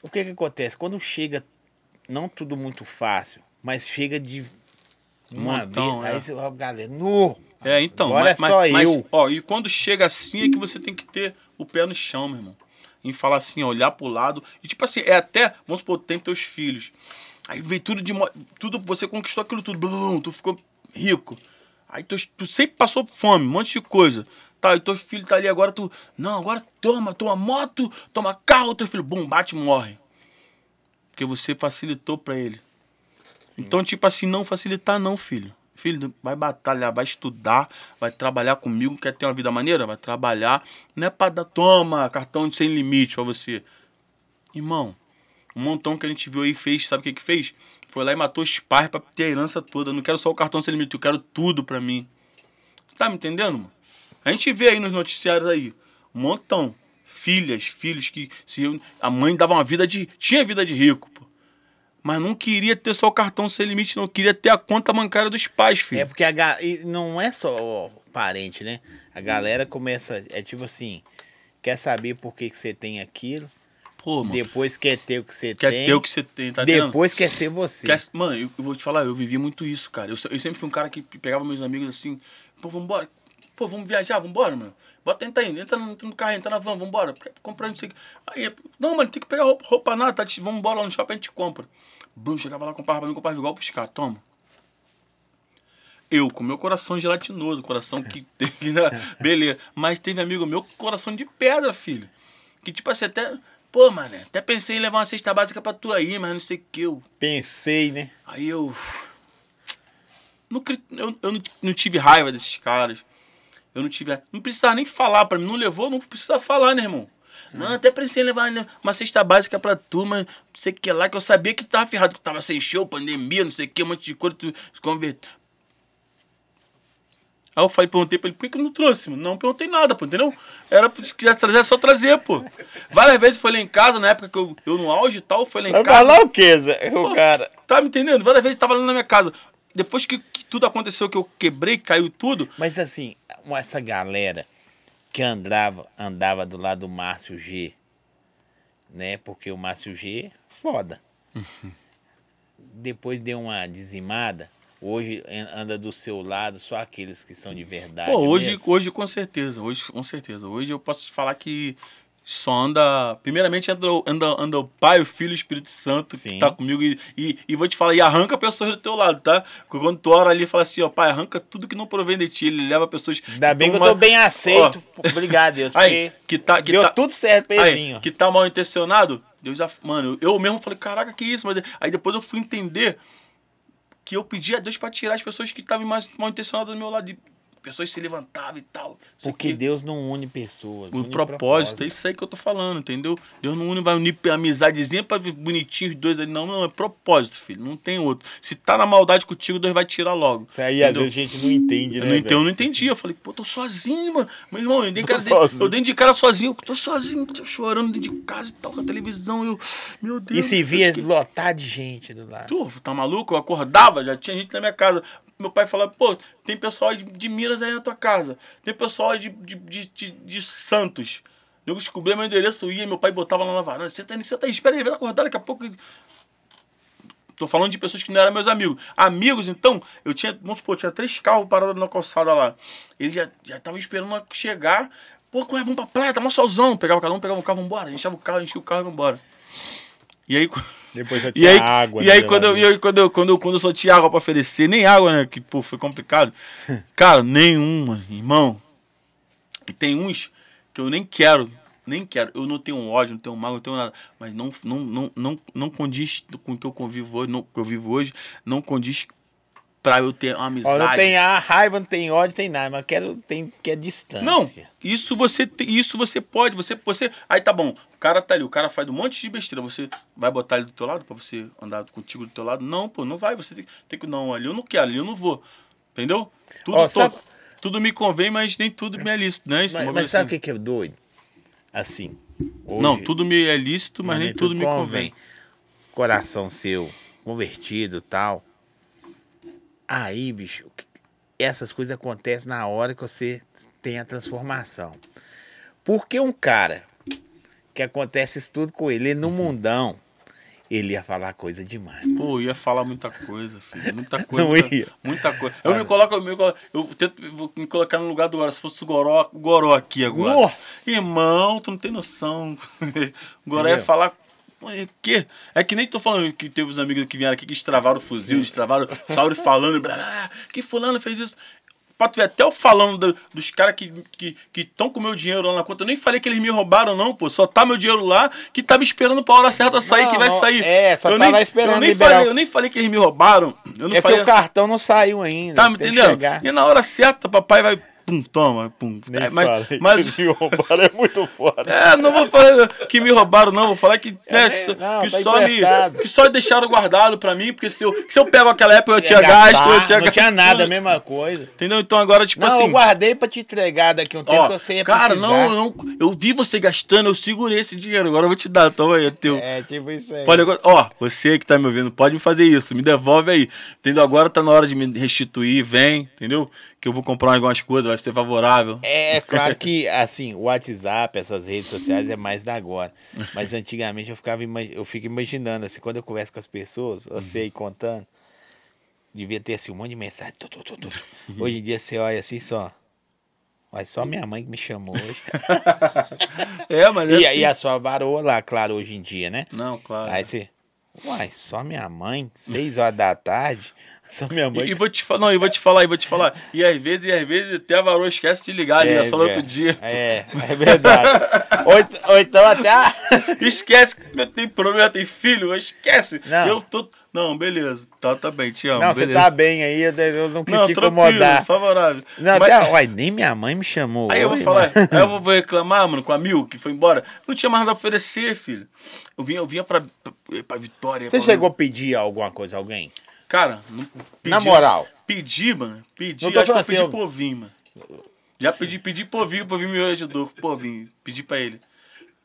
Speaker 1: O que que acontece? Quando chega, não tudo muito fácil, mas chega de uma montão, vez, é. aí você fala, galera, no!
Speaker 2: É, então,
Speaker 1: agora mas, é só mas, eu.
Speaker 2: Mas, ó, e quando chega assim é que você tem que ter o pé no chão, meu irmão. Em falar assim, olhar pro lado. E tipo assim, é até, vamos supor, tem teus filhos. Aí veio tudo de. Tudo, você conquistou aquilo tudo. Blum, tu ficou rico. Aí tu, tu sempre passou fome, um monte de coisa. Tá, e teu filho tá ali agora, tu. Não, agora toma, toma moto, toma carro, teu filho, bum, bate morre. Porque você facilitou para ele. Sim. Então, tipo assim, não facilitar, não, filho. Filho, vai batalhar, vai estudar, vai trabalhar comigo, quer ter uma vida maneira? Vai trabalhar. Não é pra dar, toma, cartão de sem limite para você. Irmão, um montão que a gente viu aí fez, sabe o que que fez? Foi lá e matou os pais pra ter a herança toda. Não quero só o cartão sem limite, eu quero tudo pra mim. Você tá me entendendo, mano? A gente vê aí nos noticiários aí, um montão. Filhas, filhos que se a mãe dava uma vida de. Tinha vida de rico, pô. Mas não queria ter só o cartão sem limite, não queria ter a conta bancária dos pais, filho.
Speaker 1: É porque a ga... não é só parente, né? A galera começa. É tipo assim, quer saber por que, que você tem aquilo Pô, mano. Depois quer ter o que você
Speaker 2: quer
Speaker 1: tem.
Speaker 2: Quer ter o que você tem, tá
Speaker 1: Depois quer ser você. Quer,
Speaker 2: mano, eu, eu, vou te falar, eu vivi muito isso, cara. Eu, eu, sempre fui um cara que pegava meus amigos assim, pô, vambora. Pô, vamos viajar, vambora, mano. Bota, entra aí, entra no, entra no carro, entra na van, vambora. Comprar não sei o que. Aí, não, mano, tem que pegar roupa, roupa nada, tá? Vambora lá no shopping, a gente compra. Bum, chegava lá, comprava pra mim, comprava igual pros caras, toma. Eu, com meu coração gelatinoso, coração que teve, né? beleza. Mas teve amigo meu com coração de pedra, filho. Que tipo assim, até Pô, mano, até pensei em levar uma cesta básica pra tu aí, mas não sei o que eu.
Speaker 1: Pensei, né?
Speaker 2: Aí eu. Não, eu, eu não, não tive raiva desses caras. Eu não tive. Não precisava nem falar pra mim. Não levou, não precisa falar, né, irmão? Não, até pensei em levar uma cesta básica pra tu, mas não sei o que lá, que eu sabia que tava ferrado, que tava sem show, pandemia, não sei o que, um monte de coisa, tu se converter. Aí eu falei, perguntei pra ele, por que, que não trouxe? Mano? Não perguntei nada, pô, entendeu? Era, se quiser trazer, é só trazer, pô. Várias vezes foi lá em casa, na época que eu, eu no auge e tal, foi lá em Vai casa.
Speaker 1: Falar o quê, Zé? O cara.
Speaker 2: Tá me entendendo? Várias vezes tava lá na minha casa. Depois que, que tudo aconteceu, que eu quebrei, caiu tudo.
Speaker 1: Mas assim, essa galera que andava, andava do lado do Márcio G, né? Porque o Márcio G, foda. Uhum. Depois deu uma dizimada Hoje anda do seu lado só aqueles que são de verdade.
Speaker 2: Pô, hoje, mesmo. hoje com certeza, hoje com certeza. Hoje eu posso te falar que só anda. Primeiramente anda, anda, anda o Pai, o Filho e o Espírito Santo Sim. que tá comigo. E, e, e, vou te falar, e arranca pessoas do teu lado, tá? Porque quando tu ora ali e fala assim, ó, Pai, arranca tudo que não provém de ti. Ele leva pessoas.
Speaker 1: Ainda bem que eu tô bem aceito. Ó, Obrigado, Deus.
Speaker 2: Aí, que tá, que
Speaker 1: Deus
Speaker 2: tá,
Speaker 1: tudo certo
Speaker 2: aí, Que tá mal intencionado. Deus já. Mano, eu mesmo falei, caraca, que isso? Mas aí depois eu fui entender que eu pedi a Deus para tirar as pessoas que estavam mais mal intencionadas do meu lado. Pessoas se levantavam e tal.
Speaker 1: Porque Deus não une pessoas.
Speaker 2: O propósito, propósito, é isso aí que eu tô falando, entendeu? Deus não une, vai unir amizadezinha pra bonitinho os dois ali. Não, não, é propósito, filho. Não tem outro. Se tá na maldade contigo, Deus vai tirar logo.
Speaker 1: Isso aí entendeu? às vezes a gente não entende, né?
Speaker 2: Eu não, entendi, eu não entendi. Eu falei, pô, tô sozinho, mano. Meu irmão, eu dei, cara, eu dentro de cara sozinho. Eu tô sozinho, tô chorando dentro de casa e tal, com a televisão. Eu, meu Deus.
Speaker 1: E se via que... lotar de gente do lado.
Speaker 2: Tu, tá maluco? Eu acordava, já tinha gente na minha casa meu pai falava, pô, tem pessoal de, de, Minas aí na tua casa, tem pessoal de, de, de, de, Santos. Eu descobri meu endereço, ia, meu pai botava lá na varanda, senta aí, senta aí, espera aí, vai acordar daqui a pouco. Tô falando de pessoas que não eram meus amigos. Amigos, então, eu tinha, vamos supor, tinha três carros parados na calçada lá. Eles já estavam esperando chegar. Pô, vamos pra praia, tá uma solzão. Pegava cada um, pegava um carro, vambora. Enchava o carro, enchia o carro e vambora. E aí.
Speaker 1: Depois já tinha
Speaker 2: e aí,
Speaker 1: água.
Speaker 2: E aí, quando eu, e aí quando, eu, quando, eu, quando eu só tinha água pra oferecer, nem água, né? Que pô, foi complicado. Cara, nenhuma, irmão. E tem uns que eu nem quero, nem quero. Eu não tenho ódio, não tenho mal, não tenho nada. Mas não, não, não, não, não condiz com o que eu convivo hoje, não, que eu vivo hoje, não condiz pra eu ter uma
Speaker 1: Ó,
Speaker 2: amizade.
Speaker 1: não tem a raiva, não tem ódio, não tem nada, mas eu quero tem que é distância.
Speaker 2: Não, isso você isso você pode, você você aí tá bom. O cara tá ali, o cara faz um monte de besteira, você vai botar ele do teu lado pra você andar contigo do teu lado? Não, pô, não vai, você tem, tem que não, ali eu não quero, ali eu não vou. Entendeu? Tudo
Speaker 1: Ó, sabe-
Speaker 2: tudo me convém, mas nem tudo me é lícito, né? Isso,
Speaker 1: Mas, mas sabe o
Speaker 2: assim.
Speaker 1: que, é doido? Assim.
Speaker 2: Não,
Speaker 1: hoje-
Speaker 2: tudo me é lícito, mas, nem tudo me convém.
Speaker 1: Coração seu convertido tal. Aí, bicho, essas coisas acontecem na hora que você tem a transformação. Porque um cara que acontece isso tudo com ele, ele no mundão, ele ia falar coisa demais.
Speaker 2: Pô, ia falar muita coisa, filho. Muita coisa.
Speaker 1: Não ia.
Speaker 2: muita coisa. Eu me coloco, eu, me coloco, eu tento vou me colocar no lugar do Goró. Se fosse o Goró, o Goró aqui agora.
Speaker 1: Nossa!
Speaker 2: Irmão, tu não tem noção. O Goró ia
Speaker 1: Entendeu?
Speaker 2: falar. "Pô, é que? É que nem tô falando que teve os amigos que vieram aqui que destravaram o fuzil, destravaram o Sauri falando, blá, blá, que fulano fez isso. Pra tu ver, até eu falando do- dos caras que estão que, que com meu dinheiro lá na conta. Eu nem falei que eles me roubaram, não, pô. Só tá meu dinheiro lá que tá me esperando pra hora certa sair,
Speaker 1: Não,
Speaker 2: que vai
Speaker 1: não,
Speaker 2: sair.
Speaker 1: é, só
Speaker 2: eu
Speaker 1: tá
Speaker 2: nem,
Speaker 1: lá esperando
Speaker 2: eu nem falei, eu nem falei que eles me roubaram. Eu não
Speaker 1: é
Speaker 2: falei.
Speaker 1: o cartão não saiu ainda.
Speaker 2: Tá me
Speaker 1: chegar.
Speaker 2: E na hora certa, papai vai. Pum, toma, pum.
Speaker 1: Nem
Speaker 2: É, mas,
Speaker 1: que me roubaram, é muito foda.
Speaker 2: é, não vou falar que me roubaram, não. Vou falar que, né,
Speaker 1: É,
Speaker 2: que, só,
Speaker 1: não,
Speaker 2: que
Speaker 1: tá
Speaker 2: só me, que só deixaram guardado pra mim, porque se eu, se eu pego aquela época eu tinha
Speaker 1: gastar,
Speaker 2: gasto, eu tinha
Speaker 1: não
Speaker 2: gasto.
Speaker 1: tinha nada, a mesma coisa.
Speaker 2: Entendeu? Então agora, tipo
Speaker 1: não,
Speaker 2: assim.
Speaker 1: eu guardei pra te entregar daqui um tempo
Speaker 2: Ó,
Speaker 1: que você ia
Speaker 2: cara,
Speaker 1: precisar.
Speaker 2: não, não, eu vi você gastando, eu segurei esse dinheiro, agora eu vou te dar, toma aí, é teu.
Speaker 1: É, tipo isso aí.
Speaker 2: Pode agora, ó, você que tá me ouvindo, pode me fazer isso, me devolve aí. Entendeu? Agora tá na hora de me restituir, vem, entendeu? Que eu vou comprar algumas coisas, vai ser favorável.
Speaker 1: É claro que, assim, o WhatsApp, essas redes sociais é mais da agora. Mas antigamente eu ficava eu fico imaginando, assim, quando eu converso com as pessoas, você aí contando, devia ter assim um monte de mensagem. tu, tu, tu, tu. Hoje em dia você olha assim só. Mas só minha mãe que me chamou hoje.
Speaker 2: É, mas é
Speaker 1: e,
Speaker 2: assim.
Speaker 1: e a sua varoa lá, claro, hoje em dia, né?
Speaker 2: Não, claro.
Speaker 1: Aí você. Uai, só minha mãe, seis horas da tarde. Só minha mãe.
Speaker 2: E, e vou te falar, não, e vou te falar, e vou te falar. E às vezes, e às vezes até a varô esquece de ligar ali, é, só no outro
Speaker 1: é,
Speaker 2: dia.
Speaker 1: É, é verdade. ou, ent- ou então até. a-
Speaker 2: Esquece que tem problema, tem filho, esquece.
Speaker 1: Não.
Speaker 2: Eu tô. Não, beleza. Tá, tá bem, te amo.
Speaker 1: Não, você
Speaker 2: beleza.
Speaker 1: tá bem aí, eu eu não quis
Speaker 2: Não,
Speaker 1: te incomodar.
Speaker 2: favorável.
Speaker 1: Não,
Speaker 2: Mas-
Speaker 1: até, uai, nem minha mãe me chamou.
Speaker 2: Aí eu vou falar,
Speaker 1: mano.
Speaker 2: aí eu vou reclamar, mano, com a Mil, que foi embora. Não tinha mais nada a oferecer, filho. Eu vinha, eu vinha pra, pra, pra Vitória.
Speaker 1: Você
Speaker 2: pra-
Speaker 1: chegou a pedir alguma coisa a alguém?
Speaker 2: Cara, não pedi,
Speaker 1: Na moral.
Speaker 2: Pedi, mano. Pedi,
Speaker 1: Não tô falando
Speaker 2: pedi
Speaker 1: assim, eu-
Speaker 2: pro Ovinho, mano. Já pedi, pedi pro Ovinho, o Ovinho me ajudou com o Ovinho. Pedi pra ele.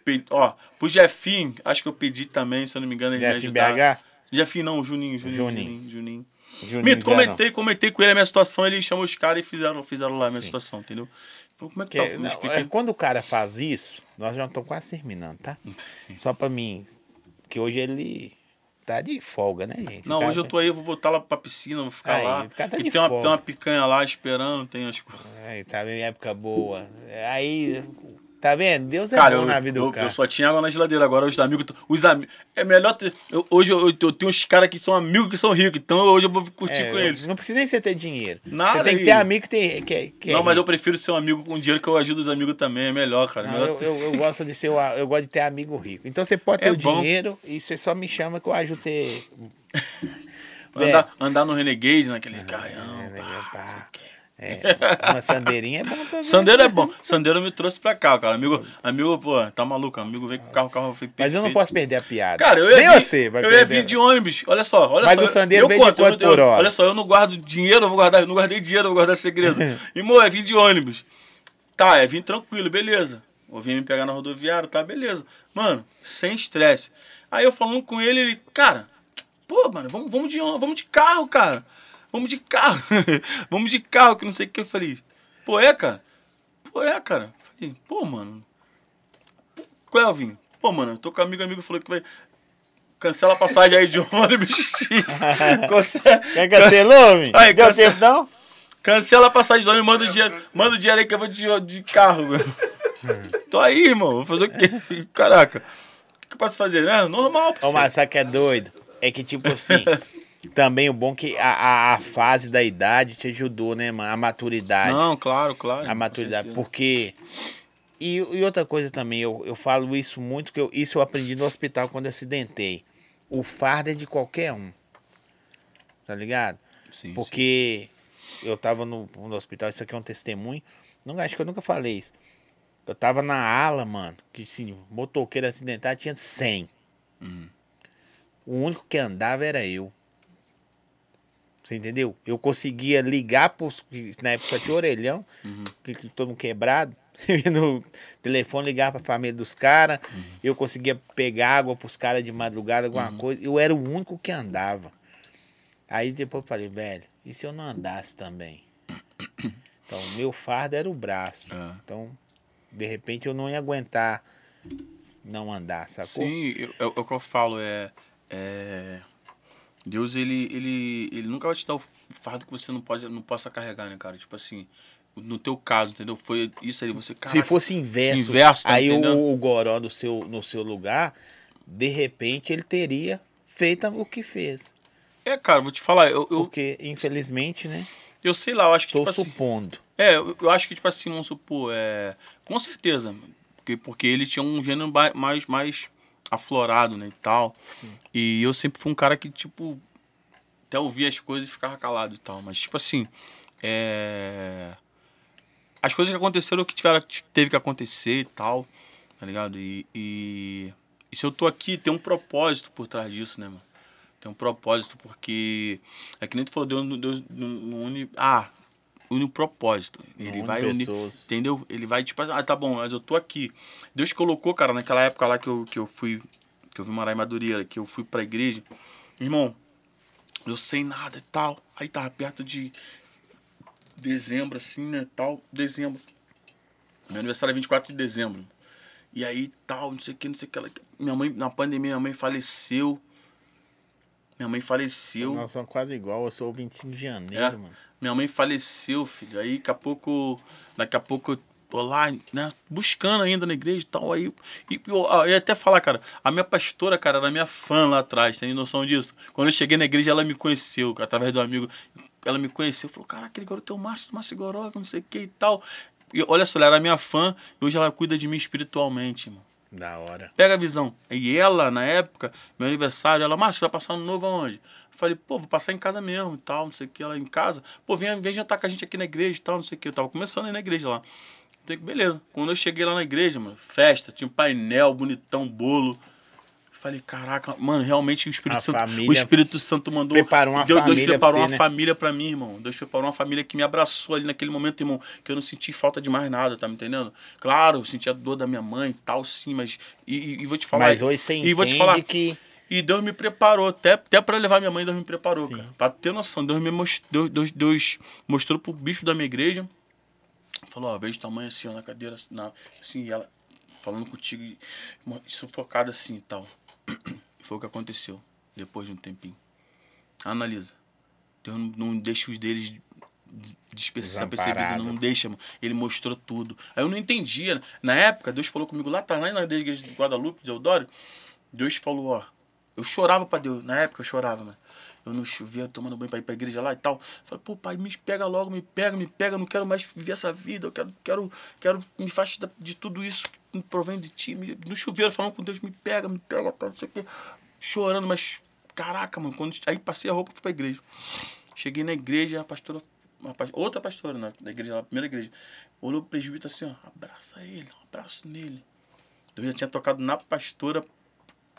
Speaker 2: Pedi, ó, pro Jefinho, acho que eu pedi também, se eu não me engano, ele me
Speaker 1: Jeff
Speaker 2: ajudar.
Speaker 1: BH?
Speaker 2: Jefinho não, Juninho, Juninho,
Speaker 1: Juninho.
Speaker 2: Juninho. Juninho.
Speaker 1: Juninho
Speaker 2: Mito, comentei, comentei com ele a minha situação, ele chamou os caras e fizeram, fizeram lá a minha situação, entendeu? Falei, como é que
Speaker 1: Que-
Speaker 2: tá? Me
Speaker 1: não, é, quando o cara faz isso, nós já estamos quase terminando, tá? Só pra mim. Que hoje ele tá de folga, né, gente?
Speaker 2: Não, hoje eu
Speaker 1: tá-
Speaker 2: tô aí, eu vou botar lá pra piscina, vou ficar
Speaker 1: Aí,
Speaker 2: lá.
Speaker 1: tá
Speaker 2: e tem uma, tem uma picanha lá esperando, tem as coisas.
Speaker 1: Aí, tá vendo? Época boa. Aí, tá vendo? Deus é
Speaker 2: Cara,
Speaker 1: bom
Speaker 2: eu,
Speaker 1: na vida
Speaker 2: eu,
Speaker 1: do cara.
Speaker 2: eu só tinha água na geladeira. Agora os amigos. Os amigos. É melhor ter. eu- hoje eu, eu tenho uns caras que são amigos que são ricos. Então hoje eu vou curtir
Speaker 1: É,
Speaker 2: com eles.
Speaker 1: Não precisa nem você ter dinheiro.
Speaker 2: Nada
Speaker 1: você tem que ter amigo que tem. Que, que é
Speaker 2: não, mas eu prefiro ser um amigo com dinheiro que eu ajudo os amigos também. É melhor, cara. É
Speaker 1: Não,
Speaker 2: melhor
Speaker 1: eu,
Speaker 2: ter-
Speaker 1: eu, eu gosto de ser eu gosto de ter amigo rico. Então você pode ter
Speaker 2: É
Speaker 1: o
Speaker 2: bom.
Speaker 1: dinheiro e você só me chama que eu ajudo você.
Speaker 2: andar, andar no Renegade, naquele carrão.
Speaker 1: É, né,
Speaker 2: pá.
Speaker 1: pá. É, uma sandeirinha é bom também.
Speaker 2: Sandeiro é bom. Sandeiro me trouxe pra cá, cara. Amigo, amigo, pô, tá maluco. Amigo veio com o carro, o carro foi
Speaker 1: Mas eu não
Speaker 2: perfeito.
Speaker 1: posso perder a piada.
Speaker 2: Cara, eu ia
Speaker 1: Nem
Speaker 2: vir,
Speaker 1: você vai
Speaker 2: eu ia vir de ônibus. Olha só, olha
Speaker 1: Mas
Speaker 2: só.
Speaker 1: o Sandeiro
Speaker 2: eu
Speaker 1: veio de
Speaker 2: conto, eu
Speaker 1: quanto
Speaker 2: não-
Speaker 1: por
Speaker 2: eu-
Speaker 1: hora?
Speaker 2: Olha só, eu não guardo dinheiro, eu vou guardar, eu não guardei dinheiro, eu vou guardar segredo. Irmão, é vir de ônibus. Tá, é vir tranquilo, beleza. Vou vir me pegar na rodoviária, tá, beleza. Mano, sem estresse. Aí eu falando com ele, ele, cara, pô, mano, vamos, vamos, de, vamos de carro, cara. Vamos de carro. vamos de carro, que não sei o que eu falei. Pô, é, cara? Pô, é, cara. Falei, pô, mano. Qual é? Pô, mano, eu tô com um amigo, amigo falou que vai. Cancela a passagem aí de ônibus. Cancela,
Speaker 1: Quer cancelou, homem?
Speaker 2: Aí,
Speaker 1: Deu
Speaker 2: cancela-
Speaker 1: tempo não?
Speaker 2: cancela a passagem de ônibus, manda o dinheiro, manda o dinheiro aí que eu vou de, de carro, meu. Tô aí, irmão. Vou fazer o quê? Caraca. O que eu posso fazer, né? Normal,
Speaker 1: Ô,
Speaker 2: parceiro.
Speaker 1: mas sabe que é doido? É que, tipo assim, também o bom que a, a, a fase da idade te ajudou, né, mano? A maturidade.
Speaker 2: Não, claro, claro.
Speaker 1: a maturidade. Porque. E, e outra coisa também, eu, eu falo isso muito, que eu, isso eu aprendi no hospital quando eu acidentei. O fardo é de qualquer um. Tá ligado?
Speaker 2: Sim,
Speaker 1: Porque eu tava no, no hospital, isso aqui é um testemunho. Não acho que eu nunca falei isso. Eu tava na ala, mano, que assim, motoqueiro acidentado tinha 100.
Speaker 2: Uhum.
Speaker 1: O único que andava era eu. Você entendeu? Eu conseguia ligar pros. Na época tinha orelhão,
Speaker 2: Uhum.
Speaker 1: que, que todo mundo quebrado. Eu ia no telefone ligar pra família dos caras.
Speaker 2: Uhum.
Speaker 1: Eu conseguia pegar água pros caras de madrugada, alguma coisa. Eu era o único que andava. Aí depois eu falei, velho, e se eu não andasse também? Então, o meu fardo era o braço.
Speaker 2: É.
Speaker 1: Então, de repente eu não ia aguentar não andar, sacou?
Speaker 2: Sim, eu- é, o que eu falo, é, é. Deus, ele, ele, ele nunca vai te dar o fardo que você não, pode, não possa carregar, né, cara? Tipo assim, no teu caso, entendeu? Foi isso aí, você.
Speaker 1: Se
Speaker 2: caraca,
Speaker 1: fosse inverso,
Speaker 2: Inverso, tá
Speaker 1: aí
Speaker 2: entendendo?
Speaker 1: o, o Goró do seu, no seu lugar, de repente ele teria feito o que fez.
Speaker 2: É, cara, vou te falar, eu, eu,
Speaker 1: Porque, infelizmente, né?
Speaker 2: eu sei lá, eu acho que.
Speaker 1: Tô
Speaker 2: tipo assim,
Speaker 1: supondo.
Speaker 2: É, eu, eu acho que, tipo assim, vamos supor, é, com certeza, porque, porque ele tinha um gênero mais, mais aflorado, né, e tal, e eu sempre fui um cara que, tipo, até ouvia as coisas e ficava calado e tal, mas, tipo assim, é, as coisas que aconteceram, o que tiveram, teve que acontecer e tal, tá ligado, e, e, e se eu tô aqui, tem um propósito por trás disso, né, mano, tem um propósito, porque é que nem tu falou, Deus, não une. Ah, une o propósito. Ele vai unir. Entendeu? Ele vai, tipo, ah, tá bom, mas eu tô aqui. Deus colocou, cara, naquela época lá que eu, que eu fui. Que eu vim morar em Madureira, que eu fui pra igreja. Irmão, eu sei nada e tal. Aí tava perto de dezembro, assim, né? Tal. Dezembro. Meu aniversário é 24 de dezembro. E aí tal, não sei o que, não sei o que. ela- Minha mãe, na pandemia, minha mãe faleceu. Minha mãe faleceu.
Speaker 1: Nós somos quase igual, eu sou o 25 de janeiro,
Speaker 2: É.
Speaker 1: mano.
Speaker 2: Minha mãe faleceu, filho. Aí daqui a pouco. Daqui a pouco eu tô lá, né? Buscando ainda na igreja e tal. Aí. E eu, eu ia até falar, cara, a minha pastora, cara, era minha fã lá atrás, tem noção disso? Quando eu cheguei na igreja, ela me conheceu, através do amigo. Ela me conheceu, falou, caraca, aquele garoto é o Márcio, Márcio Goró, não sei o que e tal. E olha só, ela era minha fã e hoje ela cuida de mim espiritualmente, irmão.
Speaker 1: Da hora.
Speaker 2: Pega a visão. E ela, na época, meu aniversário, ela, Márcio, vai passar ano novo aonde? Falei, pô, vou passar em casa mesmo e tal, não sei o que. Ela em casa, pô, vem, vem jantar com a gente aqui na igreja e tal, não sei o que. Eu tava começando a ir na igreja lá. Então, beleza. Quando eu cheguei lá na igreja, mano, festa, tinha um painel bonitão, bolo. Falei, caraca, mano, realmente o Espírito
Speaker 1: A
Speaker 2: Santo.
Speaker 1: família
Speaker 2: o Espírito Santo mandou.
Speaker 1: preparou uma
Speaker 2: Deus, Deus
Speaker 1: família
Speaker 2: preparou
Speaker 1: pra
Speaker 2: uma
Speaker 1: né?
Speaker 2: família pra mim, irmão. Deus preparou uma família que me abraçou ali naquele momento, irmão. Que eu não senti falta de mais nada, tá me entendendo? Claro, eu senti a dor da minha mãe e tal, sim, mas. E, e- e vou te falar.
Speaker 1: Mas hoje você
Speaker 2: e vou te falar,
Speaker 1: que
Speaker 2: e Deus me preparou, até, até para levar minha mãe, Deus me preparou,
Speaker 1: Sim.
Speaker 2: cara. Pra ter noção, Deus me mostrou, Deus, Deus, mostrou pro bispo da minha igreja. Falou, ó, vejo tua mãe assim, ó, na cadeira, assim, na, assim, e ela falando contigo, sufocada assim e tal. Foi o que aconteceu, depois de um tempinho. Analisa. Deus não, não deixa os deles des- despercebido,
Speaker 1: Desamparado.
Speaker 2: não deixa, mano. Ele mostrou tudo. Aí eu não entendia. Na época, Deus falou comigo lá, tá lá na igreja de Guadalupe, de Eudório. Deus falou, ó. Eu chorava pra Deus. Na época eu chorava, mano. Eu no chuveiro, tomando banho pra ir pra igreja lá e tal. Falei, pô, pai, me pega logo, me pega, me pega. Eu não quero mais viver essa vida. Eu quero, quero, quero me da- de tudo isso que provém de ti. No chuveiro, falando com Deus, me pega, me pega, não sei o quê. Chorando, mas caraca, mano. Quando, aí passei a roupa e fui pra igreja. Cheguei na igreja, a pastora, uma outra pastora na, na igreja, na primeira igreja, olhou pro presbítero assim, ó, abraça ele, um abraço nele. Deus já tinha tocado na pastora,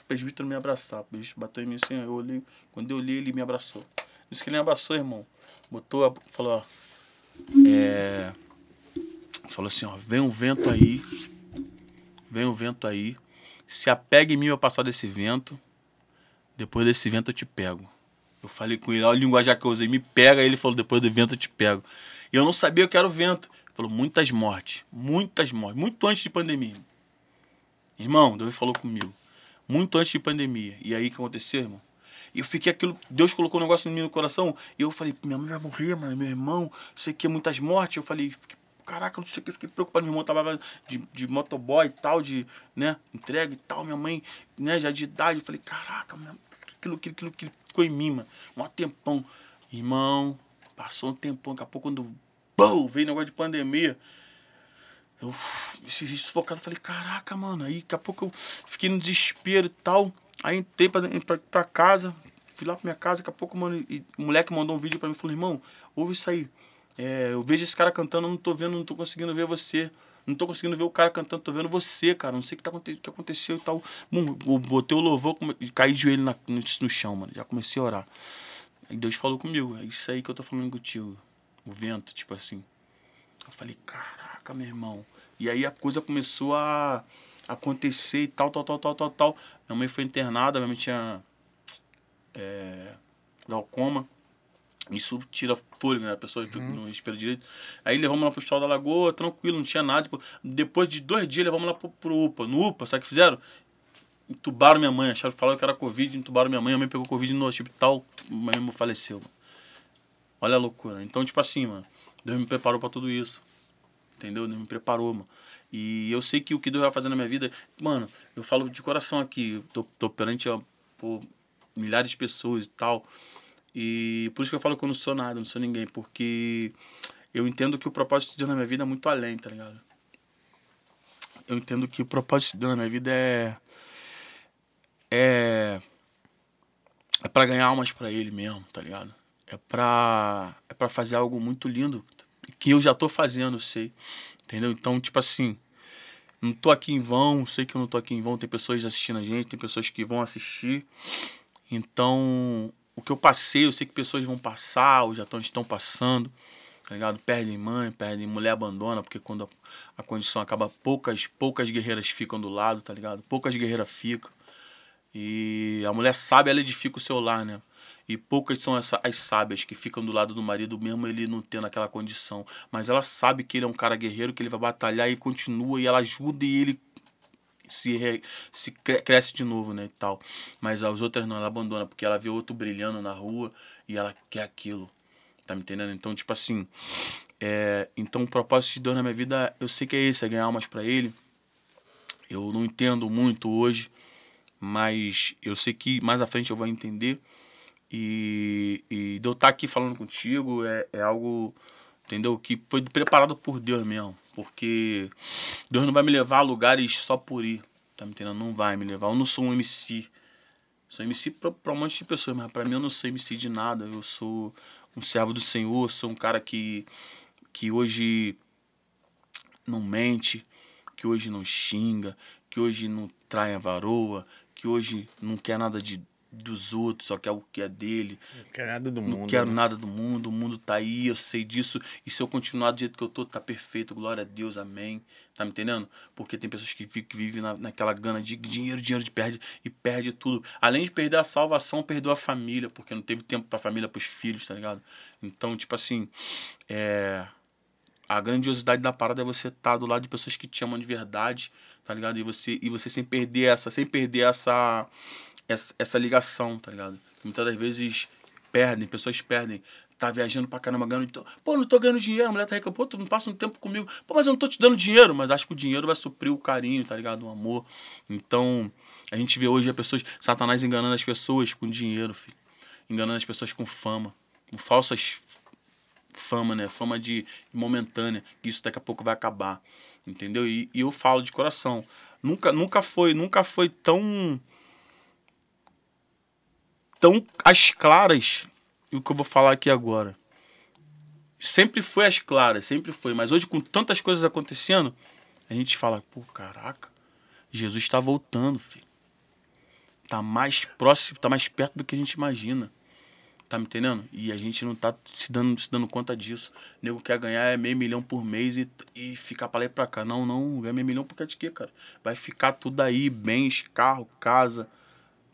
Speaker 2: presbítero me abraçar. O bicho bateu em mim assim, eu olhei, quando eu olhei, ele me abraçou. Isso que ele me abraçou, irmão. Botou, falou, ó, é, falou assim, ó, vem um vento aí, vem um vento aí, se apega em mim, eu passar desse vento, depois desse vento eu te pego. Eu falei com ele, olha o linguajar que eu usei, me pega. Ele falou, depois do vento eu te pego. E eu não sabia que era o vento. Ele falou, muitas mortes, muitas mortes, muito antes de pandemia. Irmão, Deus falou comigo, muito antes de pandemia. E aí o que aconteceu, irmão? Eu fiquei aquilo, Deus colocou um negócio no coração, e eu falei, minha mãe vai morrer, mano, meu irmão, sei o que, muitas mortes. Eu falei, caraca, não sei o que, fiquei preocupado. Meu irmão tava de, de motoboy e tal, de, né, entrega e tal, minha mãe, né, já de idade. Eu falei, caraca, mano, aquilo, aquilo, aquilo, aquilo ficou em mim, mano, um tempão. Irmão, passou um tempão, daqui a pouco quando, bum, veio negócio de pandemia, eu me senti sufocado, falei, caraca, mano. Aí daqui a pouco eu fiquei no desespero e tal. Aí entrei pra, pra, pra casa, fui lá pra minha casa, daqui a pouco, mano, e o moleque mandou um vídeo pra mim falou, irmão, ouve isso aí. É, eu vejo esse cara cantando, não tô vendo, não tô conseguindo ver você. Não tô conseguindo ver o cara cantando, tô vendo você, cara. Não sei o que, tá, o que aconteceu e tal. Bum, botei o louvor, caí de joelho na, no, no chão, mano. Já comecei a orar. Aí Deus falou comigo. É isso aí que eu tô falando contigo. O vento, tipo assim. Eu falei, caraca, meu irmão. E aí a coisa começou a acontecer e tal, tal, tal, tal, tal, tal. Minha mãe foi internada, minha mãe tinha é, glaucoma. Isso tira fôlego, né? A pessoa uhum. no respira direito. Aí levamos lá pro hospital da Lagoa, tranquilo, não tinha nada. Depois de dois dias, levamos lá pro, pro UPA. No UPA, sabe o que fizeram? Entubaram minha mãe, acharam, falaram que era Covid, entubaram minha mãe. Minha mãe pegou Covid no hospital, minha mãe faleceu. Mano. Olha a loucura. Então, tipo assim, mano, Deus me preparou para tudo isso. Entendeu? Deus me preparou, mano. E eu sei que o que Deus vai fazer na minha vida, mano, eu falo de coração aqui, tô, tô perante por milhares de pessoas e tal. E por isso que eu falo que eu não sou nada, não sou ninguém, porque eu entendo que o propósito de Deus na minha vida é muito além, tá ligado? Eu entendo que o propósito de Deus na minha vida é. É. É pra ganhar almas para Ele mesmo, tá ligado? É pra. É pra fazer algo muito lindo, que eu já tô fazendo, sei. Entendeu? Então, tipo assim. Não tô aqui em vão, sei que eu não tô aqui em vão, tem pessoas assistindo a gente, tem pessoas que vão assistir. Então, o que eu passei, eu sei que pessoas vão passar, ou já estão, estão passando, tá ligado? Perdem mãe, perdem mulher, abandona, porque quando a, a, condição acaba, poucas, poucas guerreiras ficam do lado, tá ligado? Poucas guerreiras ficam. E a mulher sabe, ela edifica o seu lar, né? E poucas são essa, as sábias que ficam do lado do marido, mesmo ele não tendo aquela condição. Mas ela sabe que ele é um cara guerreiro, que ele vai batalhar e continua, e ela ajuda e ele se, re, se cresce de novo, né, e tal. Mas as outras não, ela abandona, porque ela vê outro brilhando na rua e ela quer aquilo. Tá me entendendo? Então, tipo assim, é, então o propósito de Deus na minha vida, eu sei que é esse, é ganhar almas para ele. Eu não entendo muito hoje, mas eu sei que mais à frente eu vou entender. E, e de eu estar aqui falando contigo é, é algo, entendeu? Que foi preparado por Deus mesmo. Porque Deus não vai me levar a lugares só por ir. Tá me entendendo? Não vai me levar. Eu não sou um MC. Sou MC pra, pra um monte de pessoas, mas pra mim eu não sou MC de nada. Eu sou um servo do Senhor, sou um cara que, que hoje não mente, que hoje não xinga, que hoje não trai a varoa, que hoje não quer nada de dos outros, só quer o que é dele.
Speaker 1: Não quero nada do
Speaker 2: não
Speaker 1: mundo.
Speaker 2: Não quero
Speaker 1: né?
Speaker 2: nada do mundo, o mundo tá aí, eu sei disso. E se eu continuar do jeito que eu tô, tá perfeito, glória a Deus, amém. Tá me entendendo? Porque tem pessoas que, que vivem na, naquela gana de dinheiro, dinheiro, de perde e perde tudo. Além de perder a salvação, perdeu a família, porque não teve tempo pra família, pros filhos, tá ligado? Então, tipo assim, é. A grandiosidade da parada é você estar tá do lado de pessoas que te amam de verdade, tá ligado? E você, e você sem perder essa, sem perder essa essa, essa ligação, tá ligado? Muitas das vezes perdem, pessoas perdem. Tá viajando pra caramba, ganhando. Pô, não tô ganhando dinheiro. A mulher tá reclamando, pô, tu não passa um tempo comigo. Pô, mas eu não tô te dando dinheiro. Mas acho que o dinheiro vai suprir o carinho, tá ligado? O amor. Então, a gente vê hoje as pessoas, Satanás enganando as pessoas com dinheiro, filho. Enganando as pessoas com fama. Com falsas fama, né? Fama de momentânea. Isso daqui a pouco vai acabar. Entendeu? E, e eu falo de coração. Nunca, nunca foi, nunca foi tão tão as claras e o que eu vou falar aqui agora. Sempre foi as claras, sempre foi. Mas hoje, com tantas coisas acontecendo, a gente fala, pô, caraca, Jesus está voltando, filho. Tá mais próximo, tá mais perto do que a gente imagina. Tá me entendendo? E a gente não tá se dando, se dando conta disso. O nego quer ganhar meio milhão por mês e, e ficar pra lá e pra cá. Não, não, ganha meio milhão por causa de quê, cara? Vai ficar tudo aí, bens, carro, casa.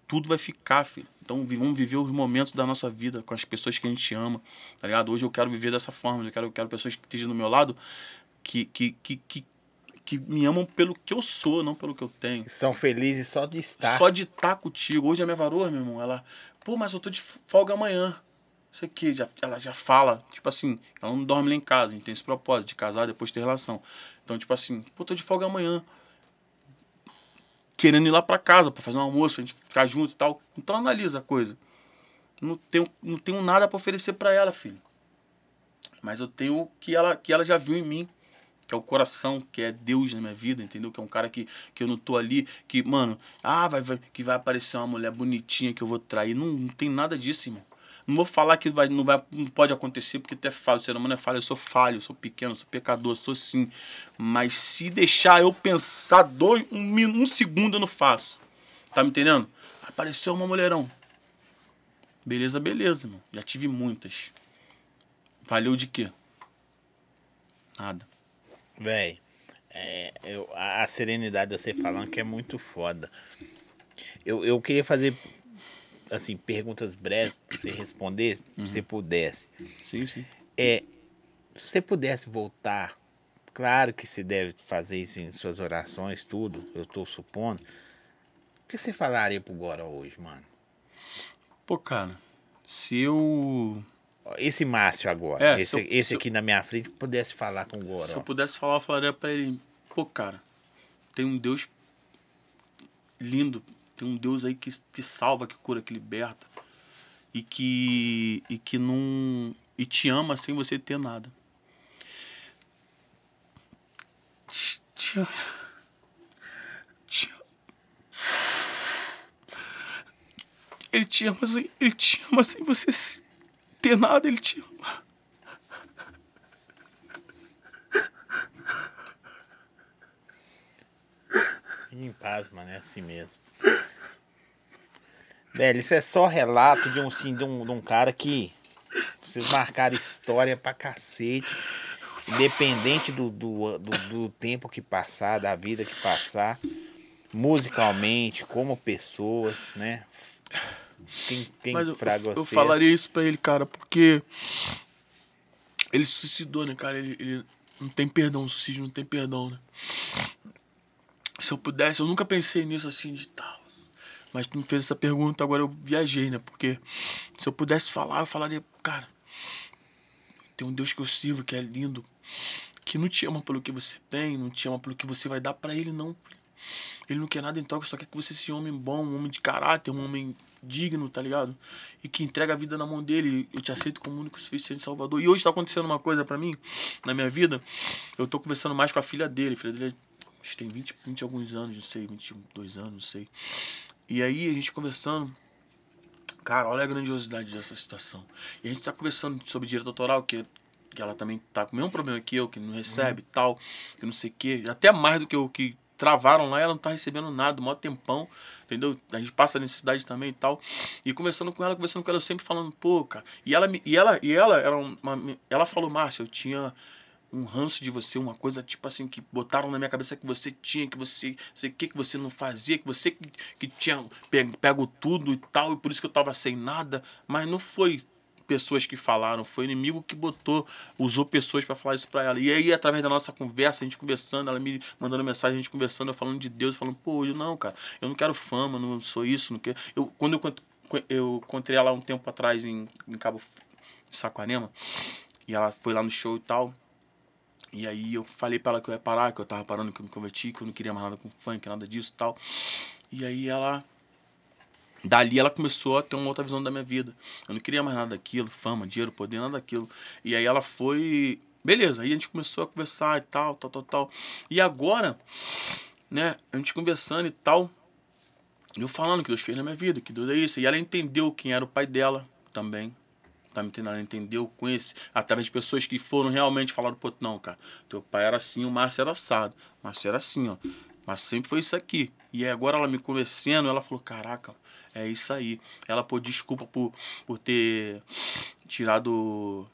Speaker 2: Tudo vai ficar, filho. Então vamos viver os momentos da nossa vida com as pessoas que a gente ama, tá ligado? Hoje eu quero viver dessa forma, eu quero, eu quero pessoas que estejam do meu lado que, que, que, que, que me amam pelo que eu sou, não pelo que eu tenho.
Speaker 1: São felizes só de estar.
Speaker 2: Só de estar contigo. Hoje a minha varoa, meu irmão, ela, pô, mas eu tô de folga amanhã. Isso aqui, já, ela já fala, tipo assim, ela não dorme lá em casa, a gente tem esse propósito de casar depois ter relação. Então, tipo assim, pô, tô de folga amanhã querendo ir lá para casa para fazer um almoço, pra gente ficar junto e tal. Então analisa a coisa. Não tenho, não tenho nada para oferecer para ela, filho. Mas eu tenho o que ela, que ela já viu em mim, que é o coração, que é Deus na minha vida, entendeu? Que é um cara que, que eu não tô ali, que, mano, ah, vai, vai, que vai aparecer uma mulher bonitinha que eu vou trair. Não, não tem nada disso, irmão. Não vou falar que vai, não, vai, não pode acontecer, porque até falo, o ser humano é falho, eu sou falho, eu sou pequeno, eu sou pecador, eu sou sim. Mas se deixar eu pensar dois, um, um segundo, eu não faço. Tá me entendendo? Apareceu uma mulherão. Beleza, beleza, irmão. Já tive muitas. Valeu de quê? Nada.
Speaker 1: Véi, é, eu, a, a serenidade de você falando que é muito foda. Eu, eu queria fazer assim, perguntas breves para você responder, uhum. se você pudesse.
Speaker 2: Sim, sim.
Speaker 1: É, se você pudesse voltar, claro que você deve fazer isso em suas orações, tudo, eu estou supondo. O que você falaria pro Gora hoje, mano?
Speaker 2: Pô, cara, se eu.
Speaker 1: Esse Márcio agora, é, esse, eu, esse aqui eu, na minha frente, pudesse falar com o Gora.
Speaker 2: Se eu pudesse falar, eu falaria pra ele: pô, cara, tem um Deus lindo tem um Deus aí que, que salva, que cura, que liberta. E que, e que não. E te ama sem você ter nada. Te, te, te, ele te ama sem, ele te ama sem você ter nada, ele te ama.
Speaker 1: Em paz, mano, é assim mesmo. Velho, isso é só relato de um, assim, de um, de um cara que vocês marcaram história pra cacete. Independente do, do, do, do, tempo que passar, da vida que passar, musicalmente, como pessoas, né?
Speaker 2: Quem, quem Mas eu, eu, eu falaria isso pra ele, cara, porque ele se suicidou, né, cara? Ele, ele não tem perdão, o suicídio não tem perdão, né? Se eu pudesse, eu nunca pensei nisso assim de tal mas tu me fez essa pergunta, agora eu viajei, né? Porque se eu pudesse falar, eu falaria, cara, tem um Deus que eu sirvo que é lindo, que não te ama pelo que você tem, não te ama pelo que você vai dar para ele, não. Ele não quer nada em troca, só quer que você seja um homem bom, um homem de caráter, um homem digno, tá ligado? E que entrega a vida na mão dele. Eu te aceito como único suficiente Salvador. E hoje tá acontecendo uma coisa para mim, na minha vida. Eu tô conversando mais com a filha dele. A filha dele tem 20, 20 alguns anos, não sei, 22 anos, não sei. E aí a gente conversando, cara, olha a grandiosidade dessa situação. E a gente tá conversando sobre direito autoral, que, que ela também tá com o mesmo problema que eu, que não recebe e uhum. tal, que não sei o quê. Até mais do que o que travaram lá, ela não tá recebendo nada, maior tempão, entendeu? A gente passa necessidade também e tal. E conversando com ela, conversando com ela, eu sempre falando, pô, cara. E ela, e ela, e ela era uma. Ela falou, Márcia, eu tinha um ranço de você, uma coisa tipo assim que botaram na minha cabeça que você tinha, que você, sei que que você não fazia, que você que, que tinha pego, pego tudo e tal, e por isso que eu tava sem nada, mas não foi pessoas que falaram, foi o inimigo que botou, usou pessoas para falar isso para ela. E aí, através da nossa conversa, a gente conversando, ela me mandando mensagem, a gente conversando, eu falando de Deus, falando, pô, eu não, cara, eu não quero fama, não sou isso, não quero. Eu, quando eu, eu encontrei ela um tempo atrás em, em Cabo Saquarema, e ela foi lá no show e tal. E aí eu falei pra ela que eu ia parar, que eu tava parando, que eu me converti, que eu não queria mais nada com funk, nada disso e tal. E aí ela. Dali ela começou a ter uma outra visão da minha vida. Eu não queria mais nada daquilo, fama, dinheiro, poder, nada daquilo. E aí ela foi. Beleza, aí a gente começou a conversar e tal, tal, tal, tal. E agora, né, a gente conversando e tal. Eu falando que Deus fez na minha vida, que Deus é isso. E ela entendeu quem era o pai dela também tá me entendendo? Ela entendeu com esse, através de pessoas que foram realmente falaram, pô, não, cara, teu pai era assim, o Márcio era assado. O Márcio era assim, ó. Mas sempre foi isso aqui. E agora ela me convencendo, ela falou, caraca, é isso aí. Ela pô, desculpa por, por ter tirado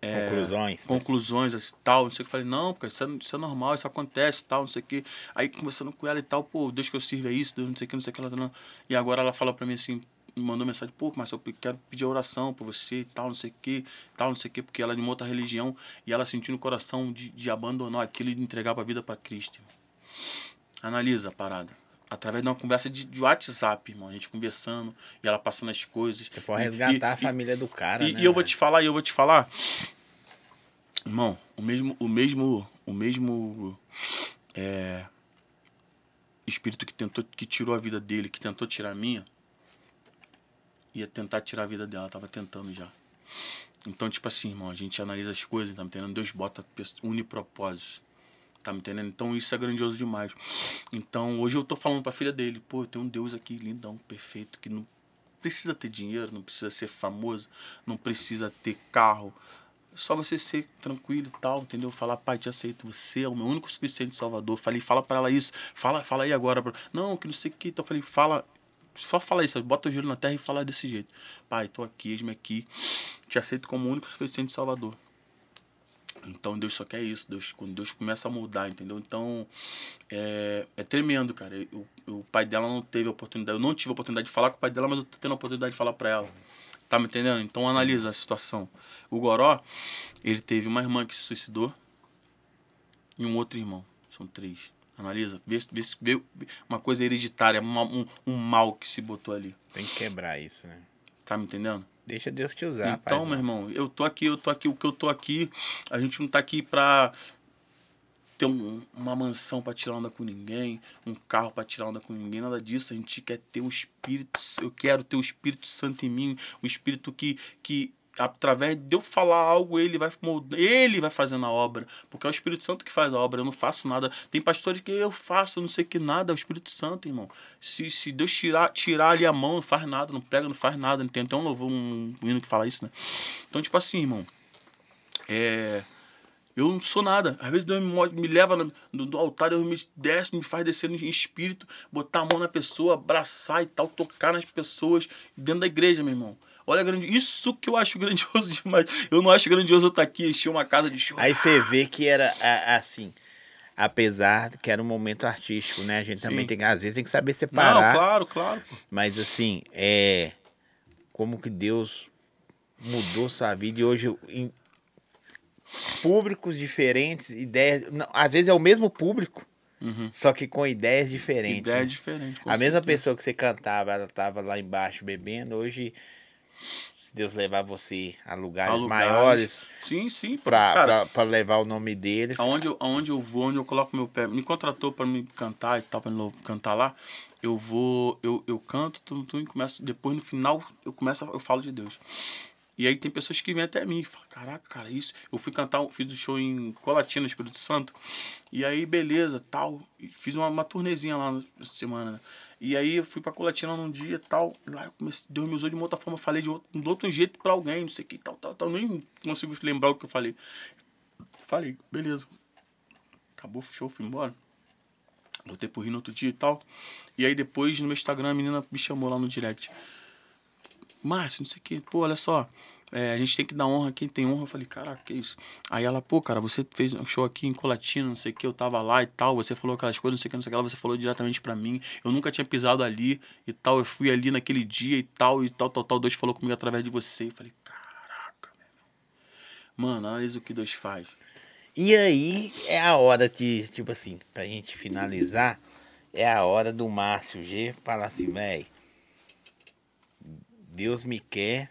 Speaker 1: é, conclusões.
Speaker 2: Conclusões, assim, tal, não sei o que. Eu falei, não, porque isso é, isso é normal, isso acontece, tal, não sei o que. Aí conversando com ela e tal, pô, Deus que eu sirvo é isso, Deus não sei o que, não sei o que. Ela não. E agora ela fala pra mim assim, me mandou mensagem, pô, mas eu quero pedir oração por você e tal, não sei o que, tal, não sei o que, porque ela é de uma outra religião e ela sentiu no coração de, de abandonar aquilo e de entregar a vida para Cristo. Analisa a parada. Através de uma conversa de, de, WhatsApp, irmão. A gente conversando e ela passando as coisas.
Speaker 1: Você pode resgatar e, a família do cara,
Speaker 2: e,
Speaker 1: né?
Speaker 2: E eu vou te falar, e eu vou te falar. Irmão, o mesmo, o mesmo, o mesmo é, espírito que tentou, que tirou a vida dele, que tentou tirar a minha, ia tentar tirar a vida dela, tava tentando já. Então, tipo assim, irmão, a gente analisa as coisas, tá entendendo? Deus bota unipropósitos. Tá me entendendo? Então isso é grandioso demais. Então hoje eu tô falando pra filha dele, pô, tem um Deus aqui lindão, perfeito, que não precisa ter dinheiro, não precisa ser famoso, não precisa ter carro. Só você ser tranquilo e tal, entendeu? Falar, pai, te aceito, você é o meu único suficiente Salvador. Falei, fala para ela isso, fala, fala aí agora. Não, que não sei o que. Então falei, fala, só fala isso, bota o joelho na terra e fala desse jeito. Pai, tô aqui, eis-me aqui, te aceito como o único suficiente Salvador. Então Deus só quer isso, Deus, quando Deus começa a mudar, entendeu? Então é, é tremendo, cara. Eu, o pai dela não teve a oportunidade, eu não tive a oportunidade de falar com o pai dela, mas eu tô tendo a oportunidade de falar para ela. Tá me entendendo? Então Sim. analisa a situação. O Goró, ele teve uma irmã que se suicidou e um outro irmão. São três. Analisa, vê, vê, vê uma coisa hereditária, uma, um, um mal que se botou ali.
Speaker 1: Tem que quebrar isso, né?
Speaker 2: Tá me entendendo?
Speaker 1: Deixa Deus te usar.
Speaker 2: Então, meu irmão, eu tô aqui, eu tô aqui, o que eu tô aqui, a gente não tá aqui pra ter um, uma mansão para tirar onda com ninguém, um carro para tirar onda com ninguém, nada disso. A gente quer ter o Espírito, eu quero ter o Espírito Santo em mim, o Espírito que, que através de eu falar algo, ele vai ele vai fazendo a obra, porque é o Espírito Santo que faz a obra, eu não faço nada. Tem pastores que eu faço, não sei que nada, é o Espírito Santo, irmão. Se, se Deus tirar, tirar ali a mão, não faz nada, não prega, não faz nada. Tem até um louvor, um hino que fala isso, né? Então, tipo assim, irmão, é. Eu não sou nada. Às vezes Deus me, me leva no, no, do altar, Deus me desce, me faz descer no espírito, botar a mão na pessoa, abraçar e tal, tocar nas pessoas dentro da igreja, meu irmão. Olha, grande, isso que eu acho grandioso demais. Eu não acho grandioso eu estar aqui, encher uma casa de show.
Speaker 1: Aí você vê que era assim, apesar que era um momento artístico, né? A gente Sim. também tem, às vezes tem que saber separar.
Speaker 2: Não, claro, claro.
Speaker 1: Mas assim, é como que Deus mudou sua vida e hoje em públicos diferentes, ideias, não, às vezes é o mesmo público, Uhum. Só que com ideias diferentes.
Speaker 2: Ideias né? diferentes.
Speaker 1: A mesma pessoa que você cantava, ela tava lá embaixo bebendo, hoje se Deus levar você a lugares, a lugares maiores.
Speaker 2: Sim, sim.
Speaker 1: Para levar o nome deles.
Speaker 2: Aonde eu, aonde eu vou, onde eu coloco meu pé. Me contratou para me cantar e tal, para cantar lá. Eu vou, eu, eu canto, tudo, tudo, e começo. Depois no final eu começo, eu falo de Deus. E aí tem pessoas que vêm até mim e falam, caraca, cara, isso. Eu fui cantar, fiz um show em Colatina, Espírito Santo. E aí, beleza, tal. Fiz uma, uma turnezinha lá na semana, né? E aí eu fui pra Colatina num dia e tal. Lá eu comecei, Deus me usou de uma outra forma. Falei de outro, de outro jeito pra alguém, não sei o que, tal, tal, tal. Nem consigo lembrar o que eu falei. Falei, beleza. Acabou show, fui embora. Voltei pro Rio no outro dia e tal. E aí depois no meu Instagram a menina me chamou lá no direct. Márcio, não sei o que, pô, olha só é, a gente tem que dar honra quem tem honra. Eu falei, caraca, que isso? Aí ela, pô, cara, você fez um show aqui em Colatina, não sei o que, eu tava lá e tal, você falou aquelas coisas, não sei o que, não sei o que, você falou diretamente para mim. Eu nunca tinha pisado ali e tal, eu fui ali naquele dia e tal, e tal, tal, tal. Deus falou comigo através de você. Eu falei, caraca, meu Mano, analisa o que Deus faz.
Speaker 1: E aí é a hora de, tipo assim, pra gente finalizar, é a hora do Márcio G falar assim, velho, Deus me quer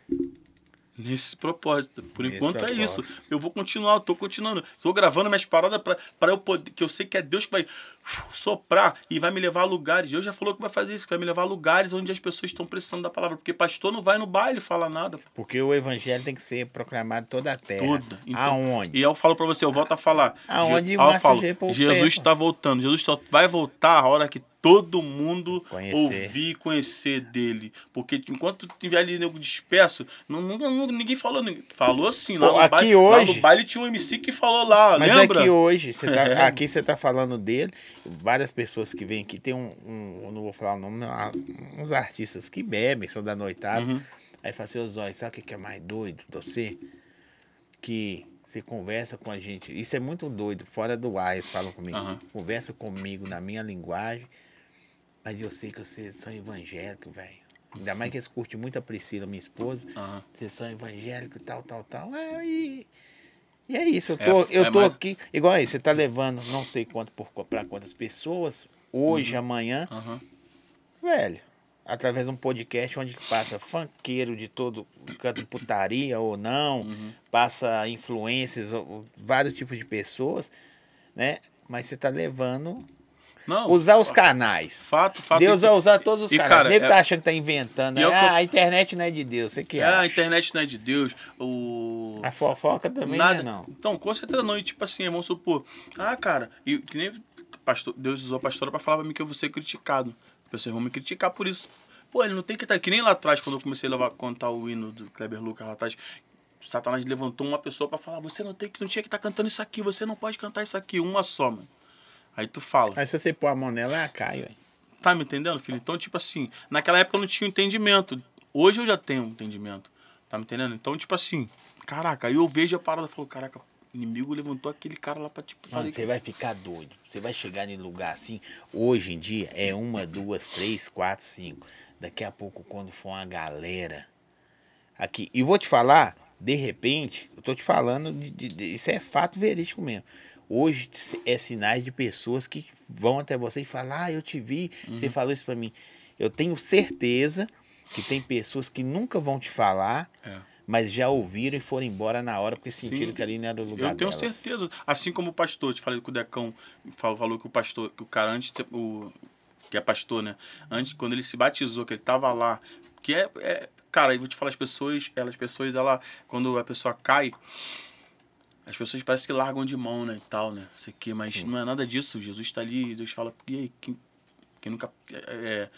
Speaker 2: Nesse propósito. Por Nesse enquanto propósito. é isso. Eu vou continuar, eu tô continuando. Estou gravando minhas paradas para eu poder. Que eu sei que é Deus que vai soprar e vai me levar a lugares. Deus já falou que vai fazer isso, que vai me levar a lugares onde as pessoas estão precisando da palavra. Porque pastor não vai no baile falar nada.
Speaker 1: Porque o evangelho tem que ser proclamado toda a terra. Toda. Então, Aonde?
Speaker 2: E eu falo para você, eu volto a falar.
Speaker 1: Aonde
Speaker 2: Je, eu falo, Jesus está voltando. Jesus vai voltar a hora que todo mundo conhecer. ouvir e conhecer dele. Porque enquanto tiver ali nego disperso, não, ninguém falou. Falou assim, lá, Pô,
Speaker 1: no aqui
Speaker 2: baile,
Speaker 1: hoje,
Speaker 2: lá no baile tinha um MC que falou lá,
Speaker 1: mas
Speaker 2: lembra?
Speaker 1: aqui hoje, você tá, é. aqui você tá falando dele, várias pessoas que vêm aqui, tem um, um não vou falar o nome, uns artistas que bebem, são da noitada, uhum. aí fala assim, ô Zói, sabe o que é mais doido de você? Que você conversa com a gente, isso é muito doido, fora do ar, eles falam comigo, uhum. conversa comigo na minha linguagem, mas eu sei que vocês são evangélicos, velho. Ainda mais que eles curtem muito a Priscila, minha esposa. Uhum. Vocês são evangélicos, tal, tal, tal. É, e, e é isso. Eu tô, é, eu é tô mais... aqui. Igual aí, você tá levando não sei quanto para quantas pessoas, hoje, uhum. amanhã. Uhum. Velho, através de um podcast onde passa funkeiro de todo canto de putaria ou não, uhum. passa influências, vários tipos de pessoas, né? Mas você tá levando
Speaker 2: Não,
Speaker 1: usar os canais.
Speaker 2: Fato, fato.
Speaker 1: Deus vai usar todos os
Speaker 2: e,
Speaker 1: canais.
Speaker 2: cara,
Speaker 1: o nego
Speaker 2: é-
Speaker 1: tá achando que tá inventando.
Speaker 2: E é que
Speaker 1: ah,
Speaker 2: eu-
Speaker 1: a internet não é de Deus. Você que
Speaker 2: É,
Speaker 1: acha?
Speaker 2: a internet não é de Deus. O.
Speaker 1: A fofoca também
Speaker 2: Nada.
Speaker 1: não é não.
Speaker 2: Então, com certeza não. E tipo assim, vamos supor. Ah, cara, e que nem pastor, Deus usou a pastora pra falar pra mim que eu vou ser criticado. Pessoas vão me criticar por isso. Pô, ele não tem que estar. Que nem lá atrás, quando eu comecei a levar, contar o hino do Kleber Lucas lá atrás. Satanás levantou uma pessoa pra falar: você não tem que não tinha que estar cantando isso aqui, você não pode cantar isso aqui, uma só, mano. Aí tu fala.
Speaker 1: Mas se você pôr a mão nela, ela cai, velho.
Speaker 2: Tá me entendendo, filho? Então, tipo assim, naquela época eu não tinha entendimento. Hoje eu já tenho um entendimento. Tá me entendendo? Então, tipo assim, caraca, aí eu vejo a parada e falo, caraca, o inimigo levantou aquele cara lá pra, tipo,
Speaker 1: Mano, você vai ficar doido. Você vai chegar em lugar assim. Hoje em dia é uma, duas, três, quatro, cinco. Daqui a pouco, quando for uma galera aqui. E vou te falar, de repente, eu tô te falando, de, de- de- isso é fato verídico mesmo. Hoje é sinais de pessoas que vão até você e falam: Ah, eu te vi, você falou isso pra mim. Eu tenho certeza que tem pessoas que nunca vão te falar,
Speaker 2: É.
Speaker 1: mas já ouviram e foram embora na hora porque sentiram
Speaker 2: Sim.
Speaker 1: que ali não era o lugar
Speaker 2: Eu tenho
Speaker 1: delas.
Speaker 2: certeza. Assim como o pastor, te falei que o Decão falou, falou que o pastor, que o cara antes, o, que é pastor, né? Antes, quando ele se batizou, que ele tava lá, que é, é cara, eu vou te falar, as pessoas, elas, pessoas, ela, quando a pessoa cai, as pessoas parecem que largam de mão, né, e tal, né, isso aqui, mas
Speaker 1: Sim.
Speaker 2: não é nada disso, Jesus está ali, Deus fala, e aí, quem, quem nunca é, é,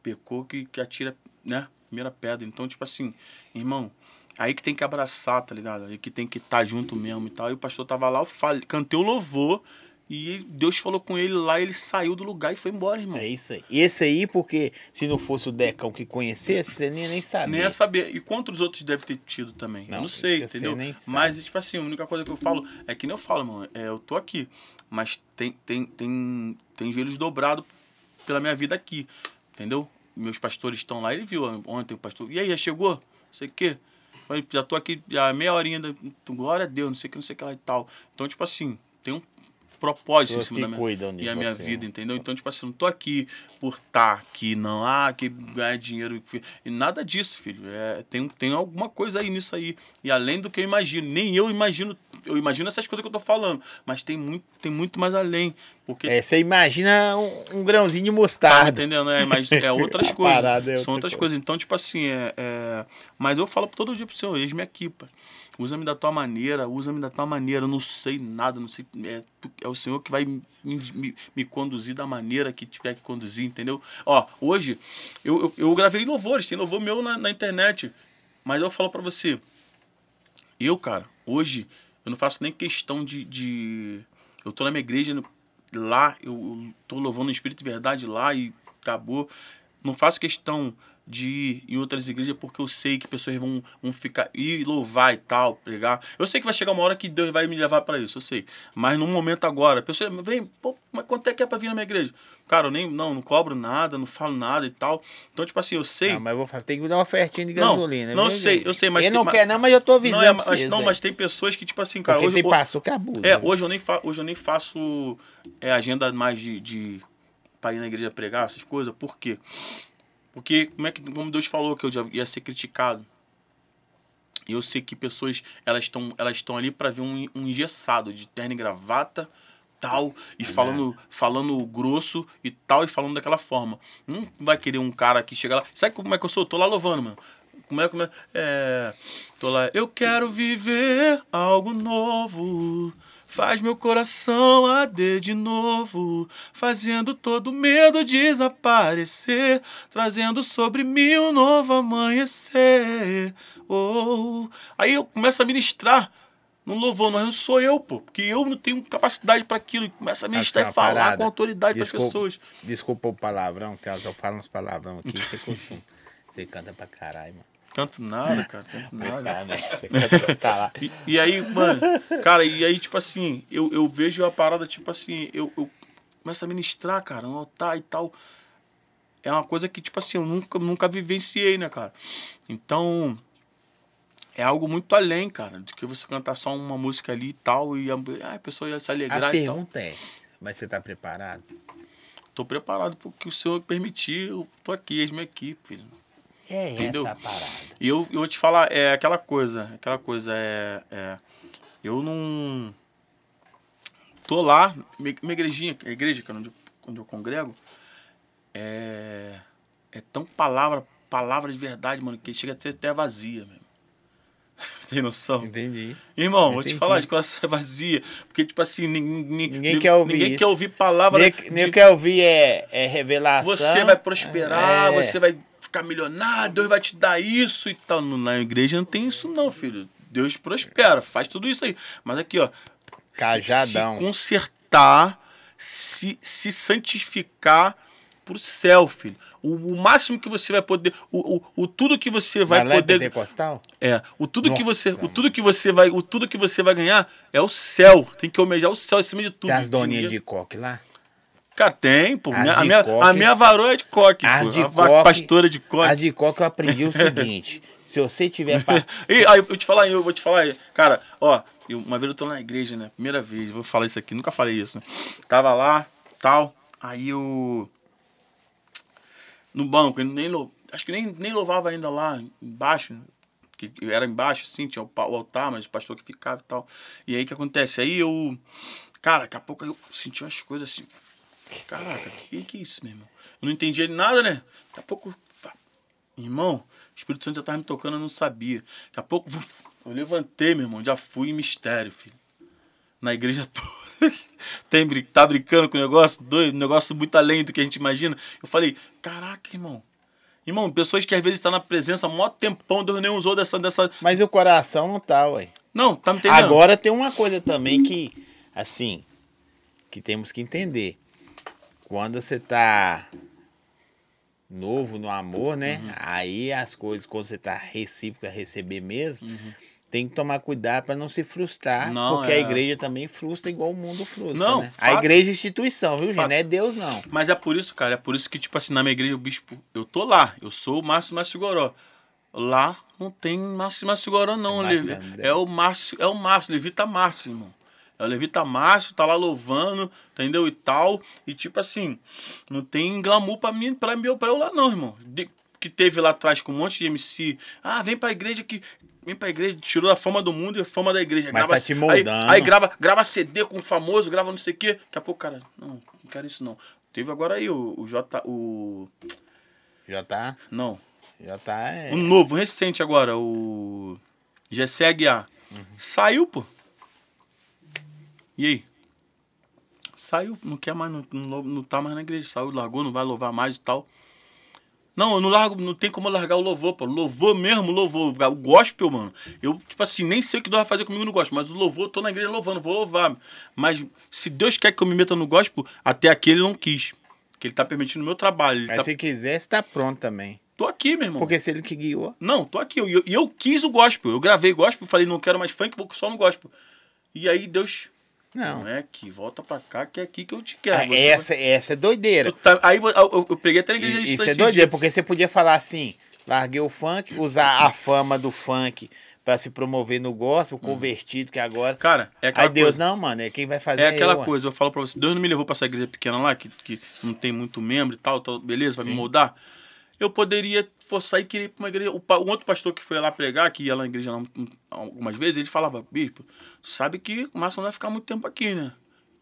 Speaker 2: pecou, que, que atira, né, primeira pedra, então, tipo assim, irmão, aí que tem que abraçar, tá ligado, aí que tem que estar junto mesmo e tal, e o pastor tava lá, eu falei, cantei o louvor, e Deus falou com ele lá, ele saiu do lugar e foi embora, irmão.
Speaker 1: É isso aí. E esse aí, porque se não fosse o Decão que conhecesse, você nem, nem sabia.
Speaker 2: Nem ia saber. E quantos outros deve ter tido também?
Speaker 1: Não,
Speaker 2: eu não sei, entendeu? Mas, tipo assim, a única coisa que eu falo é que nem eu falo, mano, é, eu tô aqui, mas tem, tem, tem, tem joelhos dobrados pela minha vida aqui, entendeu? Meus pastores estão lá, ele viu ontem o pastor, e aí, já chegou? Não sei o quê. Já tô aqui há meia horinha, da, glória a Deus, não sei o que, não sei o que lá e tal. Então, tipo assim, tem um propósito
Speaker 1: Pessoas
Speaker 2: em cima da minha,
Speaker 1: cuidam
Speaker 2: e a minha
Speaker 1: você,
Speaker 2: vida,
Speaker 1: né?
Speaker 2: entendeu? Então, tipo assim, eu não tô aqui por estar aqui, não. Ah, que ganhar dinheiro. E nada disso, filho. É, tem, tem alguma coisa aí nisso aí. E além do que eu imagino. Nem eu imagino. Eu imagino essas coisas que eu tô falando. Mas tem muito, tem muito mais além. Porque.
Speaker 1: É, você imagina um, um grãozinho de
Speaker 2: Tá
Speaker 1: mostarda.
Speaker 2: entendendo? É, mas é outras coisas.
Speaker 1: é
Speaker 2: São
Speaker 1: outra
Speaker 2: outras
Speaker 1: coisa.
Speaker 2: coisas. Então, tipo assim, é, é- Mas eu falo todo dia pro Senhor, eis-me aqui, pai. Usa-me da tua maneira, usa-me da tua maneira. Eu não sei nada, não sei. É, é o Senhor que vai me, me, me conduzir da maneira que tiver que conduzir, entendeu? Ó, hoje, eu, eu, eu gravei louvores, tem louvor meu na, na internet. Mas eu falo pra você, eu, cara, hoje, eu não faço nem questão de. de... Eu tô na minha igreja lá, eu, tô louvando o Espírito de Verdade lá e acabou. Não faço questão de ir em outras igrejas porque eu sei que pessoas vão, vão ficar ir louvar e tal, pregar. Eu sei que vai chegar uma hora que Deus vai me levar para isso, eu sei. Mas no momento agora, a pessoa vem, pô, mas quanto é que é para vir na minha igreja? Cara, eu nem não, não cobro nada, não falo nada e tal. Então, tipo assim, eu sei.
Speaker 1: Não, mas eu vou falar, tem que dar uma ofertinha de
Speaker 2: Não,
Speaker 1: gasolina.
Speaker 2: não
Speaker 1: viu,
Speaker 2: sei, eu sei, mas
Speaker 1: Ele
Speaker 2: tem-
Speaker 1: não
Speaker 2: mas-
Speaker 1: quer não, mas eu tô avisando
Speaker 2: não, é, mas, não, mas tem pessoas que, tipo assim, cara,
Speaker 1: Porque
Speaker 2: hoje,
Speaker 1: tem pastor que abusa.
Speaker 2: é, hoje eu nem, fa hoje eu nem faço é, agenda mais de, de pra ir na igreja pregar, essas coisas. Por quê? Porque, como é que, como Deus falou que eu já ia ser criticado. E eu sei que pessoas, elas estão elas estão ali para ver um, um engessado de terno e gravata, tal, e falando, falando grosso e tal, e falando daquela forma. Não vai querer um cara que chega lá. Sabe como é que eu sou? Eu tô lá louvando, mano. Como é, como é? É. Tô lá. Eu quero viver algo novo. Faz meu coração arder de novo, fazendo todo medo desaparecer, trazendo sobre mim um novo amanhecer. Oh. Aí eu começo a ministrar no louvor, mas não sou eu, pô, porque eu não tenho capacidade para aquilo. E começo a ministrar
Speaker 1: Essa
Speaker 2: e falar
Speaker 1: parada.
Speaker 2: com autoridade para as pessoas.
Speaker 1: Desculpa o palavrão, que eu falo uns palavrão aqui, você costuma. Você canta pra caralho, mano.
Speaker 2: Canto nada, cara, canto nada.
Speaker 1: Ah, né? Canta pra caralho.
Speaker 2: E, e aí, mano, cara, e aí, tipo assim, eu, eu vejo a parada, tipo assim, eu, eu começo a ministrar, cara, no altar e tal. É uma coisa que, tipo assim, eu nunca, nunca vivenciei, né, cara? Então, é algo muito além, cara, do que você cantar só uma música ali e tal, e a, ah, a pessoa ia se alegrar
Speaker 1: A
Speaker 2: e tal.
Speaker 1: pergunta é, mas você tá preparado?
Speaker 2: Tô preparado porque o senhor permitir, eu tô aqui, eis-me aqui, filho.
Speaker 1: É
Speaker 2: Entendeu?
Speaker 1: essa a parada.
Speaker 2: E eu, eu vou te falar, é aquela coisa, aquela coisa, é. é eu não. Tô lá, minha, minha igrejinha, a igreja, cara, onde eu onde eu congrego, é, é tão palavra, palavra de verdade, mano, que chega a ser até vazia, mesmo. Tem noção?
Speaker 1: Entendi.
Speaker 2: Irmão, vou te
Speaker 1: Entendi.
Speaker 2: falar de coração é vazia. Porque, tipo assim, ninguém,
Speaker 1: Ninguém quer ouvir
Speaker 2: Ninguém
Speaker 1: isso.
Speaker 2: quer ouvir palavra.
Speaker 1: Nem,
Speaker 2: de-
Speaker 1: nem quer ouvir é, é revelação.
Speaker 2: você vai prosperar,
Speaker 1: É.
Speaker 2: você vai ficar milionário, Deus vai te dar isso e tal. Na igreja não tem isso, não, filho. Deus prospera, faz tudo isso aí. Mas aqui, ó. se-
Speaker 1: Cajadão.
Speaker 2: Se consertar, se, se santificar pro céu, filho. O, o máximo que você vai poder. O, o, o tudo que você vai
Speaker 1: em
Speaker 2: poder.
Speaker 1: Pentecostal?
Speaker 2: É, o tudo que
Speaker 1: Nossa,
Speaker 2: você, o tudo que você vai, o tudo que você vai ganhar é o céu. Tem que almejar o céu acima de tudo.
Speaker 1: Tem as doninhas de coque lá?
Speaker 2: Cara, tem, pô. Minha- a, minha,
Speaker 1: coque.
Speaker 2: a minha varoa é de coque,
Speaker 1: As
Speaker 2: pô.
Speaker 1: de
Speaker 2: a
Speaker 1: coque.
Speaker 2: pastora de coque.
Speaker 1: As de coque eu aprendi o seguinte. se você tiver.
Speaker 2: E aí, eu te falar, eu vou te falar, cara, ó, eu- uma vez eu tô na igreja, né? Primeira vez, vou falar isso aqui, nunca falei isso, né? Tava lá, tal, aí eu. No banco, nem, lou- acho que nem, nem louvava ainda lá embaixo, né? que era embaixo, assim, tinha o, o altar, mas o pastor que ficava e tal. E aí o que acontece? Aí eu. Cara, daqui a pouco eu senti umas coisas assim. Caraca, que que é isso, meu irmão? Eu não entendia nada, né? Daqui a pouco. Irmão, o Espírito Santo já tava me tocando, eu não sabia. Daqui a pouco eu levantei, meu irmão, já fui em mistério, filho. Na igreja toda. Tem, tá brincando com o negócio doido, um negócio muito além do que a gente imagina. Eu falei, caraca, irmão. Irmão, pessoas que às vezes estão na presença mó tempão, Deus nem usou dessa. dessa...
Speaker 1: Mas o coração não tá, ué.
Speaker 2: Não, tá me entendendo?
Speaker 1: Agora tem uma coisa também que, assim, que temos que entender. Quando você tá novo no amor, né?
Speaker 2: Uhum.
Speaker 1: Aí as coisas, quando você tá recíproco a receber mesmo, tem que tomar cuidado para não se frustrar.
Speaker 2: Uhum. Não,
Speaker 1: porque
Speaker 2: é.
Speaker 1: a igreja também frustra igual o mundo frustra.
Speaker 2: Não,
Speaker 1: né? A
Speaker 2: fato.
Speaker 1: igreja é instituição, viu, gente?
Speaker 2: Fato.
Speaker 1: Não é Deus, não.
Speaker 2: Mas é por isso, cara, é por isso que, tipo assim, na minha igreja, o bispo, eu tô lá, eu sou o Márcio Márcio Goró. Lá não tem Márcio Márcio Goró, não,
Speaker 1: É
Speaker 2: Levi.
Speaker 1: André.
Speaker 2: É o Márcio, é o Márcio, Levita Márcio, irmão. É o Levita Márcio, tá lá louvando, entendeu? E tal. E tipo assim, não tem glamour pra mim, pra, mim, pra eu lá, não, irmão. De- que teve lá atrás com um monte de MC. Ah, vem pra igreja que. Vem pra igreja, tirou a fama do mundo e a fama da igreja.
Speaker 1: Mas tá te
Speaker 2: aí,
Speaker 1: moldando.
Speaker 2: aí grava, grava CD com o famoso, grava não sei o quê. Daqui a pouco, cara, não, não quero isso não. Teve agora aí o, o J. O.
Speaker 1: Já tá.
Speaker 2: Não.
Speaker 1: Já tá. É...
Speaker 2: O novo, recente agora, o. GC Aguiar. Saiu, pô. E aí? Saiu, não quer mais, não, não, não tá mais na igreja. Saiu, largou, não vai louvar mais e tal. Não, eu não largo, não tem como eu largar o louvor, pô. Louvor mesmo, louvor. O gospel, mano. Eu, tipo assim, nem sei o que Deus vai fazer comigo no gospel, mas o louvor, eu tô na igreja louvando, vou louvar. Mas se Deus quer que eu me meta no gospel, até aqui ele não quis. Porque ele tá permitindo o meu trabalho.
Speaker 1: Mas
Speaker 2: tá...
Speaker 1: se quiser, você tá pronto também.
Speaker 2: Tô aqui, meu irmão.
Speaker 1: Porque se ele que guiou.
Speaker 2: Não, tô aqui. E eu, e eu quis o gospel. Eu gravei gospel, falei, não quero mais funk, vou só no gospel. E aí Deus.
Speaker 1: Não.
Speaker 2: Não é aqui, volta pra cá, que é aqui que eu te quero.
Speaker 1: Ah, essa, essa é
Speaker 2: vai-
Speaker 1: doideira.
Speaker 2: Tá- aí eu, eu, eu peguei até na igreja
Speaker 1: Isso é doideira,
Speaker 2: dia.
Speaker 1: porque você podia falar assim, larguei o funk, usar a fama do funk pra se promover no gospel, convertido que agora...
Speaker 2: Cara, é Hum. aquela
Speaker 1: Aí Deus,
Speaker 2: coisa.
Speaker 1: não, mano, é quem vai fazer
Speaker 2: É aquela
Speaker 1: eu,
Speaker 2: coisa, eu falo pra você, Deus não me levou pra essa igreja pequena lá, que, que não tem muito membro e tal, tal beleza, vai me moldar. Eu poderia forçar e querer ir pra uma igreja. O, o outro pastor que foi lá pregar, que ia lá na igreja um- algumas vezes, ele falava, bispo, sabe que o Márcio não vai ficar muito tempo aqui, né?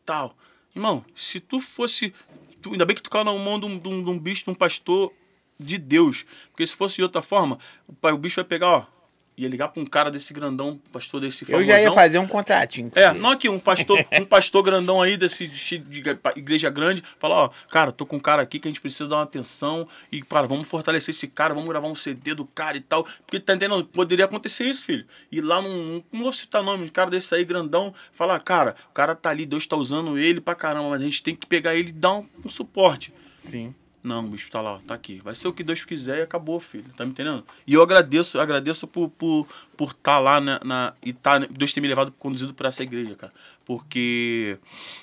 Speaker 2: Tal. Irmão, se tu fosse. tu- ainda bem que tu caiu na mão de um, de um, de um bicho, de um pastor de Deus. Porque se fosse de outra forma, o, o bicho vai pegar, ó. Ia ligar pra um cara desse grandão, pastor desse
Speaker 1: Eu
Speaker 2: famosão.
Speaker 1: já ia fazer um contratinho
Speaker 2: É,
Speaker 1: você.
Speaker 2: não aqui, um pastor, um pastor grandão aí desse de igreja grande, fala, ó, cara, tô com um cara aqui que a gente precisa dar uma atenção e, cara, vamos fortalecer esse cara, vamos gravar um CD do cara e tal. Porque tá entendendo? Poderia acontecer isso, filho. E lá num. Não vou citar nome, um cara desse aí grandão, falar, cara, o cara tá ali, Deus tá usando ele pra caramba, mas a gente tem que pegar ele e dar um, um suporte.
Speaker 1: Sim.
Speaker 2: Não, bicho tá lá, tá aqui. Vai ser o que Deus quiser e acabou, filho. Tá me entendendo? E eu agradeço, eu agradeço por estar por, por tá lá na, na- e tá, Deus ter me levado, conduzido para essa igreja, cara. Porque,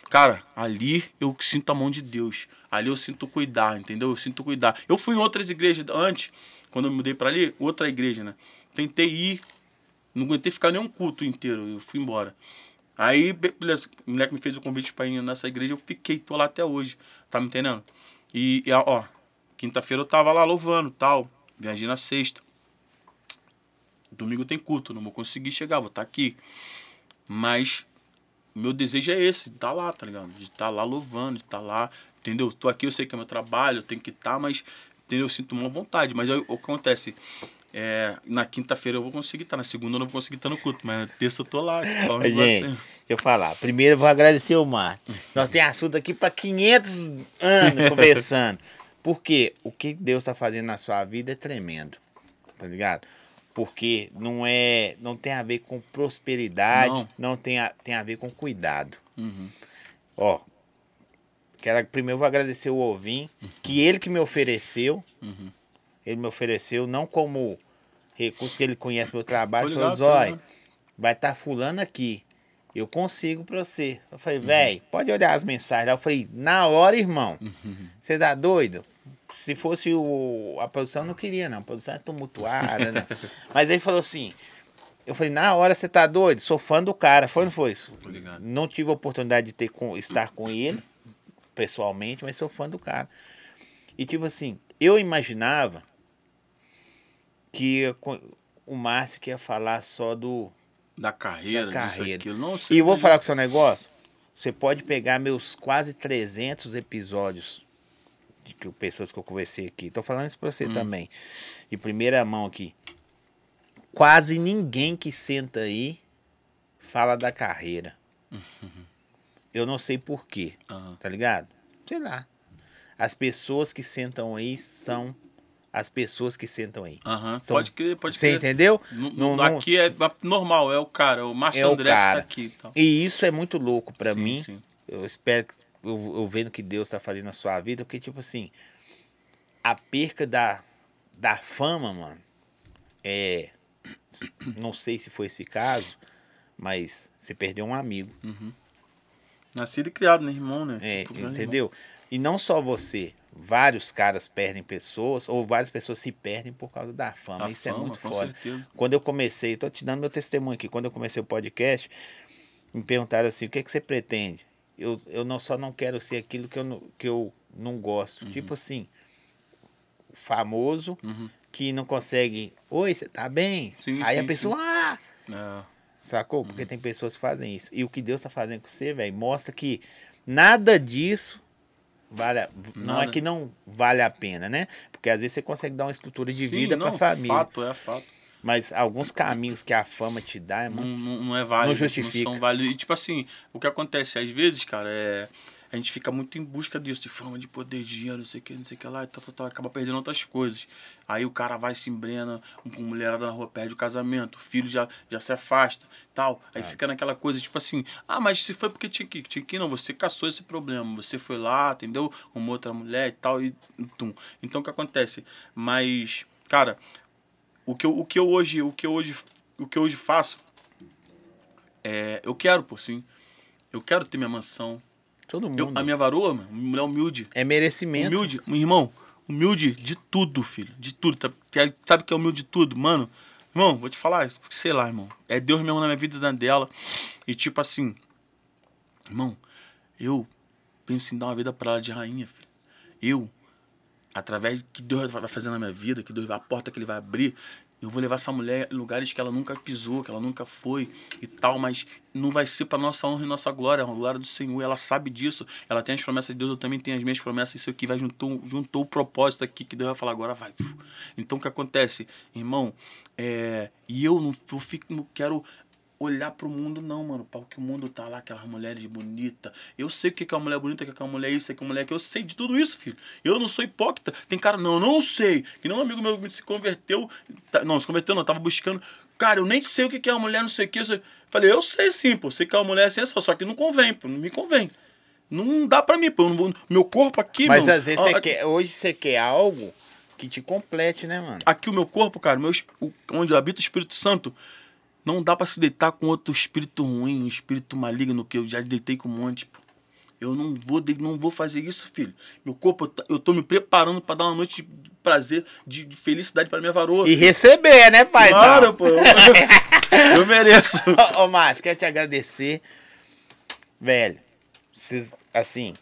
Speaker 2: cara, ali eu sinto a mão de Deus. Ali eu sinto cuidar, entendeu? Eu sinto cuidar. Eu fui em outras igrejas antes, quando eu mudei para ali, outra igreja, né? Tentei ir, não aguentei ficar nenhum culto inteiro, eu fui embora. Aí, be- beleza, o moleque me fez o convite pra ir nessa igreja, eu fiquei, tô lá até hoje, tá me entendendo? E, e, ó, quinta-feira eu tava lá louvando tal, viajei na sexta. Domingo tem culto, não vou conseguir chegar, vou estar aqui. Mas meu desejo é esse, de estar lá, tá ligado? De estar lá louvando, de estar lá Entendeu? Tô aqui, eu sei que é meu trabalho, eu tenho que estar, mas entendeu? eu sinto uma vontade. Mas aí, o que acontece? É, na quinta-feira eu vou conseguir estar, na segunda eu não vou conseguir estar no culto, mas na terça eu tô lá. com
Speaker 1: Gente,
Speaker 2: você.
Speaker 1: deixa eu falar. Primeiro eu vou agradecer o Márcio. Nós temos assunto aqui para 500 anos conversando. Porque o que Deus está fazendo na sua vida é tremendo. Tá ligado? Porque não é, não tem a ver com prosperidade, não,
Speaker 2: Não.
Speaker 1: tem, a, tem a ver com cuidado.
Speaker 2: Uhum.
Speaker 1: Ó, quero, primeiro eu vou agradecer o Ovim, que ele que me ofereceu.
Speaker 2: Uhum.
Speaker 1: Ele me ofereceu não como recurso, porque ele conhece meu trabalho. Ele falou, Zói,
Speaker 2: ligado."
Speaker 1: vai estar fulano aqui. Eu consigo pra você. Eu falei,
Speaker 2: Uhum.
Speaker 1: véi, pode olhar as mensagens. Aí eu falei, na hora, irmão.
Speaker 2: Uhum.
Speaker 1: Você tá doido? Se fosse o. A produção não queria, não. A produção é tumultuada, né? Mas ele falou assim. Eu falei, na hora você tá doido? Sou fã do cara. Foi ou não foi isso? Não tive a oportunidade de ter com, estar com ele, pessoalmente, mas sou fã do cara. E tipo assim, eu imaginava que o Márcio que ia falar só do.
Speaker 2: Da carreira,
Speaker 1: Da carreira.
Speaker 2: Não,
Speaker 1: E eu vou falar com o seu negócio. Você pode pegar meus quase 300 episódios de que, pessoas que eu conversei aqui. Tô falando isso pra você
Speaker 2: Hum.
Speaker 1: também. De primeira mão aqui. Quase ninguém que senta aí fala da carreira. Eu não sei por quê,
Speaker 2: Aham.
Speaker 1: tá ligado? Sei lá. As pessoas que sentam aí são as pessoas que sentam aí.
Speaker 2: Aham,
Speaker 1: São-
Speaker 2: Pode crer, pode
Speaker 1: Você
Speaker 2: crer.
Speaker 1: entendeu?
Speaker 2: Não-
Speaker 1: não-
Speaker 2: aqui é normal, é o cara, o Márcio
Speaker 1: É o
Speaker 2: André
Speaker 1: cara.
Speaker 2: que tá aqui. Então.
Speaker 1: E isso é muito louco pra
Speaker 2: Sim,
Speaker 1: mim.
Speaker 2: sim.
Speaker 1: Eu espero que eu, eu vendo que Deus tá fazendo na sua vida, porque, tipo assim, a perca da, da fama, mano, é. Não sei se foi esse caso, mas você perdeu um amigo.
Speaker 2: Nascido e criado, né, irmão, né?
Speaker 1: É,
Speaker 2: Tipo,
Speaker 1: entendeu? E não só você. Vários caras perdem pessoas, ou várias pessoas se perdem por causa da fama.
Speaker 2: Da
Speaker 1: Isso é
Speaker 2: fama,
Speaker 1: muito
Speaker 2: com
Speaker 1: foda.
Speaker 2: certeza.
Speaker 1: Quando eu comecei, tô te dando meu testemunho aqui. Quando eu comecei o podcast, me perguntaram assim: o que, que você pretende? Eu, eu não só não quero ser aquilo que eu não, que eu não gosto. Tipo assim, famoso
Speaker 2: Uhum.
Speaker 1: que não consegue. Oi, você tá bem?
Speaker 2: Sim,
Speaker 1: Aí
Speaker 2: sim,
Speaker 1: a pessoa, ah!
Speaker 2: É.
Speaker 1: Sacou? Porque tem pessoas que fazem isso. E o que Deus tá fazendo com você, velho, mostra que nada disso vale, a- não é
Speaker 2: Nada.
Speaker 1: que não vale a pena, né? Porque às vezes você consegue dar uma estrutura de
Speaker 2: Sim,
Speaker 1: vida
Speaker 2: não,
Speaker 1: pra família.
Speaker 2: Fato, é fato.
Speaker 1: Mas alguns caminhos que a fama te dá é
Speaker 2: Não,
Speaker 1: muito.
Speaker 2: não, não é válido.
Speaker 1: Não justifica.
Speaker 2: são válidos. E, tipo assim, o que acontece às vezes, cara, é. A gente fica muito em busca disso, de fama, de poder, de dinheiro, não sei o que, não sei o que lá, e tal, tal, tal, acaba perdendo outras coisas. Aí o cara vai se embrena com mulherada na rua, perde o casamento, o filho já, já se afasta, tal. Aí fica naquela coisa, tipo assim, ah, mas se foi porque tinha que tinha que ir, não, você caçou esse problema, você foi lá, entendeu? Uma outra mulher e tal, e tum. Então o que acontece? Mas, cara, o que eu, o que eu hoje, o que eu hoje, o que eu hoje faço é, eu quero, pô, sim. Eu quero ter minha mansão.
Speaker 1: Todo
Speaker 2: Eu,
Speaker 1: mundo.
Speaker 2: a minha varoa, mano, mulher humilde.
Speaker 1: É merecimento.
Speaker 2: Humilde, meu irmão, humilde de tudo, filho. De tudo. Tá- que- Sabe que é humilde de tudo? Mano, irmão, vou te falar, sei lá, irmão. É Deus mesmo na minha vida na dela. E tipo assim, irmão, eu penso em dar uma vida pra ela de rainha, filho. Eu, através que Deus vai fazer na minha vida, que Deus vai, a porta que Ele vai abrir, eu vou levar essa mulher em lugares que ela nunca pisou, que ela nunca foi e tal, mas não vai ser para nossa honra e nossa glória, a glória do Senhor. Ela sabe disso, ela tem as promessas de Deus, eu também tenho as minhas promessas. Isso aqui vai juntou, juntou o propósito aqui que Deus vai falar agora, vai. Então o que acontece, irmão? É, e eu não, eu fico, não quero olhar pro mundo, não, mano. Para que o mundo tá lá, aquelas mulheres bonitas. Eu sei o que é uma mulher bonita, o que é uma mulher isso, o que é uma mulher que eu sei de tudo isso, filho. Eu não sou hipócrita. Tem cara, não, eu não sei. Que nem um amigo meu se converteu. tá- Não, se converteu, não, tava buscando. Cara, eu nem sei o que é uma mulher, não sei o que. eu sei- Falei, eu sei sim, pô. Sei que é uma mulher assim, só que não convém, pô. Não me convém. Não dá pra mim, pô. Não vou- meu corpo aqui,
Speaker 1: Mas
Speaker 2: meu,
Speaker 1: às vezes você
Speaker 2: aqui-
Speaker 1: quer, hoje você quer algo que te complete, né, mano?
Speaker 2: aqui o meu corpo, cara, meu, onde habita o Espírito Santo, não dá pra se deitar com outro espírito ruim, um espírito maligno que eu já deitei com um monte, pô. Eu não vou, não vou fazer isso, filho. Meu corpo, eu tá- eu tô me preparando pra dar uma noite de prazer, de, de felicidade pra minha varoa.
Speaker 1: E
Speaker 2: filho.
Speaker 1: receber, né, pai?
Speaker 2: Claro, pô. Eu, eu mereço.
Speaker 1: Ô, ô Márcio, quero te agradecer. Velho, você, assim,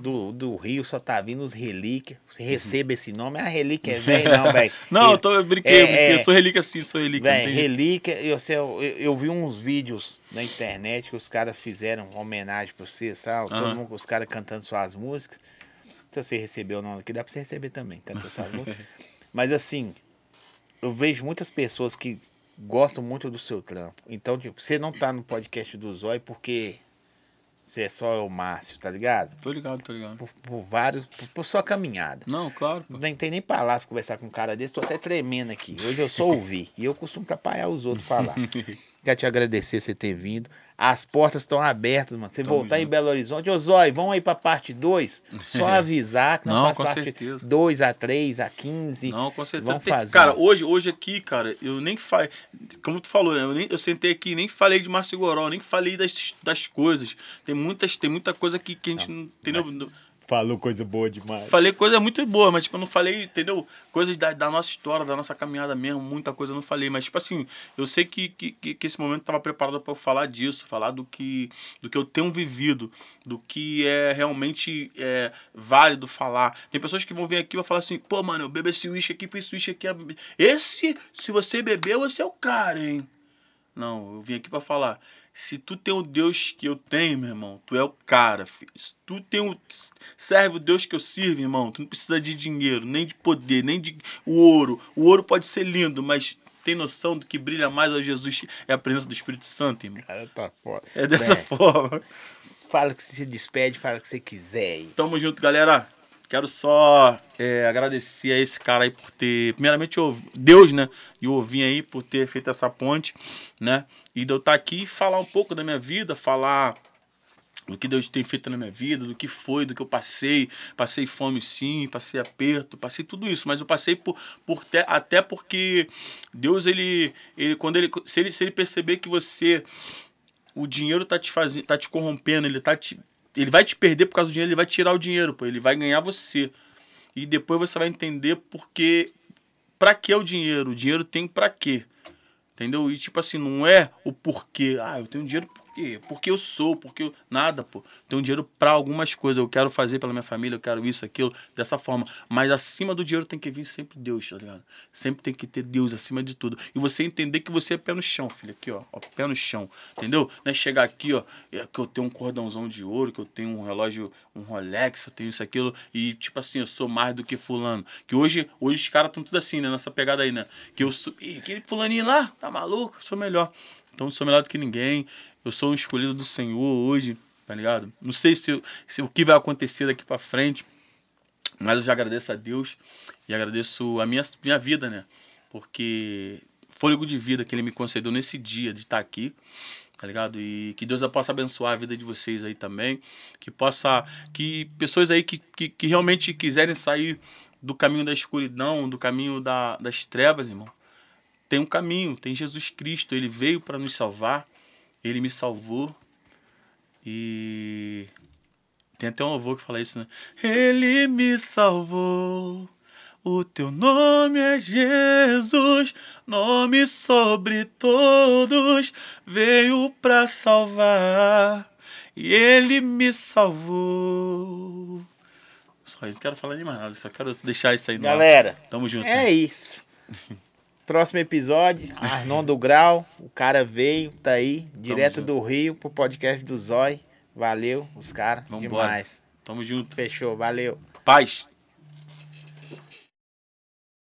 Speaker 1: do, do Rio só tá vindo os relíquias. Você receba esse nome. A relíquia é velho, não, velho.
Speaker 2: Não, eu, tô, eu brinquei, eu
Speaker 1: É,
Speaker 2: brinquei.
Speaker 1: é.
Speaker 2: Eu sou relíquia sim, sou relíquia. não
Speaker 1: Véi,
Speaker 2: tem jeito.
Speaker 1: relíquia, eu, sei, eu, eu vi uns vídeos na internet que os caras fizeram homenagem pra você, sabe? Todo mundo, os caras cantando suas músicas. Se você recebeu ou não aqui, dá pra você receber também, cantor Salu. Mas assim, eu vejo muitas pessoas que gostam muito do seu trampo. Então, tipo, você não tá no podcast do Zói porque você é só o Márcio, tá ligado?
Speaker 2: Tô ligado, tô ligado.
Speaker 1: Por, por vários. Por, por sua caminhada.
Speaker 2: Não, claro. pô.
Speaker 1: Não tem nem palavra pra conversar com um cara desse, tô até tremendo aqui. Hoje eu só ouvi. e eu costumo atrapalhar os outros falar. Quero te agradecer por você ter vindo. As portas estão abertas, mano. Você
Speaker 2: Tamo
Speaker 1: voltar em
Speaker 2: junto.
Speaker 1: Belo Horizonte, ô Zói, vamos aí pra parte 2. Só avisar que não,
Speaker 2: Não,
Speaker 1: faz
Speaker 2: com
Speaker 1: parte
Speaker 2: certeza.
Speaker 1: 2 a 3 a 15.
Speaker 2: Não, com certeza.
Speaker 1: Vamos
Speaker 2: Tem-
Speaker 1: fazer.
Speaker 2: Cara, hoje, hoje aqui, cara, eu nem falei. Como tu falou, né, eu, nem, eu sentei aqui nem falei de Márcio Goró, nem falei das, das coisas. Tem muitas, tem muita coisa que, que a gente não. Entendeu?
Speaker 1: Falou coisa boa demais.
Speaker 2: Falei coisa muito boa, mas tipo, eu não falei, entendeu? Coisas da, da nossa história, da nossa caminhada mesmo, muita coisa eu não falei. Mas, tipo assim, eu sei que, que, que, esse momento tava preparado para eu falar disso, falar do que, do que eu tenho vivido, do que é realmente é, válido falar. Tem pessoas que vão vir aqui e vão falar assim, pô, mano, eu bebo esse uísque aqui, porque esse uísque aqui é. Esse, se você beber, você é o cara, hein? Não, eu vim aqui pra falar. Se tu tem o Deus que eu tenho, meu irmão, tu é o cara, filho. Se tu tem o serve o Deus que eu sirvo, irmão, tu não precisa de dinheiro, nem de poder, nem de o ouro. O ouro pode ser lindo, mas tem noção do que brilha mais a Jesus é a presença do Espírito Santo, irmão.
Speaker 1: Cara, tá foda.
Speaker 2: É dessa
Speaker 1: Bem,
Speaker 2: forma.
Speaker 1: Fala que você se despede, fala que você quiser.
Speaker 2: Tamo junto, galera. Quero só é, agradecer a esse cara aí por ter. Primeiramente, eu- Deus, né? E o Ovinho aí por ter feito essa ponte, né? E de eu estar aqui e falar um pouco da minha vida, falar do que Deus tem feito na minha vida, do que foi, do que eu passei. Passei fome sim, passei aperto, passei tudo isso, mas eu passei por, por te- até porque Deus, ele, ele, quando ele se, ele. se ele perceber que você. O dinheiro tá te fazendo, tá te corrompendo, ele tá te. Ele vai te perder por causa do dinheiro, ele vai tirar o dinheiro, pô, ele vai ganhar você. E depois você vai entender porque. Pra que o dinheiro? O dinheiro tem pra quê? Entendeu? E tipo assim, não é o porquê. Ah, eu tenho dinheiro por quê? Porque eu sou, porque eu. Nada, pô. Tenho dinheiro pra algumas coisas. Eu quero fazer pela minha família, eu quero isso, aquilo, dessa forma. Mas acima do dinheiro tem que vir sempre Deus, tá ligado? Sempre tem que ter Deus acima de tudo. E você entender que você é pé no chão, filho. Aqui, ó. ó pé no chão. Entendeu? Não é chegar aqui, ó. É que eu tenho um cordãozão de ouro, que eu tenho um relógio, um Rolex, eu tenho isso, aquilo. E, tipo assim, eu sou mais do que fulano. Que hoje, hoje os caras estão tudo assim, né? Nessa pegada aí, né? Que eu sou. Ih, aquele fulaninho lá, tá maluco? Eu sou melhor. Então sou melhor do que ninguém. Eu sou um escolhido do Senhor hoje, tá ligado? Não sei se, se o que vai acontecer daqui pra frente, mas eu já agradeço a Deus e agradeço a minha, minha vida, né? Porque fôlego de vida que Ele me concedeu nesse dia de estar aqui, tá ligado? E que Deus possa abençoar a vida de vocês aí também. Que possa. Que pessoas aí que, que, que realmente quiserem sair do caminho da escuridão, do caminho da, das trevas, irmão. Tem um caminho, tem Jesus Cristo. Ele veio para nos salvar. Ele me salvou. E. Tem até um louvor que fala isso, né? Ele me salvou. O teu nome é Jesus, nome sobre todos, veio pra salvar. E ele me salvou. Só isso, não quero falar de mais nada, só quero deixar isso aí no ar.
Speaker 1: Galera,
Speaker 2: Tamo junto.
Speaker 1: é isso. Próximo episódio, Arnon do Grau. O cara veio, tá aí, direto do Rio pro podcast do Zói. Valeu, os caras. Demais.
Speaker 2: Tamo junto.
Speaker 1: Fechou, valeu.
Speaker 2: Paz.